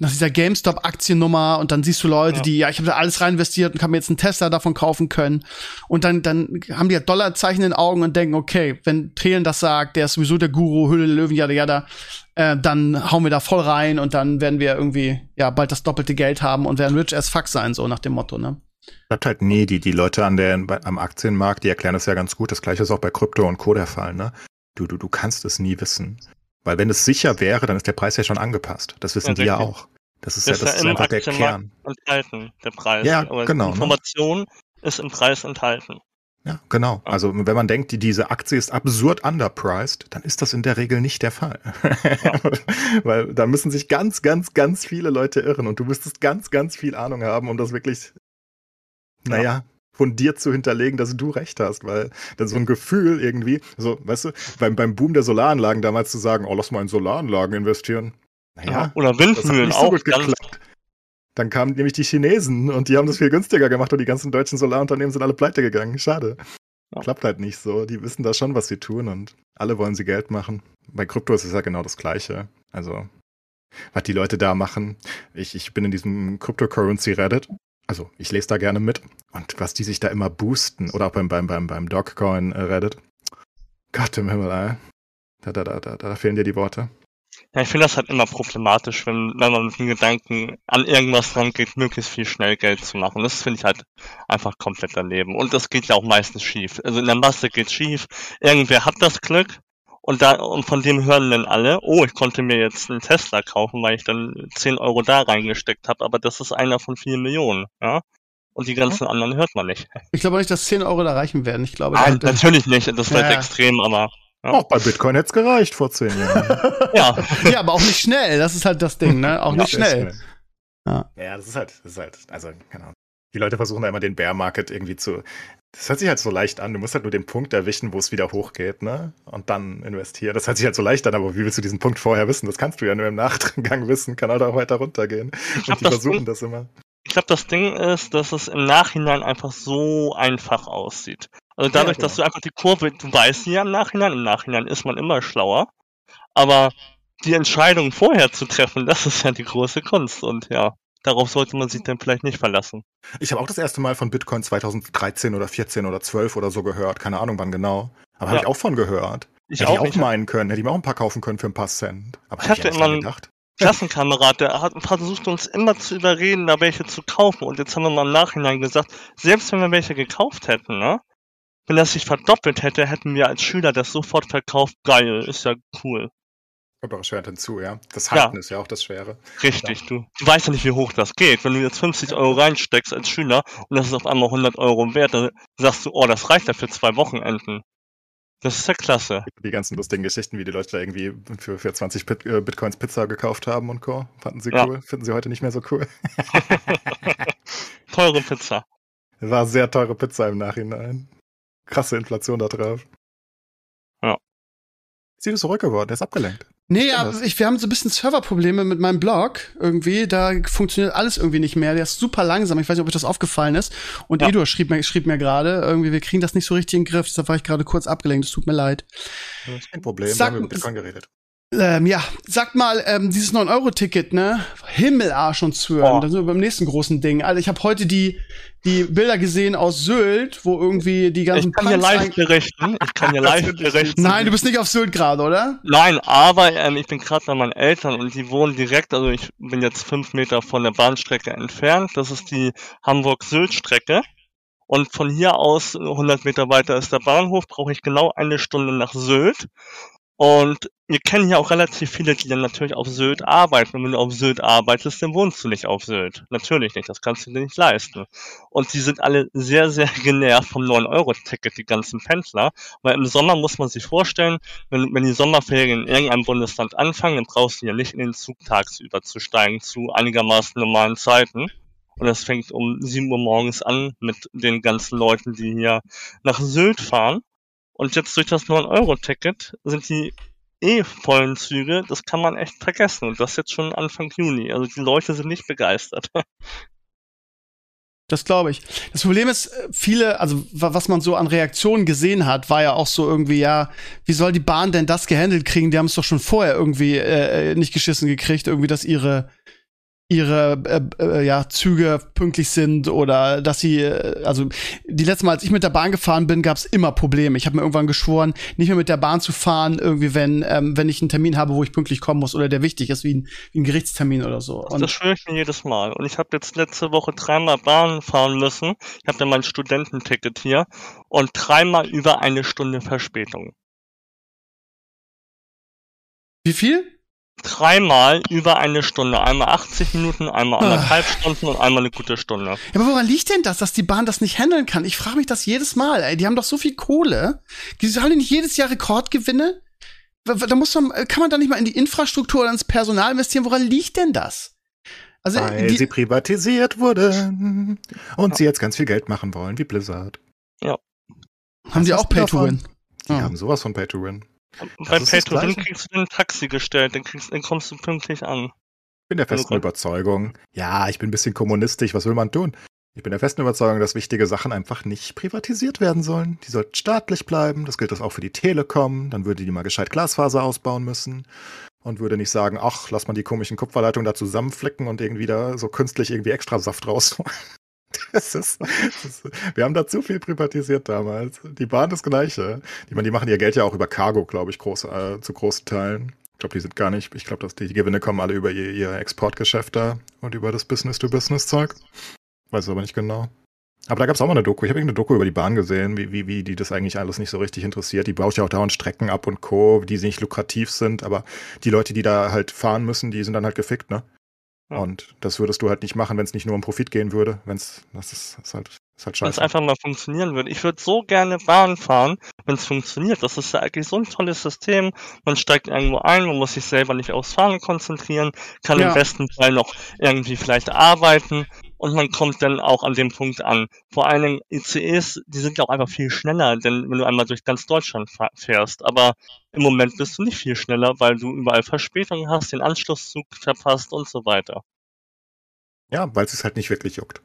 Nach dieser GameStop-Aktiennummer und dann siehst du Leute, ja. die, ja, ich habe da alles rein investiert und kann mir jetzt einen Tesla davon kaufen können. Und dann, dann haben die ja Dollarzeichen in den Augen und denken, okay, wenn Trelen das sagt, der ist sowieso der Guru, Hülle, Löwen, jada, jada, äh, dann hauen wir da voll rein und dann werden wir irgendwie, ja, bald das doppelte Geld haben und werden rich as fuck sein, so nach dem Motto, ne? Bleibt halt nee, die, die Leute an der, am Aktienmarkt, die erklären das ja ganz gut. Das gleiche ist auch bei Krypto und Co. der Fall, ne? Du, du, du kannst es nie wissen. Weil wenn es sicher wäre, dann ist der Preis ja schon angepasst. Das wissen ja, die ja auch. Das ist das ja, das ist, einfach der Kern. Enthalten, der Preis. Ja, Aber genau. Die ne? Information ne? ist im Preis enthalten. Ja, genau. Also wenn man denkt, die, diese Aktie ist absurd underpriced, dann ist das in der Regel nicht der Fall. Ja. Weil da müssen sich ganz, ganz, ganz viele Leute irren und du müsstest ganz, ganz viel Ahnung haben, um das wirklich, naja, ja. Fundiert zu hinterlegen, dass du recht hast. Weil dann so ein Gefühl irgendwie, so, weißt du, beim, beim Boom der Solaranlagen damals zu sagen, oh, lass mal in Solaranlagen investieren, naja, oder Windmühlen auch. So Dann kamen nämlich die Chinesen und die haben das viel günstiger gemacht und die ganzen deutschen Solarunternehmen sind alle pleite gegangen. Schade. Ja. Klappt halt nicht so. Die wissen da schon, was sie tun und alle wollen sie Geld machen. Bei Krypto ist es ja genau das Gleiche. Also, was die Leute da machen. Ich, ich bin in diesem Cryptocurrency Reddit. Also, ich lese da gerne mit. Und was die sich da immer boosten, oder auch beim, beim, beim, beim Dogcoin Reddit. Gott im Himmel, ey. Da, da, da, da, da fehlen dir die Worte. Ja, ich finde das halt immer problematisch, wenn, wenn man mit dem Gedanken an irgendwas rangeht, möglichst viel schnell Geld zu machen. Das finde ich halt einfach komplett daneben. Und das geht ja auch meistens schief. Also in der Masse geht schief. Irgendwer hat das Glück und da, und von dem hören dann alle, oh, ich konnte mir jetzt einen Tesla kaufen, weil ich dann 10 Euro da reingesteckt habe, aber das ist einer von vielen Millionen, ja. Und die ganzen anderen hört man nicht. Ich glaube nicht, dass 10 Euro da reichen werden. Ich glaube, Nein, natürlich nicht. Das wird ja. extrem, aber ja. Auch bei Bitcoin hätte es gereicht vor zehn Jahren. ja. ja, aber auch nicht schnell. Das ist halt das Ding, ne? Auch nicht schnell. schnell. Ja. ja, das ist halt, das ist halt, also, keine Ahnung. Die Leute versuchen da immer den Bear Market irgendwie zu. Das hört sich halt so leicht an. Du musst halt nur den Punkt erwischen, wo es wieder hochgeht, ne? Und dann investieren. Das hört sich halt so leicht an, aber wie willst du diesen Punkt vorher wissen? Das kannst du ja nur im Nachgang wissen, kann halt auch weiter runtergehen. Ich Und die das versuchen Ding, das immer. Ich glaube, das Ding ist, dass es im Nachhinein einfach so einfach aussieht. Also dadurch, ja, genau. dass du einfach die Kurve, du weißt ja im Nachhinein, im Nachhinein ist man immer schlauer, aber die Entscheidung vorher zu treffen, das ist ja die große Kunst und ja, darauf sollte man sich dann vielleicht nicht verlassen. Ich habe auch das erste Mal von Bitcoin 2013 oder 14 oder 12 oder so gehört, keine Ahnung wann genau, aber ja. habe ich auch von gehört. Ich hätte auch, ich auch meinen können, hätte ich mir auch ein paar kaufen können für ein paar Cent. Aber ich hatte immer einen Klassenkamerad, der hat versucht uns immer zu überreden, da welche zu kaufen und jetzt haben wir mal im Nachhinein gesagt, selbst wenn wir welche gekauft hätten, ne, wenn das sich verdoppelt hätte, hätten wir als Schüler das sofort verkauft. Geil, ist ja cool. Kommt auch schwer hinzu, ja. Das Halten ja. ist ja auch das Schwere. Richtig, ja. du, du weißt ja nicht, wie hoch das geht. Wenn du jetzt 50 Euro reinsteckst als Schüler und das ist auf einmal 100 Euro wert, dann sagst du, oh, das reicht ja für zwei Wochenenden. Das ist ja klasse. Die ganzen lustigen Geschichten, wie die Leute da irgendwie für, für 20 Bit, äh, Bitcoins Pizza gekauft haben und Co. Fanden sie ja. cool. Finden sie heute nicht mehr so cool. teure Pizza. War sehr teure Pizza im Nachhinein krasse Inflation da drauf. Ja. Sie ist zurück geworden, er ist abgelenkt. Nee, ja, ich, wir haben so ein bisschen Serverprobleme mit meinem Blog irgendwie. Da funktioniert alles irgendwie nicht mehr. Der ist super langsam. Ich weiß nicht, ob euch das aufgefallen ist. Und Ja. Edu schrieb mir, schrieb mir gerade, irgendwie, wir kriegen das nicht so richtig in den Griff. Deshalb war ich gerade kurz abgelenkt. Es tut mir leid. Kein Problem, Sag- da haben wir mit Bitcoin geredet. Ähm, ja, sagt mal, ähm, dieses 9-Euro-Ticket, ne? Himmelarsch und Zwirn. Oh. Da sind wir beim nächsten großen Ding. Alter, ich habe heute die, die Bilder gesehen aus Sylt, wo irgendwie die ganzen Ich kann hier Punks live ein- berichten. Ich kann hier live berichten. Nein, du bist nicht auf Sylt gerade, oder? Nein, aber ähm, ich bin gerade bei meinen Eltern und die wohnen direkt, also ich bin jetzt fünf Meter von der Bahnstrecke entfernt. Das ist die Hamburg-Sylt-Strecke. Und von hier aus, 100 Meter weiter ist der Bahnhof, brauche ich genau eine Stunde nach Sylt. Und wir kennen hier auch relativ viele, die dann natürlich auf Sylt arbeiten. Und wenn du auf Sylt arbeitest, dann wohnst du nicht auf Sylt. Natürlich nicht, das kannst du dir nicht leisten. Und die sind alle sehr, sehr genervt vom 9-Euro-Ticket, die ganzen Pendler. Weil im Sommer muss man sich vorstellen, wenn, wenn die Sommerferien in irgendeinem Bundesland anfangen, dann brauchst du ja nicht in den Zug tagsüber zu steigen zu einigermaßen normalen Zeiten. Und es fängt um 7 Uhr morgens an mit den ganzen Leuten, die hier nach Sylt fahren. Und jetzt durch das 9-Euro-Ticket sind die eh vollen Züge, das kann man echt vergessen. Und das jetzt schon Anfang Juni. Also die Leute sind nicht begeistert. Das glaube ich. Das Problem ist, äh, viele, also wa- was man so an Reaktionen gesehen hat, war ja auch so irgendwie, ja, wie soll die Bahn denn das gehandelt kriegen? Die haben es doch schon vorher irgendwie äh, äh, nicht geschissen gekriegt, irgendwie, dass ihre ihre äh, äh, ja, Züge pünktlich sind oder dass sie, äh, also die letzte Mal, als ich mit der Bahn gefahren bin, gab es immer Probleme. Ich habe mir irgendwann geschworen, nicht mehr mit der Bahn zu fahren, irgendwie, wenn, ähm, wenn ich einen Termin habe, wo ich pünktlich kommen muss oder der wichtig ist, wie ein, wie ein Gerichtstermin oder so. das schwöre ich mir jedes Mal. Und ich habe jetzt letzte Woche dreimal Bahn fahren müssen. Ich habe ja mein Studententicket hier. Und dreimal über eine Stunde Verspätung. wie viel? Dreimal über eine Stunde. Einmal 80 Minuten, einmal Ah. anderthalb Stunden und einmal eine gute Stunde. Ja, aber woran liegt denn das, dass die Bahn das nicht handeln kann? Ich frage mich das jedes Mal. Ey, die haben doch so viel Kohle. Die haben die nicht jedes Jahr Rekordgewinne? Da muss man, kann man da nicht mal in die Infrastruktur oder ins Personal investieren? Woran liegt denn das? Also Weil die, sie privatisiert wurde und sie jetzt ganz viel Geld machen wollen, wie Blizzard. haben die was auch Pay to? Win? Die Ah. haben sowas von Pay to Win. Bei ist das Pay-to-Win kriegst du ein Taxi gestellt, dann, kriegst, dann kommst du pünktlich an. Ich bin der festen. Überzeugung, ja, ich bin ein bisschen kommunistisch, was will man tun? Ich bin der festen Überzeugung, dass wichtige Sachen einfach nicht privatisiert werden sollen. Die sollten staatlich bleiben. Das gilt das auch für die Telekom. Dann würde die mal gescheit Glasfaser ausbauen müssen. Und würde nicht sagen, ach, lass mal die komischen Kupferleitungen da zusammenflicken und irgendwie da so künstlich irgendwie extra Saft rausholen. Das ist, das ist, wir haben da zu viel privatisiert damals. Die Bahn das Gleiche. Die, die machen ihr Geld ja auch über Cargo, glaube ich, groß, äh, zu großen Teilen. Ich glaube, die sind gar nicht, ich glaube, dass die, die Gewinne kommen alle über ihr, ihr Exportgeschäft da und über das Business-to-Business-Zeug. Weiß es aber nicht genau. Aber da gab es auch mal eine Doku. Ich habe irgendeine Doku über die Bahn gesehen, wie, wie, wie die das eigentlich alles nicht so richtig interessiert. Die baut ja auch dauernd Strecken ab und Co., die nicht lukrativ sind, aber die Leute, die da halt fahren müssen, die sind dann halt gefickt, ne? Ja. Und das würdest du halt nicht machen, wenn es nicht nur um Profit gehen würde. Wenn es, das ist, ist halt, ist halt Wenn es scheiße. einfach mal funktionieren würde. Ich würde so gerne Bahn fahren, wenn es funktioniert. Das ist ja eigentlich so ein tolles System. Man steigt irgendwo ein, man muss sich selber nicht aufs Fahren konzentrieren, kann Ja. im besten Fall noch irgendwie vielleicht arbeiten und man kommt dann auch an dem Punkt an. Vor allen Dingen ICEs, die sind ja auch einfach viel schneller, denn wenn du einmal durch ganz Deutschland fährst. Aber im Moment bist du nicht viel schneller, weil du überall Verspätungen hast, den Anschlusszug verpasst und so weiter. Ja, weil es es halt nicht wirklich juckt.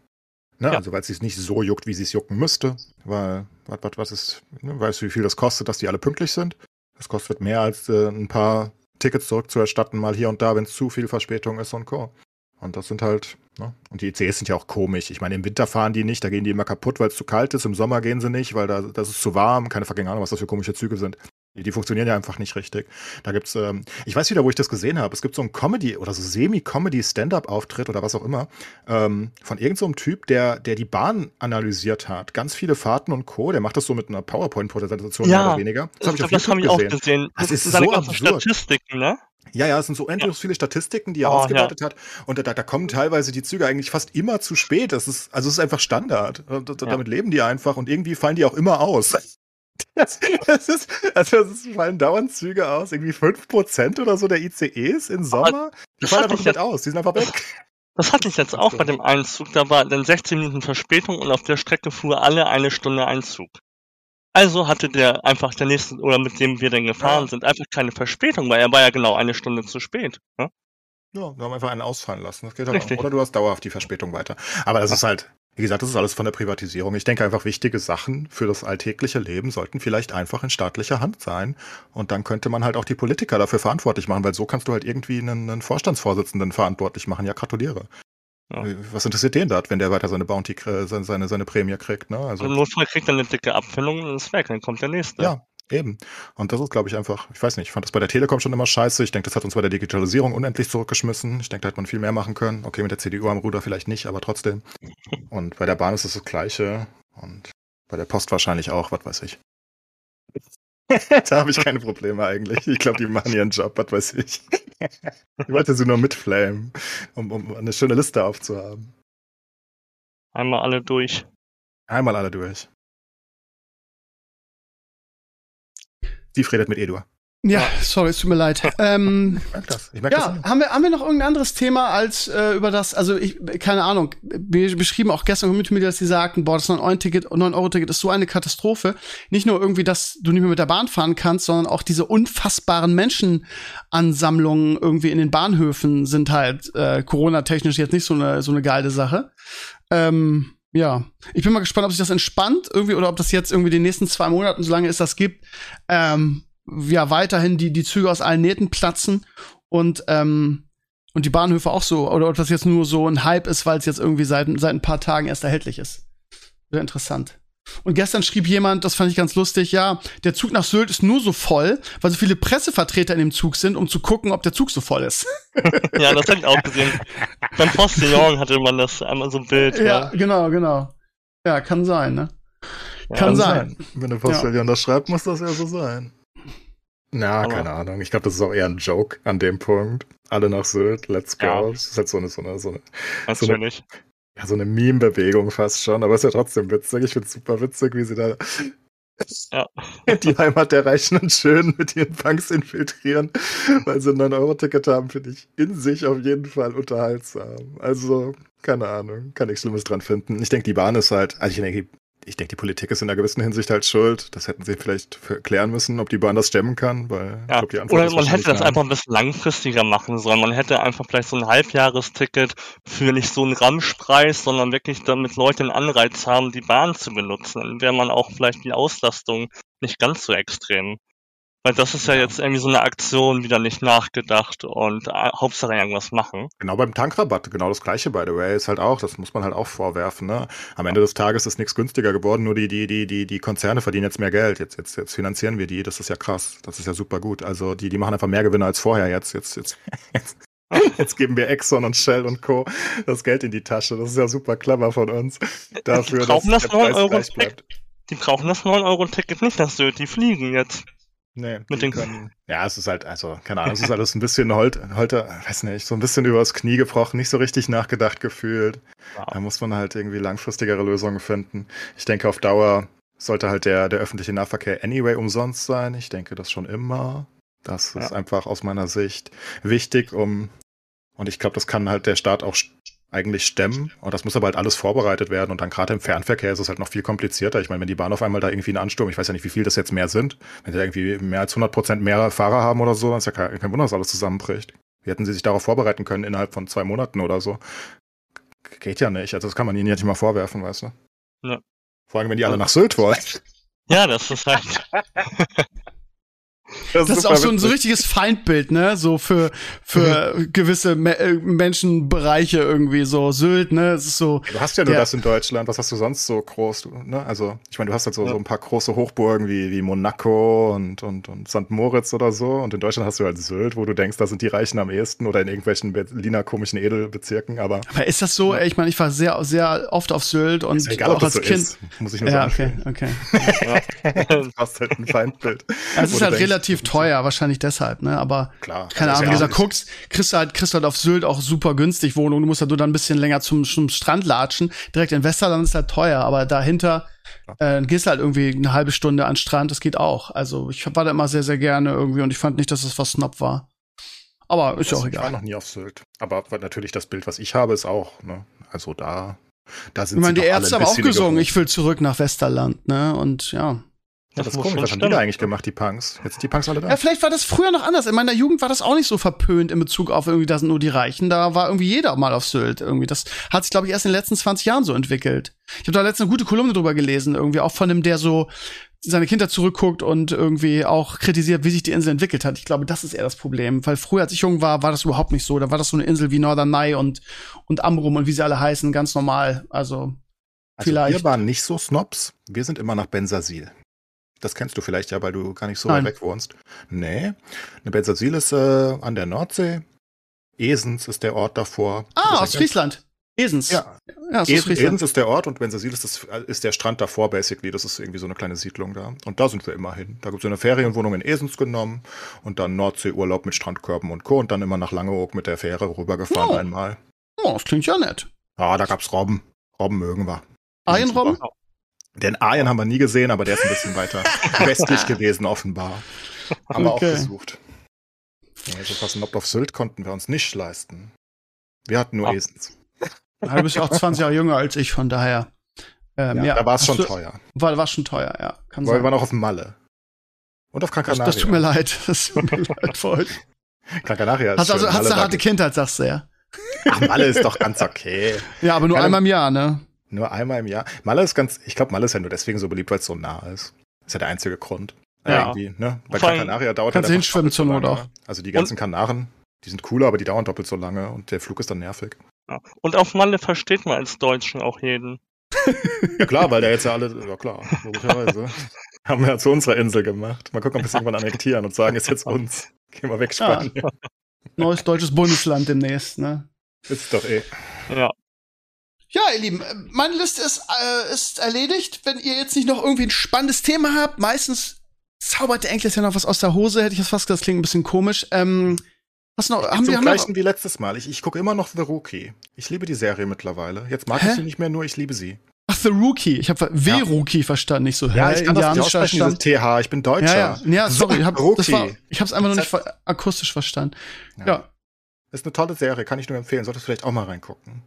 Ne? Ja. Also weil es sich nicht so juckt, wie sie es jucken müsste. Weil, was, was, was ist, ne? weißt du, wie viel das kostet, dass die alle pünktlich sind? Das kostet mehr als äh, ein paar Tickets zurückzuerstatten, mal hier und da, wenn es zu viel Verspätung ist und Co. Und das sind halt, ne? Und die ICEs sind ja auch komisch. Ich meine, im Winter fahren die nicht, da gehen die immer kaputt, weil es zu kalt ist. Im Sommer gehen sie nicht, weil da das ist zu warm. Keine fucking Ahnung, was das für komische Züge sind. Die, die funktionieren ja einfach nicht richtig. Da gibt's, ähm, ich weiß wieder, wo ich das gesehen habe. Es gibt so einen Comedy oder so Semi-Comedy-Stand-up-Auftritt oder was auch immer ähm, von irgendeinem so einem Typ, der, der die Bahn analysiert hat. Ganz viele Fahrten und Co. Der macht das so mit einer PowerPoint-Präsentation Ja, mehr oder weniger. Das habe ich auf das habe YouTube ich auch gesehen. gesehen. Das ist seine so absurd. Statistiken, ne? Ja, ja, es sind so endlos viele Statistiken, die er Oh, ja. ausgewertet hat. Und da, da kommen teilweise die Züge eigentlich fast immer zu spät. Das ist, also es ist einfach Standard. Und, Ja. Damit leben die einfach und irgendwie fallen die auch immer aus. Das, das ist, also es fallen dauernd Züge aus, irgendwie 5% oder so der ICEs im Sommer. Die fallen einfach ich komplett aus, die sind einfach weg. Das hatte ich jetzt auch bei dem einen Zug. Da war dann 16 Minuten Verspätung und auf der Strecke fuhr alle eine Stunde ein Zug. Also hatte der einfach der nächste, oder mit dem wir dann gefahren Ja. sind, einfach keine Verspätung, weil er war ja genau eine Stunde zu spät. Ne? Ja, wir haben einfach einen ausfallen lassen. Das geht halt auch. Oder du hast dauerhaft die Verspätung weiter. Aber das ist halt, wie gesagt, das ist alles von der Privatisierung. Ich denke einfach, wichtige Sachen für das alltägliche Leben sollten vielleicht einfach in staatlicher Hand sein. Und dann könnte man halt auch die Politiker dafür verantwortlich machen, weil so kannst du halt irgendwie einen, einen Vorstandsvorsitzenden verantwortlich machen. Ja, gratuliere. Ja. Was interessiert den das, wenn der weiter seine Bounty, äh, seine, seine, seine Prämie kriegt, ne? Also, Also Notfall kriegt er eine dicke Abfindung und ist weg, dann kommt der nächste. ja, eben. Und das ist, glaube ich, einfach, ich weiß nicht, ich fand das bei der Telekom schon immer scheiße. Ich denke, das hat uns bei der Digitalisierung unendlich zurückgeschmissen. Ich denke, da hätte man viel mehr machen können. Okay, mit der CDU am Ruder vielleicht nicht, aber trotzdem. Und bei der Bahn ist es das Gleiche. Und bei der Post wahrscheinlich auch, was weiß ich. da habe ich keine Probleme eigentlich. Ich glaube, die machen ihren Job, was weiß ich. ich wollte sie nur mitflamen, um, um eine schöne Liste aufzuhaben. Einmal alle durch. Einmal alle durch. Steve redet mit Edu. Ja, sorry, es tut mir leid. ähm, Ich merke das. Ich merke ja, das. haben wir, haben wir noch irgendein anderes Thema als äh, über das, also ich, keine Ahnung, wir beschrieben auch gestern mit mir, dass sie sagten, boah, das 9-Ticket, 9-Euro-Ticket ist so eine Katastrophe. Nicht nur irgendwie, dass du nicht mehr mit der Bahn fahren kannst, sondern auch diese unfassbaren Menschenansammlungen irgendwie in den Bahnhöfen sind halt äh, Corona-technisch jetzt nicht so eine, so eine geile Sache. Ähm, ja, ich bin mal gespannt, ob sich das entspannt irgendwie oder ob das jetzt irgendwie die nächsten zwei Monaten, solange es das gibt, ähm, ja, weiterhin die, die Züge aus allen Nähten platzen und, ähm, und die Bahnhöfe auch so, oder ob das jetzt nur so ein Hype ist, weil es jetzt irgendwie seit, seit ein paar Tagen erst erhältlich ist. Sehr interessant. Und gestern schrieb jemand, das fand ich ganz lustig, ja, der Zug nach Sylt ist nur so voll, weil so viele Pressevertreter in dem Zug sind, um zu gucken, ob der Zug so voll ist. Ja, das hab ich auch gesehen. Beim Postillon hatte man das einmal so ein Bild. ja, Ne? genau, genau. Ja, kann sein, ne? Ja, kann sein. Wenn der Postillon das schreibt, muss das ja so sein. Na, Aber- keine Ahnung. Ich glaube, das ist auch eher ein Joke an dem Punkt. Alle nach Sylt, let's go. Ja. Das ist halt so eine, so eine, so eine, Natürlich. ja, so eine Meme-Bewegung fast schon, aber ist ja trotzdem witzig. Ich find's super witzig, wie sie da Ja. die Heimat der Reichen und Schönen mit ihren Banks infiltrieren, weil sie ein 9-Euro-Ticket haben, finde ich in sich auf jeden Fall unterhaltsam. Also, keine Ahnung, kann nichts Schlimmes dran finden. Ich denke, die Bahn ist halt, also ich denke, ich denke, die Politik ist in einer gewissen Hinsicht halt schuld. Das hätten sie vielleicht klären müssen, ob die Bahn das stemmen kann, weil ich Ja. glaube, die Antwort Oder man hätte das einfach ein bisschen langfristiger machen sollen. Man hätte einfach vielleicht so ein Halbjahresticket für nicht so einen Ramschpreis, sondern wirklich damit Leute einen Anreiz haben, die Bahn zu benutzen. Dann wäre man auch vielleicht die Auslastung nicht ganz so extrem. Weil das ist ja, Ja. jetzt irgendwie so eine Aktion, wieder nicht nachgedacht und äh, Hauptsache irgendwas machen. Genau beim Tankrabatt, genau das gleiche, by the way, ist halt auch, das muss man halt auch vorwerfen, ne? Am Ende des Tages ist nichts günstiger geworden, nur die, die, die, die, die Konzerne verdienen jetzt mehr Geld. Jetzt, jetzt, jetzt finanzieren wir die, das ist ja krass. Das ist ja super gut. Also die, die machen einfach mehr Gewinne als vorher jetzt. Jetzt, jetzt, jetzt, jetzt geben wir Exxon und Shell und Co. das Geld in die Tasche. Das ist ja super clever von uns. Dafür, dass brauchen das der Preis 9 Euro bleibt. Die brauchen das 9-Euro-Ticket nicht Sylt, die fliegen jetzt. Nee, Mit den- können, ja, es ist halt, also, keine Ahnung, es ist alles ein bisschen Holt, Holter, weiß nicht, so ein bisschen übers Knie gebrochen, nicht so richtig nachgedacht gefühlt. Da muss man halt irgendwie langfristigere Lösungen finden. Ich denke, auf Dauer sollte halt der, der öffentliche Nahverkehr anyway umsonst sein. Ich denke das schon immer. Das ist Ja. einfach aus meiner Sicht wichtig, um, und ich glaube, das kann halt der Staat auch eigentlich stemmen. Und das muss aber halt alles vorbereitet werden. Und dann gerade im Fernverkehr ist es halt noch viel komplizierter. Ich meine, wenn die Bahn auf einmal da irgendwie einen Ansturm, ich weiß ja nicht, wie viel das jetzt mehr sind, wenn sie da irgendwie mehr als 100 Prozent mehr Fahrer haben oder so, dann ist ja kein, kein Wunder, dass alles zusammenbricht. Wie hätten sie sich darauf vorbereiten können innerhalb von zwei Monaten oder so? Geht ja nicht. Also das kann man ihnen ja nicht mal vorwerfen, weißt du? Ja. Vor allem, wenn die alle nach Sylt wollen. Ja, das ist halt. Das ist super auch so ein so richtiges Feindbild, ne? So für, für gewisse Me äh, Menschenbereiche irgendwie, so Sylt, ne? Es ist so, Du hast ja nur Ja. das in Deutschland. Was hast du sonst so groß? Du, ne? Also, ich meine, du hast halt so, Ja. so ein paar große Hochburgen wie, wie Monaco und, und, und St. Moritz oder so. Und in Deutschland hast du halt Sylt, wo du denkst, da sind die Reichen am ehesten oder in irgendwelchen Berliner komischen Edelbezirken. Aber aber ist das so? Ey, Ich meine, ich war sehr, sehr oft auf Sylt und ist ja egal, auch das als so Kind. ist. Muss ich nur Ja, sagen. okay, okay. Du hast halt ein Feindbild. Also es ist halt relativ teuer, wahrscheinlich deshalb, ne? Aber Klar. keine Also Ahnung, wie gesagt, guckst, kriegst du halt, kriegst halt auf Sylt auch super günstig Wohnungen. Du musst halt nur dann ein bisschen länger zum, zum Strand latschen. Direkt in Westerland ist halt teuer, aber dahinter äh, gehst halt irgendwie eine halbe Stunde an den Strand, das geht auch. Also ich war da immer sehr, sehr gerne irgendwie und ich fand nicht, dass es was Snob war. Aber ist ja auch Ich war egal. noch nie auf Sylt. Aber natürlich das Bild, was ich habe, ist auch, ne? Also da, da sind Ich meine, die Ärzte haben auch gesungen, ich will zurück nach Westerland, ne? Und ja. Ja, das ist muss komisch, was haben die da eigentlich gemacht, die Punks? Jetzt sind die Punks alle da. Ja, vielleicht war das früher noch anders. In meiner Jugend war das auch nicht so verpönt in Bezug auf irgendwie, da sind nur die Reichen. Da war irgendwie jeder mal auf Sylt irgendwie. Das hat sich, glaube ich, erst in den letzten 20 Jahren so entwickelt. Ich habe da letztens eine gute Kolumne drüber gelesen, irgendwie auch von einem, der so seine Kinder zurückguckt und irgendwie auch kritisiert, wie sich die Insel entwickelt hat. Ich glaube, das ist eher das Problem. Weil früher, als ich jung war, war das überhaupt nicht so. Da war das so eine Insel wie Norderney und, und Amrum und wie sie alle heißen, ganz normal. Also, Also vielleicht. wir waren nicht so Snobs. Wir sind immer nach Bensasil. Das kennst du vielleicht ja, weil du gar nicht so Nein. weit weg wohnst. Nee. Eine Bensasil ist äh, an der Nordsee. Esens ist der Ort davor. Ah, ist aus ein Friesland. Esens. Ja, ja aus Esen, Friesland. Esens ist der Ort und Bensasil ist, das, ist der Strand davor, basically. Das ist irgendwie so eine kleine Siedlung da. Und da sind wir immer hin. Da gibt es eine Ferienwohnung in Esens genommen und dann Nordseeurlaub mit Strandkörben und Co. Und dann immer nach Langeoog mit der Fähre rübergefahren Oh. einmal. Oh, das klingt ja nett. Ah, da gab's Robben. Robben mögen wir. Arienrobben? super. Den Arjen haben wir nie gesehen, aber der ist ein bisschen weiter westlich gewesen, offenbar. Haben wir auch Okay. besucht. Ja, so was Nob auf Sylt konnten wir uns nicht leisten. Wir hatten nur Ah. Esens. Du bist ja auch 20 Jahre jünger als ich, von daher. Ähm, Ja, ja, da war es schon du- teuer. War, war schon teuer, ja. Kann Weil wir sein. waren auch auf Malle. Und auf Gran Das, Canaria. das tut mir leid. Das tut mir leid für euch. Gran Canaria ist Hast also hast war harte. Kindheit, sagst du ja. Ach, Malle ist doch ganz okay. Ja, aber nur Keine- einmal im Jahr, ne? Nur einmal im Jahr. Malle ist ganz, ich glaube, Malle ist ja nur deswegen so beliebt, weil es so nah ist. ist ja der einzige Grund. Ja. Irgendwie, ne? Bei Canaria dauert kannst halt hinschwimmen doppelt so zur Not lange. auch. Also die ganzen Kanaren, die sind cooler, aber die dauern doppelt so lange und der Flug ist dann nervig. Ja. Und auf Malle versteht man als Deutschen auch jeden. Ja klar, weil der jetzt ja alle, ja klar, logischerweise. Haben wir ja zu unserer Insel gemacht. Mal gucken, ob wir es irgendwann annektieren und sagen, ist jetzt uns. Gehen wir weg, Ja. Spanien. Neues deutsches Bundesland demnächst, ne? Ist doch eh. Ja. Ja, ihr Lieben, äh, meine Liste ist, äh, ist erledigt. Wenn ihr jetzt nicht noch irgendwie ein spannendes Thema habt, meistens zaubert der Enkel ja noch was aus der Hose, hätte ich das fast gesagt, das klingt ein bisschen komisch. Ähm, was noch? Haben Zum wir, haben gleichen wie letztes Mal. Ich, ich gucke immer noch The Rookie. Ich liebe die Serie mittlerweile. Jetzt mag Hä? ich sie nicht mehr, nur ich liebe sie. Ach, The Rookie. Ich habe Ja. W-Rookie verstanden, nicht so. Ja, ich kann das nicht aussprechen, dieses TH. Ich bin Deutscher. Ja, ja, ja, sorry, ich hab, das Rookie. war, ich hab's einfach nur nicht ver akustisch verstanden. Ja. Ja, Ist eine tolle Serie, kann ich nur empfehlen. Solltest du vielleicht auch mal reingucken.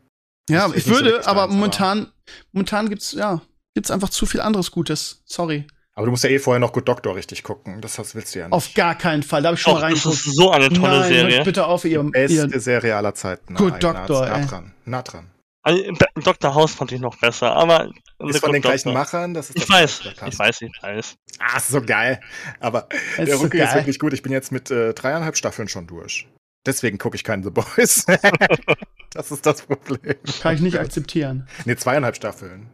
Ja, ich so würde, aber momentan, momentan gibt's, ja, gibt's einfach zu viel anderes Gutes. Sorry. Aber du musst ja eh vorher noch Good Doctor richtig gucken. Das willst du ja nicht. Auf gar keinen Fall. Da habe ich schon Doch, mal das reingeguckt. ist so eine tolle Nein, hört Serie. bitte auf, ihr, Beste ihr Serie aller Zeiten. Good Nein, Doctor, nah, nah dran. Nah dran. Also, Dr. House fand ich noch besser, aber Ist von den Good gleichen Doctor. Machern. Das ist Ich das weiß, ich weiß, ich weiß. Ah, ist so geil. Aber ist der so Rookie ist wirklich gut. Ich bin jetzt mit äh, dreieinhalb Staffeln schon durch. Deswegen gucke ich keinen The Boys. das ist das Problem. Kann ich nicht akzeptieren. Nee, zweieinhalb Staffeln.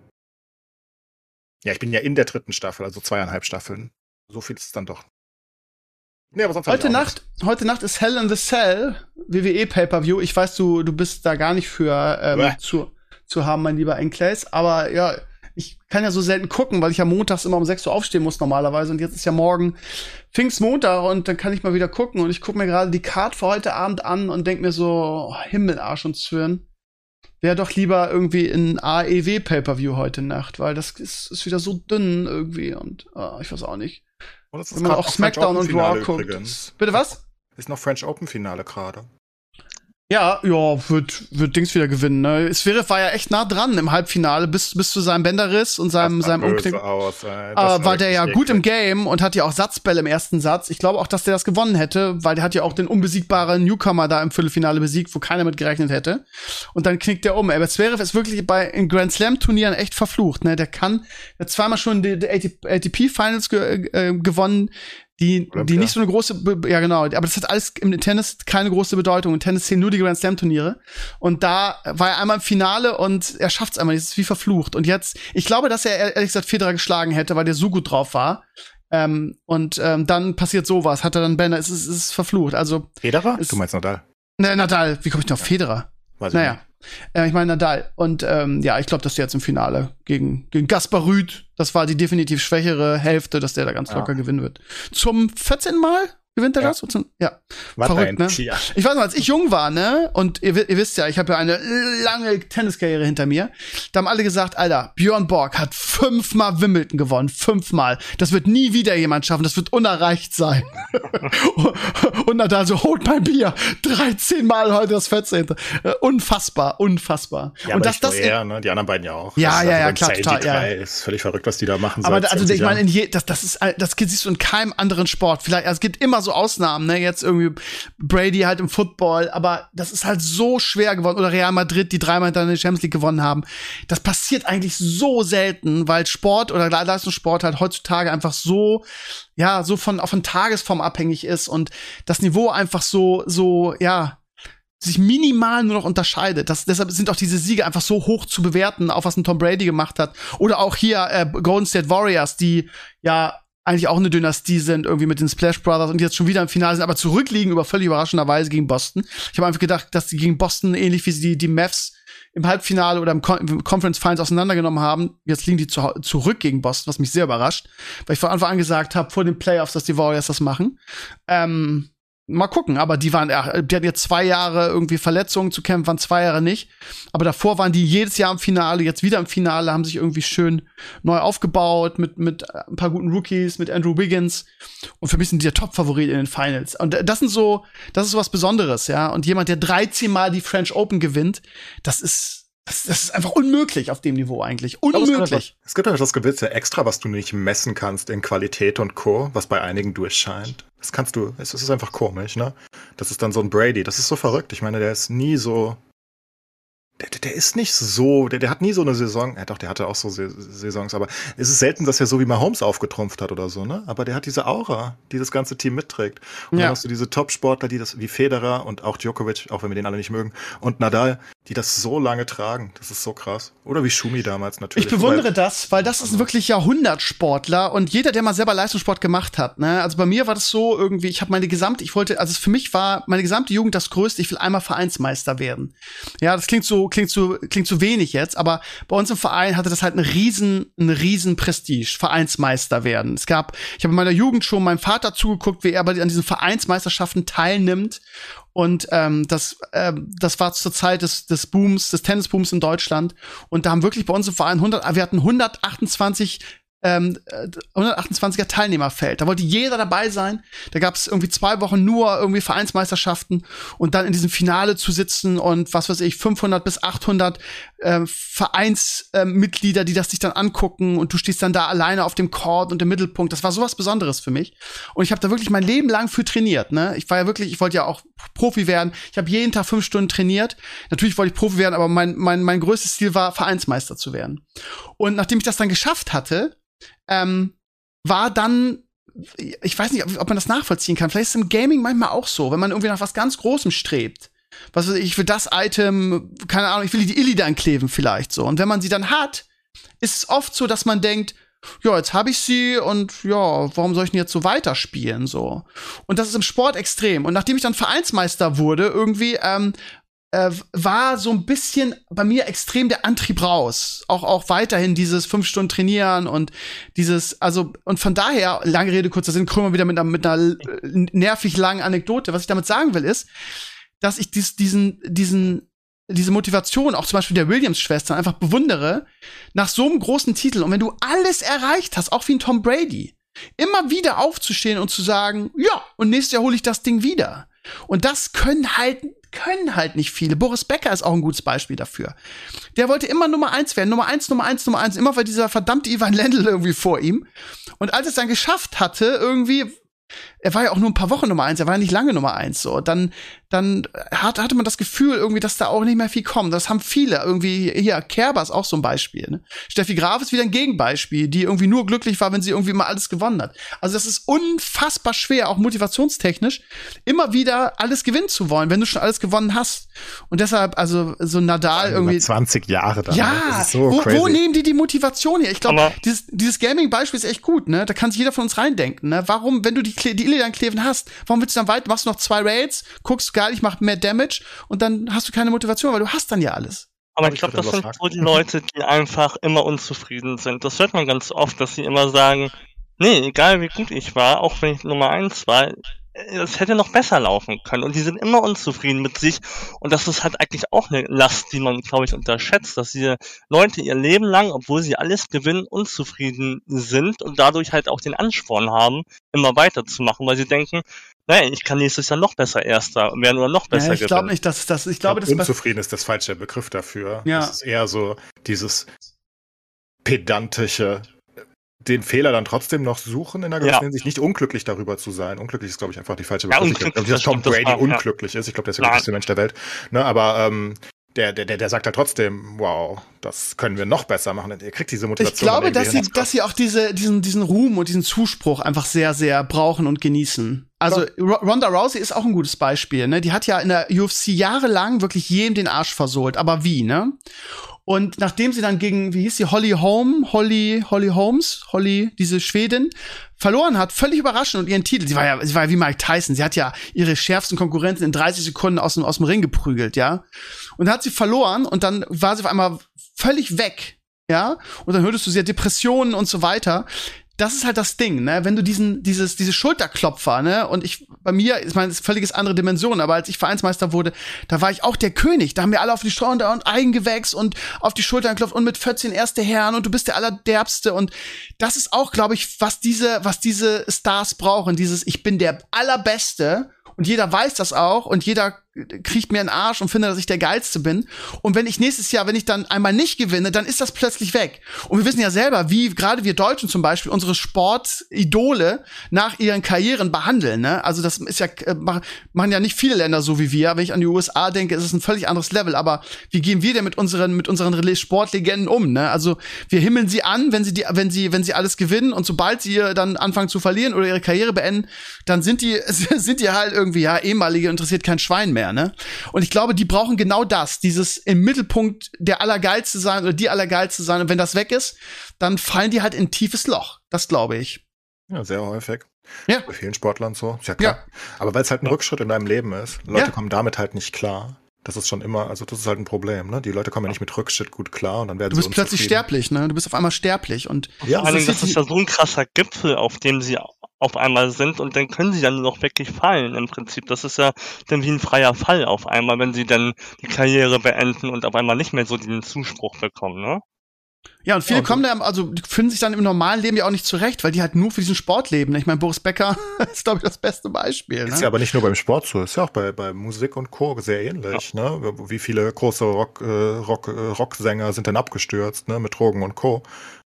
Ja, ich bin ja in der dritten Staffel, also zweieinhalb Staffeln. So viel ist es dann doch. Nee, aber sonst Heute Nacht, heute Nacht ist Hell in the Cell, WWE Pay-Per-View. Ich weiß, du, du bist da gar nicht für ähm, Bäh. zu, zu haben, mein lieber Enclays. Aber ja, ich kann ja so selten gucken, weil ich ja montags immer um 6 Uhr aufstehen muss normalerweise. Und jetzt ist ja morgen Pfingstmontag und dann kann ich mal wieder gucken. Und ich gucke mir gerade die Card für heute Abend an und denk mir so, oh, Himmel, Arsch und Zwirn. Wäre doch lieber irgendwie in AEW Pay-Per-View heute Nacht, weil das ist, ist wieder so dünn irgendwie und ah, ich weiß auch nicht. Ist Wenn man noch SmackDown und Raw guckt. Bitte was? Ist noch French Open Finale gerade. Ja, ja, wird, wird Dings wieder gewinnen. Ne? Zverev war ja echt nah dran im Halbfinale bis, bis zu seinem Bänderriss und seinem, seinem Umknick. aus, Aber war der ja richtig gut im eklig. Game und hat ja auch Satzbälle im ersten Satz. Ich glaube auch, dass der das gewonnen hätte, weil der hat ja auch den unbesiegbaren Newcomer da im Viertelfinale besiegt, wo keiner mit gerechnet hätte. Und dann knickt der um. Aber Zverev ist wirklich bei in Grand Slam Turnieren echt verflucht. Ne, der kann, der hat zweimal schon die, die ATP Finals ge, äh, gewonnen. Die, die nicht so eine große, Be- ja genau, aber das hat alles im Tennis keine große Bedeutung. Im Tennis zählen nur die Grand Slam Turniere. Und da war er einmal im Finale und er schafft es einmal, das ist wie verflucht. Und jetzt, ich glaube, dass er ehrlich gesagt Federer geschlagen hätte, weil der so gut drauf war. Ähm, und ähm, dann passiert sowas, hat er dann Bänder, es ist, es ist verflucht. Also, Federer? Ist- Du meinst Nadal? ne, Nadal, wie komme ich denn auf Federer? Weiß ich Naja. Äh, ich meine Nadal. Und ähm, ja, ich glaube, dass der jetzt im Finale gegen, gegen Gaspar Rüd, das war die definitiv schwächere Hälfte, dass der da ganz Ja. locker gewinnen wird. Zum 14. Mal? Gewinnt er Ja. das? Ja. Was Verrückt, ein ne? Tier. Ich weiß noch, als ich jung war, ne, und ihr, ihr wisst ja, ich habe ja eine lange Tenniskarriere hinter mir, da haben alle gesagt, Alter, Björn Borg hat fünfmal Wimbledon gewonnen, fünfmal. Das wird nie wieder jemand schaffen, das wird unerreicht sein. und Nadal so, holt mein Bier, 13 Mal heute das 14. Äh, Unfassbar, unfassbar. Ja, und das, das, nur er, ne? Die anderen beiden ja auch. Ja, ist ja, also ja, klar, total, ja. Ist völlig verrückt, was die da machen. Aber also 20 ich meine, das, das ist, das siehst du in keinem anderen Sport. Vielleicht, also es gibt immer so Ausnahmen, ne? Jetzt irgendwie Brady halt im Football, aber das ist halt so schwer geworden. Oder Real Madrid, die dreimal dann die Champions League gewonnen haben. Das passiert eigentlich so selten, weil Sport oder Leistungssport halt heutzutage einfach so, ja, so von, von Tagesform abhängig ist und das Niveau einfach so, so, ja, sich minimal nur noch unterscheidet. Das, deshalb sind auch diese Siege einfach so hoch zu bewerten, auch was ein Tom Brady gemacht hat. Oder auch hier äh, Golden State Warriors, die ja eigentlich auch eine Dynastie sind, irgendwie mit den Splash Brothers und jetzt schon wieder im Finale sind, aber zurückliegen über völlig überraschenderweise gegen Boston. Ich habe einfach gedacht, dass die gegen Boston ähnlich wie sie die, die Mavs im Halbfinale oder im, Con im Conference Finals auseinandergenommen haben. Jetzt liegen die zu, zurück gegen Boston, was mich sehr überrascht, weil ich von Anfang an gesagt habe, vor den Playoffs, dass die Warriors das machen. Ähm, Mal gucken, aber die waren, ja, die hatten jetzt zwei Jahre irgendwie Verletzungen zu kämpfen, waren zwei Jahre nicht. Aber davor waren die jedes Jahr im Finale, jetzt wieder im Finale, haben sich irgendwie schön neu aufgebaut mit, mit ein paar guten Rookies, mit Andrew Wiggins. Und für mich sind die der Top-Favorit in den Finals. Und das sind so, das ist so was Besonderes, ja. Und jemand, der 13 Mal die French Open gewinnt, das ist, das, das ist einfach unmöglich auf dem Niveau eigentlich. Aber es gibt Unmöglich. Es gibt etwas gewisse Extra, was du nicht messen kannst in Qualität und Co., was bei einigen durchscheint. Das kannst du, es ist einfach komisch, ne? Das ist dann so ein Brady, das ist so verrückt. Ich meine, der ist nie so. Der, der, ist nicht so, der, der hat nie so eine Saison, ja doch, der hatte auch so Sa- Saisons, aber es ist selten, dass er so wie Mahomes aufgetrumpft hat oder so, ne? Aber der hat diese Aura, die das ganze Team mitträgt. Und Ja. dann hast du diese Top-Sportler, die das, wie Federer und auch Djokovic, auch wenn wir den alle nicht mögen, und Nadal, die das so lange tragen. Das ist so krass. Oder wie Schumi damals natürlich. Ich bewundere das, weil das ist wirklich Jahrhundertsportler und jeder, der mal selber Leistungssport gemacht hat, ne, also bei mir war das so irgendwie, ich habe meine gesamte, ich wollte, also für mich war meine gesamte Jugend das Größte, ich will einmal Vereinsmeister werden. Ja, das klingt so, klingt so, klingt so wenig jetzt, aber bei uns im Verein hatte das halt einen riesen, einen riesen Prestige, Vereinsmeister werden. Es gab, ich habe in meiner Jugend schon meinem Vater zugeguckt, wie er bei an diesen Vereinsmeisterschaften teilnimmt und ähm, das, ähm, das war zur Zeit des, des Booms, des Tennisbooms in Deutschland. Und da haben wirklich bei uns im Verein 100, wir hatten 128 ähm, äh, 128er Teilnehmerfeld. Da wollte jeder dabei sein. Da gab es irgendwie zwei Wochen nur irgendwie Vereinsmeisterschaften und dann in diesem Finale zu sitzen und was weiß ich 500 bis 800 äh, Vereinsmitglieder, die das sich dann angucken und du stehst dann da alleine auf dem Court und im Mittelpunkt. Das war sowas Besonderes für mich und ich habe da wirklich mein Leben lang für trainiert. Ne, ich war ja wirklich, ich wollte ja auch Profi werden. Ich habe jeden Tag fünf Stunden trainiert. Natürlich wollte ich Profi werden, aber mein mein mein größtes Ziel war Vereinsmeister zu werden. Und nachdem ich das dann geschafft hatte, ähm, war dann ich weiß nicht, ob, man das nachvollziehen kann. Vielleicht ist es im Gaming manchmal auch so, wenn man irgendwie nach was ganz Großem strebt. Was weiß ich, ich will das Item, keine Ahnung, ich will die Illidan kleben vielleicht so. Und wenn man sie dann hat, ist es oft so, dass man denkt, ja, jetzt habe ich sie und ja, warum soll ich denn jetzt so weiterspielen so? Und das ist im Sport extrem. Und nachdem ich dann Vereinsmeister wurde, irgendwie ähm, äh, war so ein bisschen bei mir extrem der Antrieb raus. Auch, auch weiterhin dieses fünf Stunden trainieren und dieses, also, und von daher, lange Rede, kurzer Sinn, Krömer wieder mit einer, mit einer nervig langen Anekdote. Was ich damit sagen will, ist, dass ich dies, diesen, diesen, diese Motivation auch zum Beispiel der Williams-Schwestern einfach bewundere, nach so einem großen Titel. Und wenn du alles erreicht hast, auch wie ein Tom Brady, immer wieder aufzustehen und zu sagen, ja, und nächstes Jahr hole ich das Ding wieder. Und das können halt, können halt nicht viele. Boris Becker ist auch ein gutes Beispiel dafür. Der wollte immer Nummer eins werden. Nummer eins, Nummer eins, Nummer eins. Immer war dieser verdammte Ivan Lendl irgendwie vor ihm. Und als es dann geschafft hatte, irgendwie, er war ja auch nur ein paar Wochen Nummer eins, er war ja nicht lange Nummer eins, so, dann, dann hat, hatte man das Gefühl irgendwie, dass da auch nicht mehr viel kommt. Das haben viele irgendwie, hier, Kerber ist auch so ein Beispiel, ne? Steffi Graf ist wieder ein Gegenbeispiel, die irgendwie nur glücklich war, wenn sie irgendwie mal alles gewonnen hat. Also das ist unfassbar schwer, auch motivationstechnisch, immer wieder alles gewinnen zu wollen, wenn du schon alles gewonnen hast. Und deshalb, also, so Nadal irgendwie. 20 Jahre dann. Ja, das ist so wo, crazy. wo nehmen die die Motivation her? Ich glaube, dieses, dieses Gaming-Beispiel ist echt gut, ne? Da kann sich jeder von uns reindenken, ne? Warum, wenn du die, Kle- die Illidan-Kleven hast, warum willst du dann weiter, machst du noch zwei Raids, guckst, geil, ich mach mehr Damage und dann hast du keine Motivation, weil du hast dann ja alles. Aber ich ich glaube, das sind so die Leute, die einfach immer unzufrieden sind. Das hört man ganz oft, dass sie immer sagen, nee, egal wie gut ich war, auch wenn ich Nummer eins war, es hätte noch besser laufen können und die sind immer unzufrieden mit sich und das ist halt eigentlich auch eine Last, die man, glaube ich, unterschätzt, dass diese Leute ihr Leben lang, obwohl sie alles gewinnen, unzufrieden sind und dadurch halt auch den Ansporn haben, immer weiterzumachen, weil sie denken, naja, ich kann nächstes Jahr noch besser Erster werden oder noch besser ja, ich glaube nicht, dass das, ich glaube, ich glaub, unzufrieden ist das falsche Begriff dafür. Ja. Das ist eher so dieses pedantische, den Fehler dann trotzdem noch suchen in der gewissen ja. Hinsicht, nicht unglücklich darüber zu sein. Unglücklich ist, glaube ich, einfach die falsche Begriff. Ja, ich dass Tom Brady das unglücklich ja. ist. Ich glaube, der ist der glücklichste Mensch der Welt. Ne, aber ähm, der, der, der sagt ja trotzdem, wow, das können wir noch besser machen. Er kriegt diese Motivation. Ich glaube, dass sie, dass sie auch diese, diesen, diesen Ruhm und diesen Zuspruch einfach sehr, sehr brauchen und genießen. Also ja. Ronda Rousey ist auch ein gutes Beispiel. Ne? Die hat ja in der UFC jahrelang wirklich jedem den Arsch versohlt. Aber wie, ne? Und nachdem sie dann gegen, wie hieß sie, Holly Holm, Holly, Holly Holmes, Holly, diese Schwedin, verloren hat, völlig überraschend und ihren Titel, sie war ja, sie war ja wie Mike Tyson, sie hat ja ihre schärfsten Konkurrenten in 30 Sekunden aus dem, aus dem Ring geprügelt, ja. Und dann hat sie verloren und dann war sie auf einmal völlig weg, ja. Und dann hörtest du sie ja Depressionen und so weiter das ist halt das Ding, ne? Wenn du diesen, dieses, diese Schulterklopfer, ne? Und ich, bei mir, ich meine, es ist völliges andere Dimension, aber als ich Vereinsmeister wurde, da war ich auch der König. Da haben wir alle auf die Schulter und eingewächst und auf die Schultern geklopft und mit 14 erste Herren und du bist der Allerderbste. Und das ist auch, glaube ich, was diese, was diese Stars brauchen. Dieses, ich bin der Allerbeste und jeder weiß das auch und jeder kriegt mir einen Arsch und findet, dass ich der Geilste bin. Und wenn ich nächstes Jahr, wenn ich dann einmal nicht gewinne, dann ist das plötzlich weg. Und wir wissen ja selber, wie gerade wir Deutschen zum Beispiel unsere Sportidole nach ihren Karrieren behandeln. Ne? Also das ist ja, äh, machen ja nicht viele Länder so wie wir. Wenn ich an die USA denke, ist es ein völlig anderes Level. Aber wie gehen wir denn mit unseren, mit unseren Sportlegenden um? Ne? Also wir himmeln sie an, wenn sie die, wenn sie, wenn sie alles gewinnen und sobald sie dann anfangen zu verlieren oder ihre Karriere beenden, dann sind die, sind die halt irgendwie, ja, ehemalige interessiert kein Schwein mehr mehr, ne? Und ich glaube, die brauchen genau das, dieses im Mittelpunkt der Allergeilste sein oder die Allergeilste sein. Und wenn das weg ist, dann fallen die halt in ein tiefes Loch. Das glaube ich. Ja, sehr häufig. Ja. Bei vielen Sportlern so. Ist ja klar. Ja. Aber weil es halt ein Rückschritt in deinem Leben ist. Leute ja. kommen damit halt nicht klar. Das ist schon immer, also das ist halt ein Problem, ne? Die Leute kommen ja nicht mit Rückschritt gut klar und dann werden sie Du bist plötzlich sterblich, ne? Du bist auf einmal sterblich und ja, vor allem, das ist ja so ein krasser Gipfel, auf dem sie auf einmal sind und dann können sie dann nur noch wirklich fallen im Prinzip. Das ist ja dann wie ein freier Fall auf einmal, wenn sie dann die Karriere beenden und auf einmal nicht mehr so den Zuspruch bekommen, ne? Ja, und viele ja, kommen da, also finden sich dann im normalen Leben ja auch nicht zurecht, weil die halt nur für diesen Sport leben. Ich meine, Boris Becker ist, glaube ich, das beste Beispiel. Ne? Ist ja aber nicht nur beim Sport so, ist ja auch bei, bei Musik und Chor sehr ähnlich. Ja. Ne? Wie viele große Rock, äh, Rock, äh, Rocksänger sind dann abgestürzt ne? mit Drogen und Co.,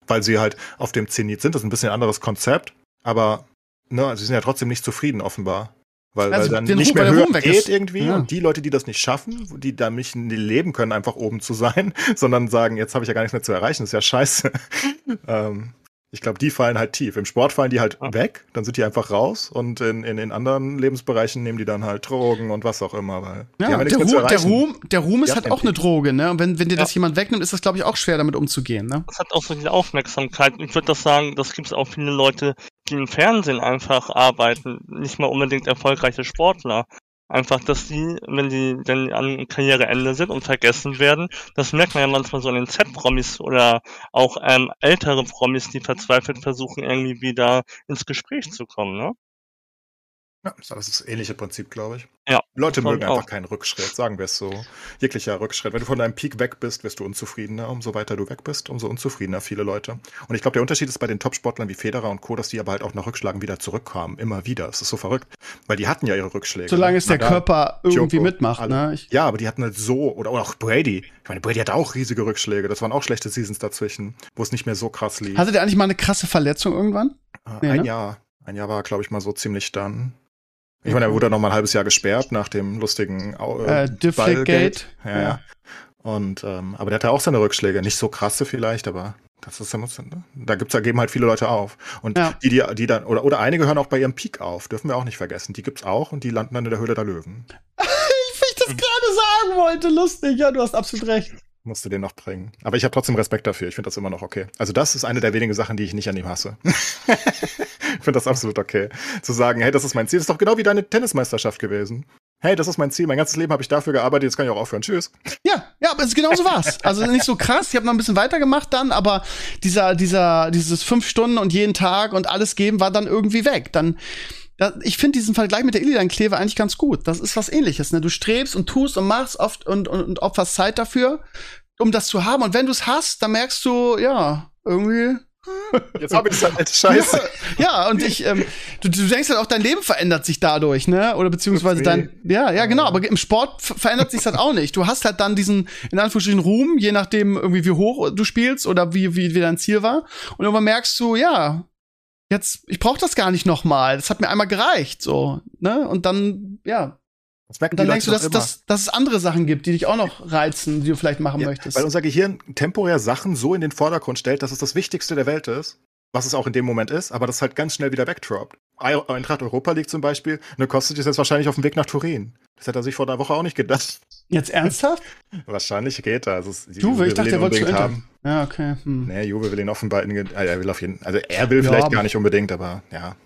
weil sie halt auf dem Zenit sind. Das ist ein bisschen ein anderes Konzept, aber ne, also sie sind ja trotzdem nicht zufrieden offenbar. Weil, also weil dann nicht mehr höher geht ist. irgendwie. Ja. Und die Leute, die das nicht schaffen, die da nicht leben können, einfach oben zu sein, sondern sagen, jetzt habe ich ja gar nichts mehr zu erreichen, ist ja scheiße. ähm, ich glaube, die fallen halt tief. Im Sport fallen die halt ja. weg, dann sind die einfach raus und in, in, in anderen Lebensbereichen nehmen die dann halt Drogen und was auch immer. Weil ja, ja der, Ruhm, der, Ruhm, der Ruhm ist halt auch eine Droge, ne? Und wenn, wenn dir ja. das jemand wegnimmt, ist das, glaube ich, auch schwer, damit umzugehen, ne? Das hat auch so diese Aufmerksamkeit. Ich würde das sagen, das gibt es auch viele Leute, die im Fernsehen einfach arbeiten, nicht mal unbedingt erfolgreiche Sportler. Einfach, dass die, wenn die dann an Karriereende sind und vergessen werden, das merkt man ja manchmal so in den Z-Promis oder auch ähm, ältere Promis, die verzweifelt versuchen, irgendwie wieder ins Gespräch zu kommen, ne? Ja, das ist das ähnliche Prinzip, glaube ich. Ja. Leute mögen einfach keinen Rückschritt, sagen wir es so. Jeglicher Rückschritt. Wenn du von deinem Peak weg bist, wirst du unzufriedener. Umso weiter du weg bist, umso unzufriedener viele Leute. Und ich glaube, der Unterschied ist bei den Top-Sportlern wie Federer und Co., dass die aber halt auch nach Rückschlagen wieder zurückkamen. Immer wieder. Es ist so verrückt. Weil die hatten ja ihre Rückschläge. Solange es der Nadal, Körper irgendwie Joko, mitmacht, ne? Ich ja, aber die hatten halt so, oder, oder auch Brady. Ich meine, Brady hatte auch riesige Rückschläge. Das waren auch schlechte Seasons dazwischen, wo es nicht mehr so krass lief. Hatte der eigentlich mal eine krasse Verletzung irgendwann? Äh, nee, ein ne? Jahr. Ein Jahr war, glaube ich, mal so ziemlich dann. Ich meine, er wurde noch mal ein halbes Jahr gesperrt nach dem lustigen äh, äh Gate. Ja, ja. Und ähm, aber der hatte auch seine Rückschläge, nicht so krasse vielleicht, aber das ist da gibt's da geben halt viele Leute auf und ja. die die die dann oder oder einige hören auch bei ihrem Peak auf, dürfen wir auch nicht vergessen. Die gibt's auch und die landen dann in der Höhle der Löwen. ich, ich das gerade sagen wollte, lustig. Ja, du hast absolut recht musste den noch bringen. Aber ich habe trotzdem Respekt dafür. Ich finde das immer noch okay. Also das ist eine der wenigen Sachen, die ich nicht an ihm hasse. ich finde das absolut okay. Zu sagen, hey, das ist mein Ziel. Das ist doch genau wie deine Tennismeisterschaft gewesen. Hey, das ist mein Ziel. Mein ganzes Leben habe ich dafür gearbeitet. Jetzt kann ich auch aufhören. Tschüss. Ja, ja, aber es genau so war's. Also nicht so krass. Ich habe noch ein bisschen weitergemacht dann, aber dieser, dieser, dieses fünf Stunden und jeden Tag und alles geben war dann irgendwie weg. Dann da, ich finde diesen Vergleich mit der Illidan-Kleve eigentlich ganz gut. Das ist was ähnliches. Ne? Du strebst und tust und machst oft und, und, und opferst Zeit dafür, um das zu haben. Und wenn du es hast, dann merkst du, ja, irgendwie Jetzt habe ich das halt Scheiße. Ja, ja und ich, ähm, du, du denkst halt auch, dein Leben verändert sich dadurch, ne? Oder beziehungsweise dein, ja, ja, genau, aber im Sport verändert sich das auch nicht. Du hast halt dann diesen, in Anführungsstrichen, Ruhm, je nachdem irgendwie wie hoch du spielst oder wie, wie, wie dein Ziel war. Und irgendwann merkst du, ja, jetzt, ich brauche das gar nicht nochmal. Das hat mir einmal gereicht, so, ne? Und dann, ja, Das merken und dann denkst du, dass, dass, dass es andere Sachen gibt, die dich auch noch reizen, die du vielleicht machen Ja, möchtest. Weil unser Gehirn temporär Sachen so in den Vordergrund stellt, dass es das Wichtigste der Welt ist, was es auch in dem Moment ist, aber das halt ganz schnell wieder. Ei- Eintracht Europa League zum Beispiel, ne, kostet es jetzt wahrscheinlich auf dem Weg nach Turin. Das hätte er sich vor einer Woche auch nicht gedacht. Jetzt ernsthaft? Wahrscheinlich geht er. Also, Juve, ich dachte, ihn wollte zu unbedingt Inter. Ja, okay. Hm. Nee, Juve will ihn offenbar, in, äh, er will auf jeden, also er will Ja, vielleicht gar nicht unbedingt, aber ja.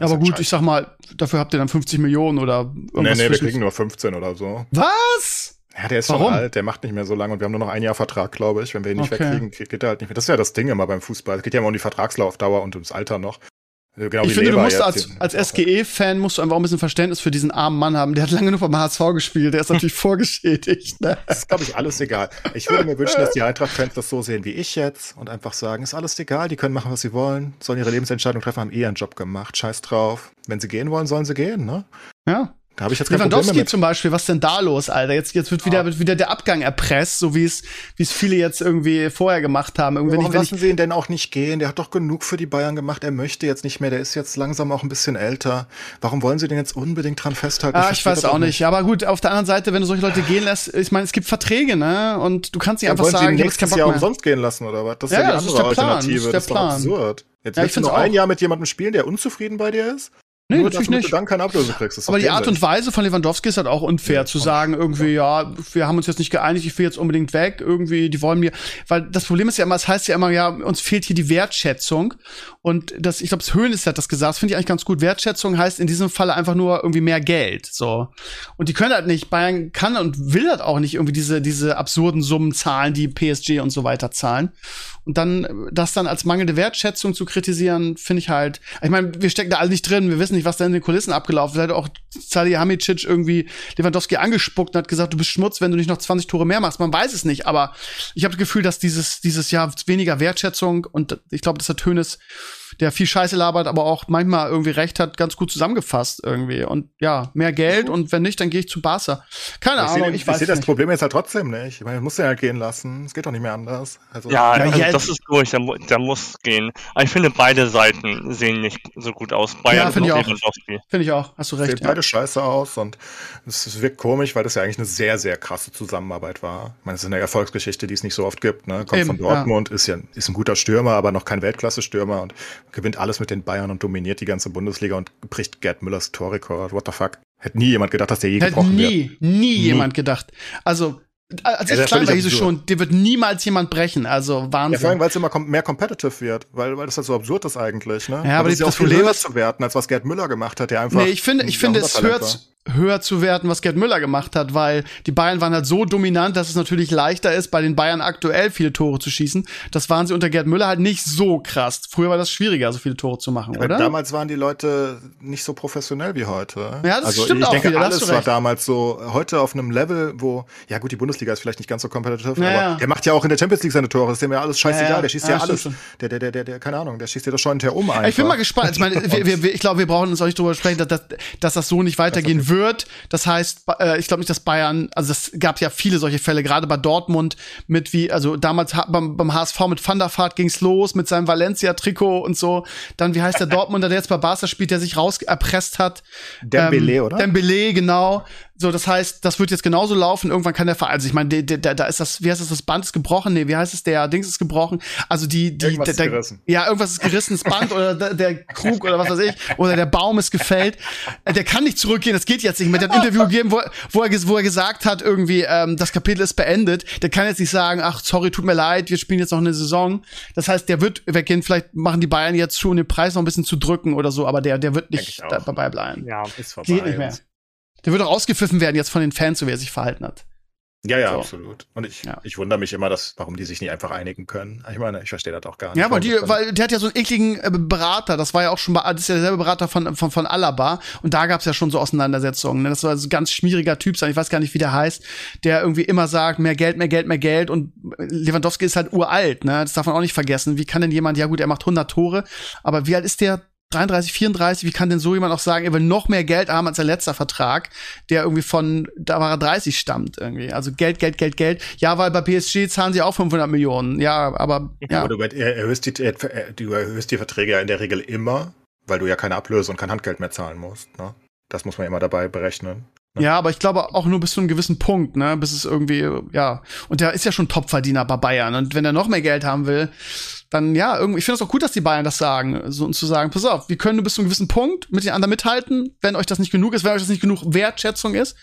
Ja, aber gut, scheiße. ich sag mal, dafür habt ihr dann 50 Millionen oder Nee, irgendwas nee, wir zwischen- kriegen nur 15 oder so. Was? Ja, der ist Warum? schon alt, der macht nicht mehr so lange und wir haben nur noch ein Jahr Vertrag, glaube ich. Wenn wir ihn nicht Okay. wegkriegen, geht geht er halt nicht mehr. Das ist ja das Ding immer beim Fußball. Es geht ja immer um die Vertragslaufdauer und ums Alter noch. Äh, Genau ich finde, du Lever musst als, als SGE-Fan musst du einfach auch ein bisschen Verständnis für diesen armen Mann haben. Der hat lange nur beim HSV gespielt, der ist natürlich vorgeschädigt. Ne? Das ist, glaube ich, alles egal. Ich würde mir wünschen, dass die Eintracht-Fans das so sehen wie ich jetzt und einfach sagen, ist alles egal, die können machen, was sie wollen, sollen ihre Lebensentscheidung treffen, haben eh ihren Job gemacht, scheiß drauf. Wenn sie gehen wollen, sollen sie gehen, ne? Ja. Da habe ich jetzt kein Lewandowski zum Beispiel, was denn da los, Alter? Jetzt, jetzt wird wieder, wird wieder der Abgang erpresst, so wie es, wie es viele jetzt irgendwie vorher gemacht haben. Irgendwie, Warum wenn ich, wenn ich, lassen sie ihn denn auch nicht gehen? Der hat doch genug für die Bayern gemacht. Er möchte jetzt nicht mehr. Der ist jetzt langsam auch ein bisschen älter. Warum wollen sie den jetzt unbedingt dran festhalten? Ah, ich verstehe weiß auch nicht. Aber gut, auf der anderen Seite, wenn du solche Leute gehen lässt, ich meine, es gibt Verträge, ne? Und du kannst nicht Ja, einfach wollen sie sagen, ich keinen nächstes Jahr mehr. umsonst gehen lassen oder was? Das ist Ja, ja, die das ist andere der Plan, das ist der doch Plan. absurd. Jetzt Ja, ich willst du noch ein. Jahr mit jemandem spielen, der unzufrieden bei dir ist? Nee, Nur, natürlich damit nicht. du dann keine Ablöse kriegst. Das Aber die Art und Weise von Lewandowski ist halt auch unfair zu sagen, irgendwie, ja, wir haben uns jetzt nicht geeinigt, ich will jetzt unbedingt weg, irgendwie, die wollen mir, weil das Problem ist ja immer, es heißt ja immer, ja, uns fehlt hier die Wertschätzung. Und das, ich glaube, Höhnes hat das gesagt, das finde ich eigentlich ganz gut. Wertschätzung heißt in diesem Falle einfach nur irgendwie mehr Geld, so. Und die können halt nicht, Bayern kann und will halt auch nicht irgendwie diese, diese absurden Summen zahlen, die PSG und so weiter zahlen. Und dann, das dann als mangelnde Wertschätzung zu kritisieren, finde ich halt, ich meine, wir stecken da alle nicht drin, wir wissen nicht, was da in den Kulissen abgelaufen ist. Hat auch Salihamidzic irgendwie Lewandowski angespuckt und hat gesagt, du bist Schmutz, wenn du nicht noch 20 Tore mehr machst. Man weiß es nicht, aber ich habe das Gefühl, dass dieses, dieses Jahr weniger Wertschätzung und ich glaube, das hat Hönes, der viel Scheiße labert, aber auch manchmal irgendwie recht hat, ganz gut zusammengefasst irgendwie. Und ja, mehr Geld und wenn nicht, dann gehe ich zu Barca. Keine Ich Ahnung, sehe ich ich weiß sehe das nicht. Problem jetzt halt trotzdem nicht. Ich meine, muss halt gehen lassen. Es geht doch nicht mehr anders. Also, Ja, Ja, also das ist durch, der, der muss gehen. Aber ich finde, beide Seiten sehen nicht so gut aus. Bayern Ja, finde ich und auch. Finde ich auch, hast du recht. sehen Ja. beide scheiße aus und es wirkt komisch, weil das ja eigentlich eine sehr, sehr krasse Zusammenarbeit war. Ich meine, es ist eine Erfolgsgeschichte, die es nicht so oft gibt. Ne? Kommt Eben, von Dortmund, ist ja ist ein guter Stürmer, aber noch kein Weltklasse-Stürmer und gewinnt alles mit den Bayern und dominiert die ganze Bundesliga und bricht Gerd Müllers Torrekord. What the fuck? Hätte nie jemand gedacht, dass der je Hätte gebrochen wird. nie, nie jemand gedacht. Also, als Ja, ich klein finde war, hieß es schon, dir wird niemals jemand brechen. Also Ja, vor allem, Wahnsinn. weil es immer kom mehr competitive wird, weil, weil das halt so absurd ist eigentlich. Ne? Ja, aber das ist ja das auch viel Problem höher ist- zu werten, als was Gerd Müller gemacht hat, der einfach. nee, ich finde, ich finde es zu- höher zu werten, was Gerd Müller gemacht hat, weil die Bayern waren halt so dominant, dass es natürlich leichter ist, bei den Bayern aktuell viele Tore zu schießen. Das waren sie unter Gerd Müller halt nicht so krass. Früher war das schwieriger, so viele Tore zu machen, Weil oder? damals waren die Leute nicht so professionell wie heute. Ja, das also stimmt ich auch denke, wieder, alles war damals so heute auf einem Level, wo, ja gut, die Bundesliga ist vielleicht nicht ganz so competitive, Ja, ja. aber der macht ja auch in der Champions League seine Tore, das ist dem ja alles scheißegal, Ja, ja. der schießt Ja, ja, alles. schon. Der, der, der, der, keine Ahnung, der schießt dir das schon hinterher um einfach. Ich bin mal gespannt. Ich meine, wir, wir, ich glaube, wir brauchen uns auch nicht drüber sprechen, dass, dass, dass das so nicht weitergehen wird. Das heißt, äh, ich glaube nicht, dass Bayern, also es gab ja viele solche Fälle, gerade bei Dortmund mit wie, also damals beim, beim HSV mit Van der Vaart ging's los mit seinem Valencia-Trikot und so. Dann, wie heißt der Dortmunder, der jetzt bei Barca spielt, der sich raus erpresst hat? Dembele, ähm, oder? Dembele, genau. So, das heißt, das wird jetzt genauso laufen. Irgendwann kann der Verein, also ich meine, da ist das, wie heißt das, das Band ist gebrochen? Nee, wie heißt es, der Dings ist gebrochen? Also die, die, Irgendwas der, ist der, gerissen. ja, irgendwas ist gerissen, das Band oder der, der Krug oder was weiß ich, oder der Baum ist gefällt. Der kann nicht zurückgehen, das geht jetzt nicht mehr. Der hat ein Interview gegeben, wo, er- wo, er, wo er gesagt hat, irgendwie, ähm, das Kapitel ist beendet. Der kann jetzt nicht sagen, ach, sorry, tut mir leid, wir spielen jetzt noch eine Saison. Das heißt, der wird weggehen, vielleicht machen die Bayern jetzt schon den Preis noch ein bisschen zu drücken oder so, aber der, der wird nicht dabei bleiben. Ja. ist Geht nicht mehr. Der wird auch ausgepfiffen werden jetzt von den Fans, so wie er sich verhalten hat. Ja, ja, So. absolut. Und ich, Ja. ich wundere mich immer, dass, warum die sich nicht einfach einigen können. Ich meine, ich verstehe das auch gar nicht. Ja, aber die, weil der hat ja so einen ekligen äh, Berater, das war ja auch schon das ist ja derselbe Berater von, von, von Alaba und da gab's ja schon so Auseinandersetzungen. Ne? Das war so ein ganz schmieriger Typ sein, ich weiß gar nicht, wie der heißt, der irgendwie immer sagt, mehr Geld, mehr Geld, mehr Geld und Lewandowski ist halt uralt, ne? Das darf man auch nicht vergessen. Wie kann denn jemand, ja gut, er macht 100 Tore, aber wie alt ist der? 33, 34, wie kann denn so jemand auch sagen, er will noch mehr Geld haben als sein letzter Vertrag, der irgendwie von, da war er 30 stammt irgendwie. Also Geld, Geld, Geld, Geld. Ja, weil bei PSG zahlen sie auch 500 Millionen. Ja, aber, ja. Aber du er- erhöhst die, du erhöhst die Verträge ja in der Regel immer, weil du ja keine Ablöse und kein Handgeld mehr zahlen musst. Ne? Das muss man immer dabei berechnen. Ja, aber ich glaube auch nur bis zu einem gewissen Punkt, ne, bis es irgendwie, ja. Und der ist ja schon Topverdiener bei Bayern. Und wenn er noch mehr Geld haben will, dann ja, irgendwie, ich finde es auch gut, dass die Bayern das sagen. So, und zu sagen, pass auf, wir können nur bis zu einem gewissen Punkt mit den anderen mithalten. Wenn euch das nicht genug ist, wenn euch das nicht genug Wertschätzung ist,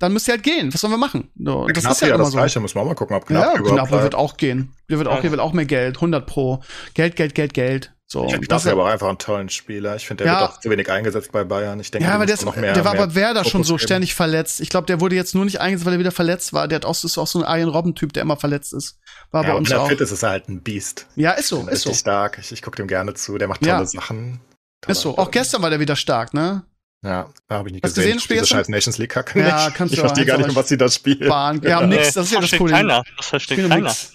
dann müsst ihr halt gehen. Was sollen wir machen? So, und das ist ja, ja immer das so. Gleiche, muss man auch mal gucken, ob Ja, Gnabry überhaupt Gnabry wird auch gehen. Der wird auch, Ja. der will auch mehr Geld, 100 pro. Geld, Geld, Geld, Geld. So. Ich finde Das ja- aber auch einfach einen tollen Spieler. Ich finde, der Ja. wird auch zu wenig eingesetzt bei Bayern. Ich denke, Ja, aber der, ist, noch mehr, der war bei Werder schon so geben. ständig verletzt. Ich glaube, der wurde jetzt nur nicht eingesetzt, weil er wieder verletzt war. Der hat auch, ist auch so ein Arjen Robben-Typ, der immer verletzt ist. War Ja, bei uns wenn er auch. fit ist, ist er halt ein Biest. Ja, ist so, ist Richtig so. stark. Ich, ich gucke dem gerne zu. Der macht tolle Ja. Sachen. Ist so. Auch gestern war der wieder stark, ne? Ja, da habe ich nicht Hast du gesehen. gesehen, das Spiel Diese gestern? scheiß Nations League Kacke Ja, nicht. kannst ich du verstehe gar nicht, um was sie da spielen. Bahn. Ja, nix, das ist ja das versteht Problem. keiner. Das versteht keiner. nix.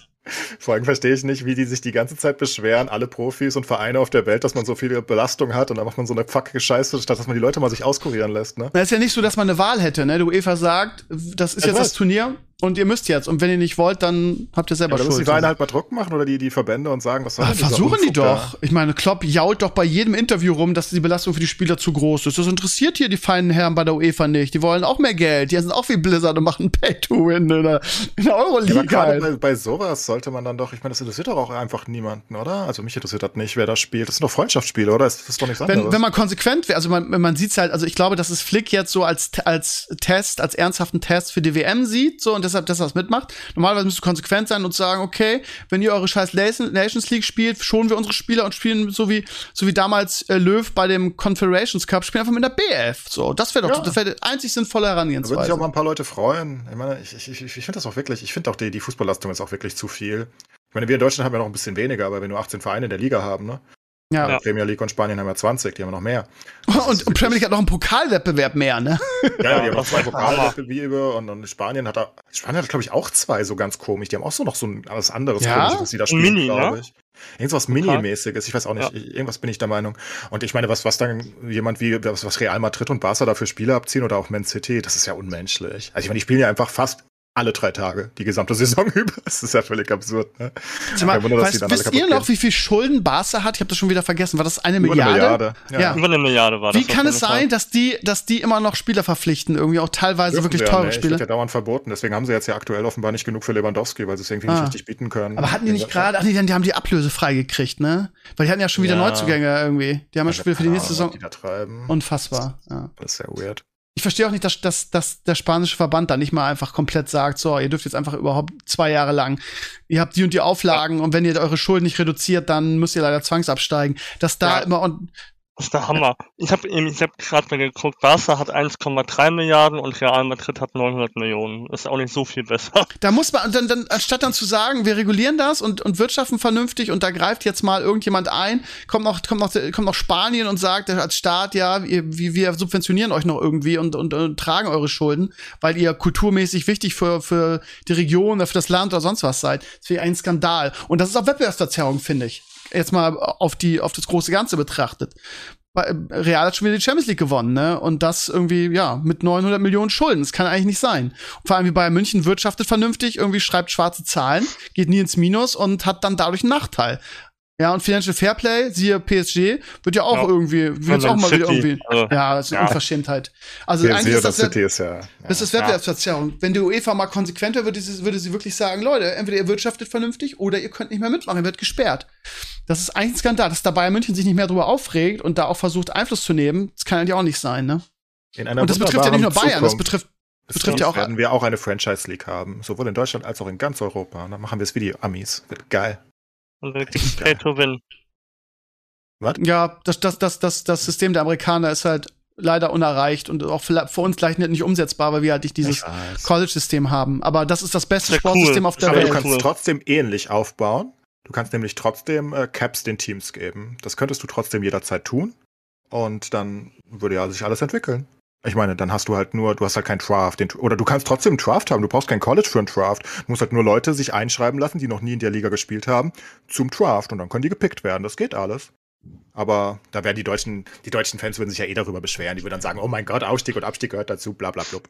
Vor allem verstehe ich nicht, wie die sich die ganze Zeit beschweren, alle Profis und Vereine auf der Welt, dass man so viele Belastung hat und dann macht man so eine fuckige Scheiße, statt dass man die Leute mal sich auskurieren lässt, ne? Na, ist ja nicht so, dass man eine Wahl hätte, ne? Die UEFA sagt, das ist Ich jetzt weiß. das Turnier und ihr müsst jetzt. Und wenn ihr nicht wollt, dann habt ihr selber Ja, da müssen Schuld. die Vereine halt mal Druck machen oder die, die Verbände und sagen, was soll denn dieser versuchen die Unfug da? doch. Ich meine, Klopp jault doch bei jedem Interview rum, dass die Belastung für die Spieler zu groß ist. Das interessiert hier die feinen Herren bei der UEFA nicht. Die wollen auch mehr Geld. Die sind auch wie Blizzard und machen Pay-to-Win in der, in der Ja, Euroleague. gerade halt. bei, bei sowas sollte man dann doch, ich meine, das interessiert doch auch einfach niemanden, oder? Also mich interessiert das nicht, wer da spielt. Das sind doch Freundschaftsspiele, oder? Das ist doch nichts anderes. wenn, wenn man konsequent wäre, also man, man sieht's halt, also ich glaube, dass es Flick jetzt so als, als Test, als ernsthaften Test für die WM sieht, so und deshalb, dass er das mitmacht. Normalerweise müsst du konsequent sein und sagen, okay, wenn ihr eure scheiß Nation- Nations League spielt, schonen wir unsere Spieler und spielen so wie, so wie damals äh, Löw bei dem Confederations Cup, spielen einfach mit der BF. So, das wäre doch, Ja. das wäre die einzig sinnvolle Da würden sich Herangehensweise. auch mal ein paar Leute freuen. Ich meine, ich, ich, ich, ich finde das auch wirklich, ich finde auch die, die Fußballlastung ist auch wirklich zu viel. Ich meine, wir in Deutschland haben ja noch ein bisschen weniger, aber wenn nur 18 Vereine in der Liga haben, ne? Ja. Ja. Premier League und Spanien haben ja 20, die haben ja noch mehr. Und, und Premier League hat noch einen Pokalwettbewerb mehr, ne? Ja, ja, die haben noch zwei. Pokalwettbewerbe und, und Spanien hat da, Spanien hat, glaube ich, auch zwei so ganz komisch. Die haben auch so noch so ein alles anderes Ja? komisches, was sie da spielen, Mini, glaube ne? ich. Irgendwas Mini-mäßiges, ich weiß auch nicht, Ja. irgendwas bin ich der Meinung. Und ich meine, was, was dann jemand wie, was, was Real Madrid und Barca dafür Spiele abziehen oder auch Man City, das ist ja unmenschlich. Also ich meine, die spielen ja einfach fast alle drei Tage, die gesamte Saison über. Das ist ja völlig absurd, ne? Mal, Wunder, dass die weißt, wisst ihr noch, gehen. wie viel Schulden Barca hat? Ich habe das schon wieder vergessen. War das eine Über Milliarde? eine Milliarde. Ja. Über eine Milliarde war das. Wie kann es sein, dass die, dass die immer noch Spieler verpflichten? Irgendwie auch teilweise Dürfen wirklich ja teure nicht. Spiele. Wird ja dauernd verboten. Deswegen haben sie jetzt ja aktuell offenbar nicht genug für Lewandowski, weil sie es irgendwie Ah. nicht richtig bieten können. Aber hatten die nicht gerade, ach nee, die haben die Ablöse freigekriegt, ne? Weil die hatten ja schon wieder Ja. Neuzugänge irgendwie. Die haben ja Spiele für die nächste Saison. Die da treiben. Unfassbar. Ja. das ist ja weird. Ich verstehe auch nicht, dass, dass, dass der spanische Verband da nicht mal einfach komplett sagt, so, ihr dürft jetzt einfach überhaupt zwei Jahre lang, ihr habt die und die Auflagen und wenn ihr eure Schulden nicht reduziert, dann müsst ihr leider zwangsabsteigen. Dass da Ja. immer und Das ist der Hammer. Ich habe eben, ich habe gerade mal geguckt, Barca hat 1,3 Milliarden und Real Madrid hat 900 Millionen. Ist auch nicht so viel besser. Da muss man, dann, dann, anstatt dann zu sagen, wir regulieren das und, und wirtschaften vernünftig und da greift jetzt mal irgendjemand ein, kommt noch, kommt noch, kommt noch Spanien und sagt als Staat, ja, wir wir subventionieren euch noch irgendwie und, und, und tragen eure Schulden, weil ihr kulturmäßig wichtig für, für die Region oder für das Land oder sonst was seid. Das wäre ein Skandal. Und das ist auch Wettbewerbsverzerrung, finde ich. Jetzt mal auf die, auf das große Ganze betrachtet. Real hat schon wieder die Champions League gewonnen, ne? Und das irgendwie, ja, mit 900 Millionen Schulden. Das kann eigentlich nicht sein. Vor allem wie Bayern München wirtschaftet vernünftig, irgendwie schreibt schwarze Zahlen, geht nie ins Minus und hat dann dadurch einen Nachteil. Ja, und Financial Fairplay, siehe PSG, wird ja auch Ja. irgendwie, wird Man auch mal wieder City, irgendwie. also, Ja, das ist eine ja. Unverschämtheit. Also Ja, eigentlich ist das, ja, City ist ja. ja. das ist Wettbewerbsverzerrung. Wenn die UEFA mal konsequent wäre, würde sie, würde sie wirklich sagen, Leute, entweder ihr wirtschaftet vernünftig oder ihr könnt nicht mehr mitmachen, ihr werdet gesperrt. Das ist eigentlich ein Skandal, dass da Bayern München sich nicht mehr drüber aufregt und da auch versucht, Einfluss zu nehmen. Das kann eigentlich auch nicht sein, ne? In einer Und das betrifft ja nicht nur Bayern, das Zukunft betrifft, betrifft ja auch werden wir auch eine Franchise League haben, sowohl in Deutschland als auch in ganz Europa. Und dann machen wir es wie die Amis. Wird geil. Und dann gibt's Pay to Win. Ja, das, das, das, das, das System der Amerikaner ist halt leider unerreicht und auch für, für uns gleich nicht umsetzbar, weil wir halt nicht dieses College-System haben. Aber das ist das beste Sehr Sportsystem cool. auf der Aber du Welt. kannst Cool. es trotzdem ähnlich aufbauen. Du kannst nämlich trotzdem äh, Caps den Teams geben. Das könntest du trotzdem jederzeit tun. Und dann würde ja sich alles entwickeln. Ich meine, dann hast du halt nur, du hast halt keinen Draft. Den, oder du kannst trotzdem einen Draft haben. Du brauchst kein College für einen Draft. Du musst halt nur Leute sich einschreiben lassen, die noch nie in der Liga gespielt haben, zum Draft. Und dann können die gepickt werden. Das geht alles. Aber da werden die deutschen, die deutschen Fans würden sich ja eh darüber beschweren. Die würden dann sagen, oh mein Gott, Aufstieg und Abstieg gehört dazu, bla bla blub.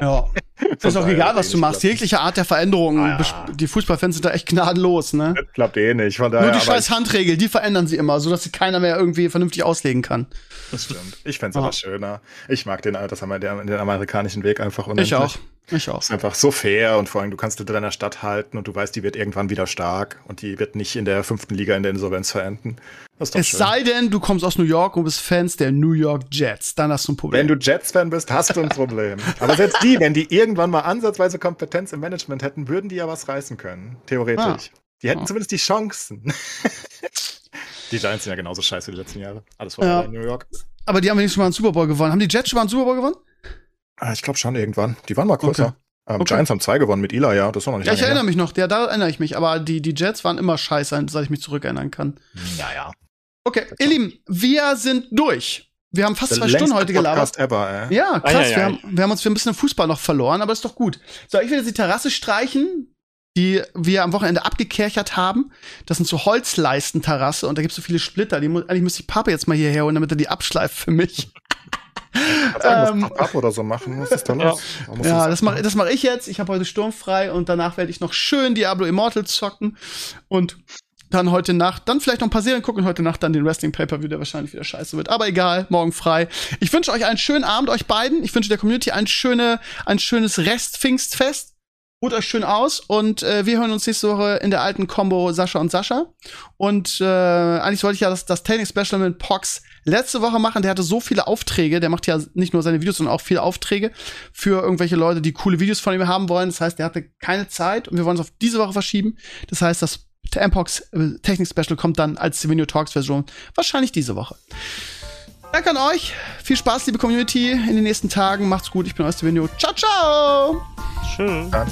Ja. Ist auch daher egal, was du machst. Jegliche Art der Veränderung. Ah, ja. Die Fußballfans sind da echt gnadenlos, ne? Das klappt eh nicht. Von daher, Nur die scheiß Handregel, die verändern sie immer, sodass sie keiner mehr irgendwie vernünftig auslegen kann. Das stimmt. Ich fände es aber schöner. Ich mag den, das haben wir den, den amerikanischen Weg einfach unendlich. Ich auch. Ich auch. ist einfach so fair und vor allem du kannst hinter deiner Stadt halten und du weißt, die wird irgendwann wieder stark und die wird nicht in der fünften Liga in der Insolvenz verenden. Das ist doch Es schön. sei denn, du kommst aus New York und bist Fans der New York Jets. Dann hast du ein Problem. wenn du Jets-Fan bist, hast du ein Problem. Aber selbst die, wenn die irgendwann mal ansatzweise Kompetenz im Management hätten, würden die ja was reißen können. Theoretisch. Ah. Die hätten Ah. zumindest die Chancen. die Giants sind ja genauso scheiße wie die letzten Jahre. Alles war Ja. in New York. Aber die haben wenigstens schon mal einen Super Bowl gewonnen. Haben die Jets schon mal einen Super Bowl gewonnen? Ah, ich glaube schon irgendwann. Die waren mal größer. Ähm, Okay. Giants haben zwei gewonnen mit Eli, ja. Das ist noch nicht Ja, ich lange her. erinnere mich noch. Ja, da erinnere ich mich. Aber die, die Jets waren immer scheiße, seit ich mich zurückerinnern kann. Ja, ja. Okay, ihr Lieben, wir sind durch. Wir haben fast Der zwei Stunden heute gelabert. Podcast ever, ey. Ja, krass. Ei, ei, wir, ei. haben, wir haben uns für ein bisschen Fußball noch verloren, aber ist doch gut. So, ich will jetzt die Terrasse streichen, die wir am Wochenende abgekerchert haben. Das sind so Holzleisten-Terrasse und da gibt's so viele Splitter. Die, mu- eigentlich müsste ich Papa jetzt mal hierher holen, damit er die abschleift für mich. Ähm, ab oder so machen? Was ist da los? Du Ja, das mache das mach ich jetzt. Ich habe heute sturmfrei und danach werde ich noch schön Diablo Immortal zocken und dann heute Nacht, dann vielleicht noch ein paar Serien gucken und heute Nacht dann den Wrestling Pay-Per-View, der wahrscheinlich wieder scheiße wird. Aber egal, morgen frei. Ich wünsche euch einen schönen Abend, euch beiden. Ich wünsche der Community ein, schöne, ein schönes Rest-Pfingstfest. Ruht euch schön aus und äh, wir hören uns nächste Woche in der alten Combo Sascha und Sascha. Und äh, eigentlich wollte ich ja das, das Training-Special mit Pox letzte Woche machen. Der hatte so viele Aufträge. Der macht ja nicht nur seine Videos, sondern auch viele Aufträge für irgendwelche Leute, die coole Videos von ihm haben wollen. Das heißt, der hatte keine Zeit und wir wollen es auf diese Woche verschieben. Das heißt, das Mpox äh, Technik-Special kommt dann als Stevenio Talks-Version wahrscheinlich diese Woche. Danke an euch. Viel Spaß, liebe Community, in den nächsten Tagen. Macht's gut. Ich bin euer Stevenio. Ciao, ciao! Schön. Ja.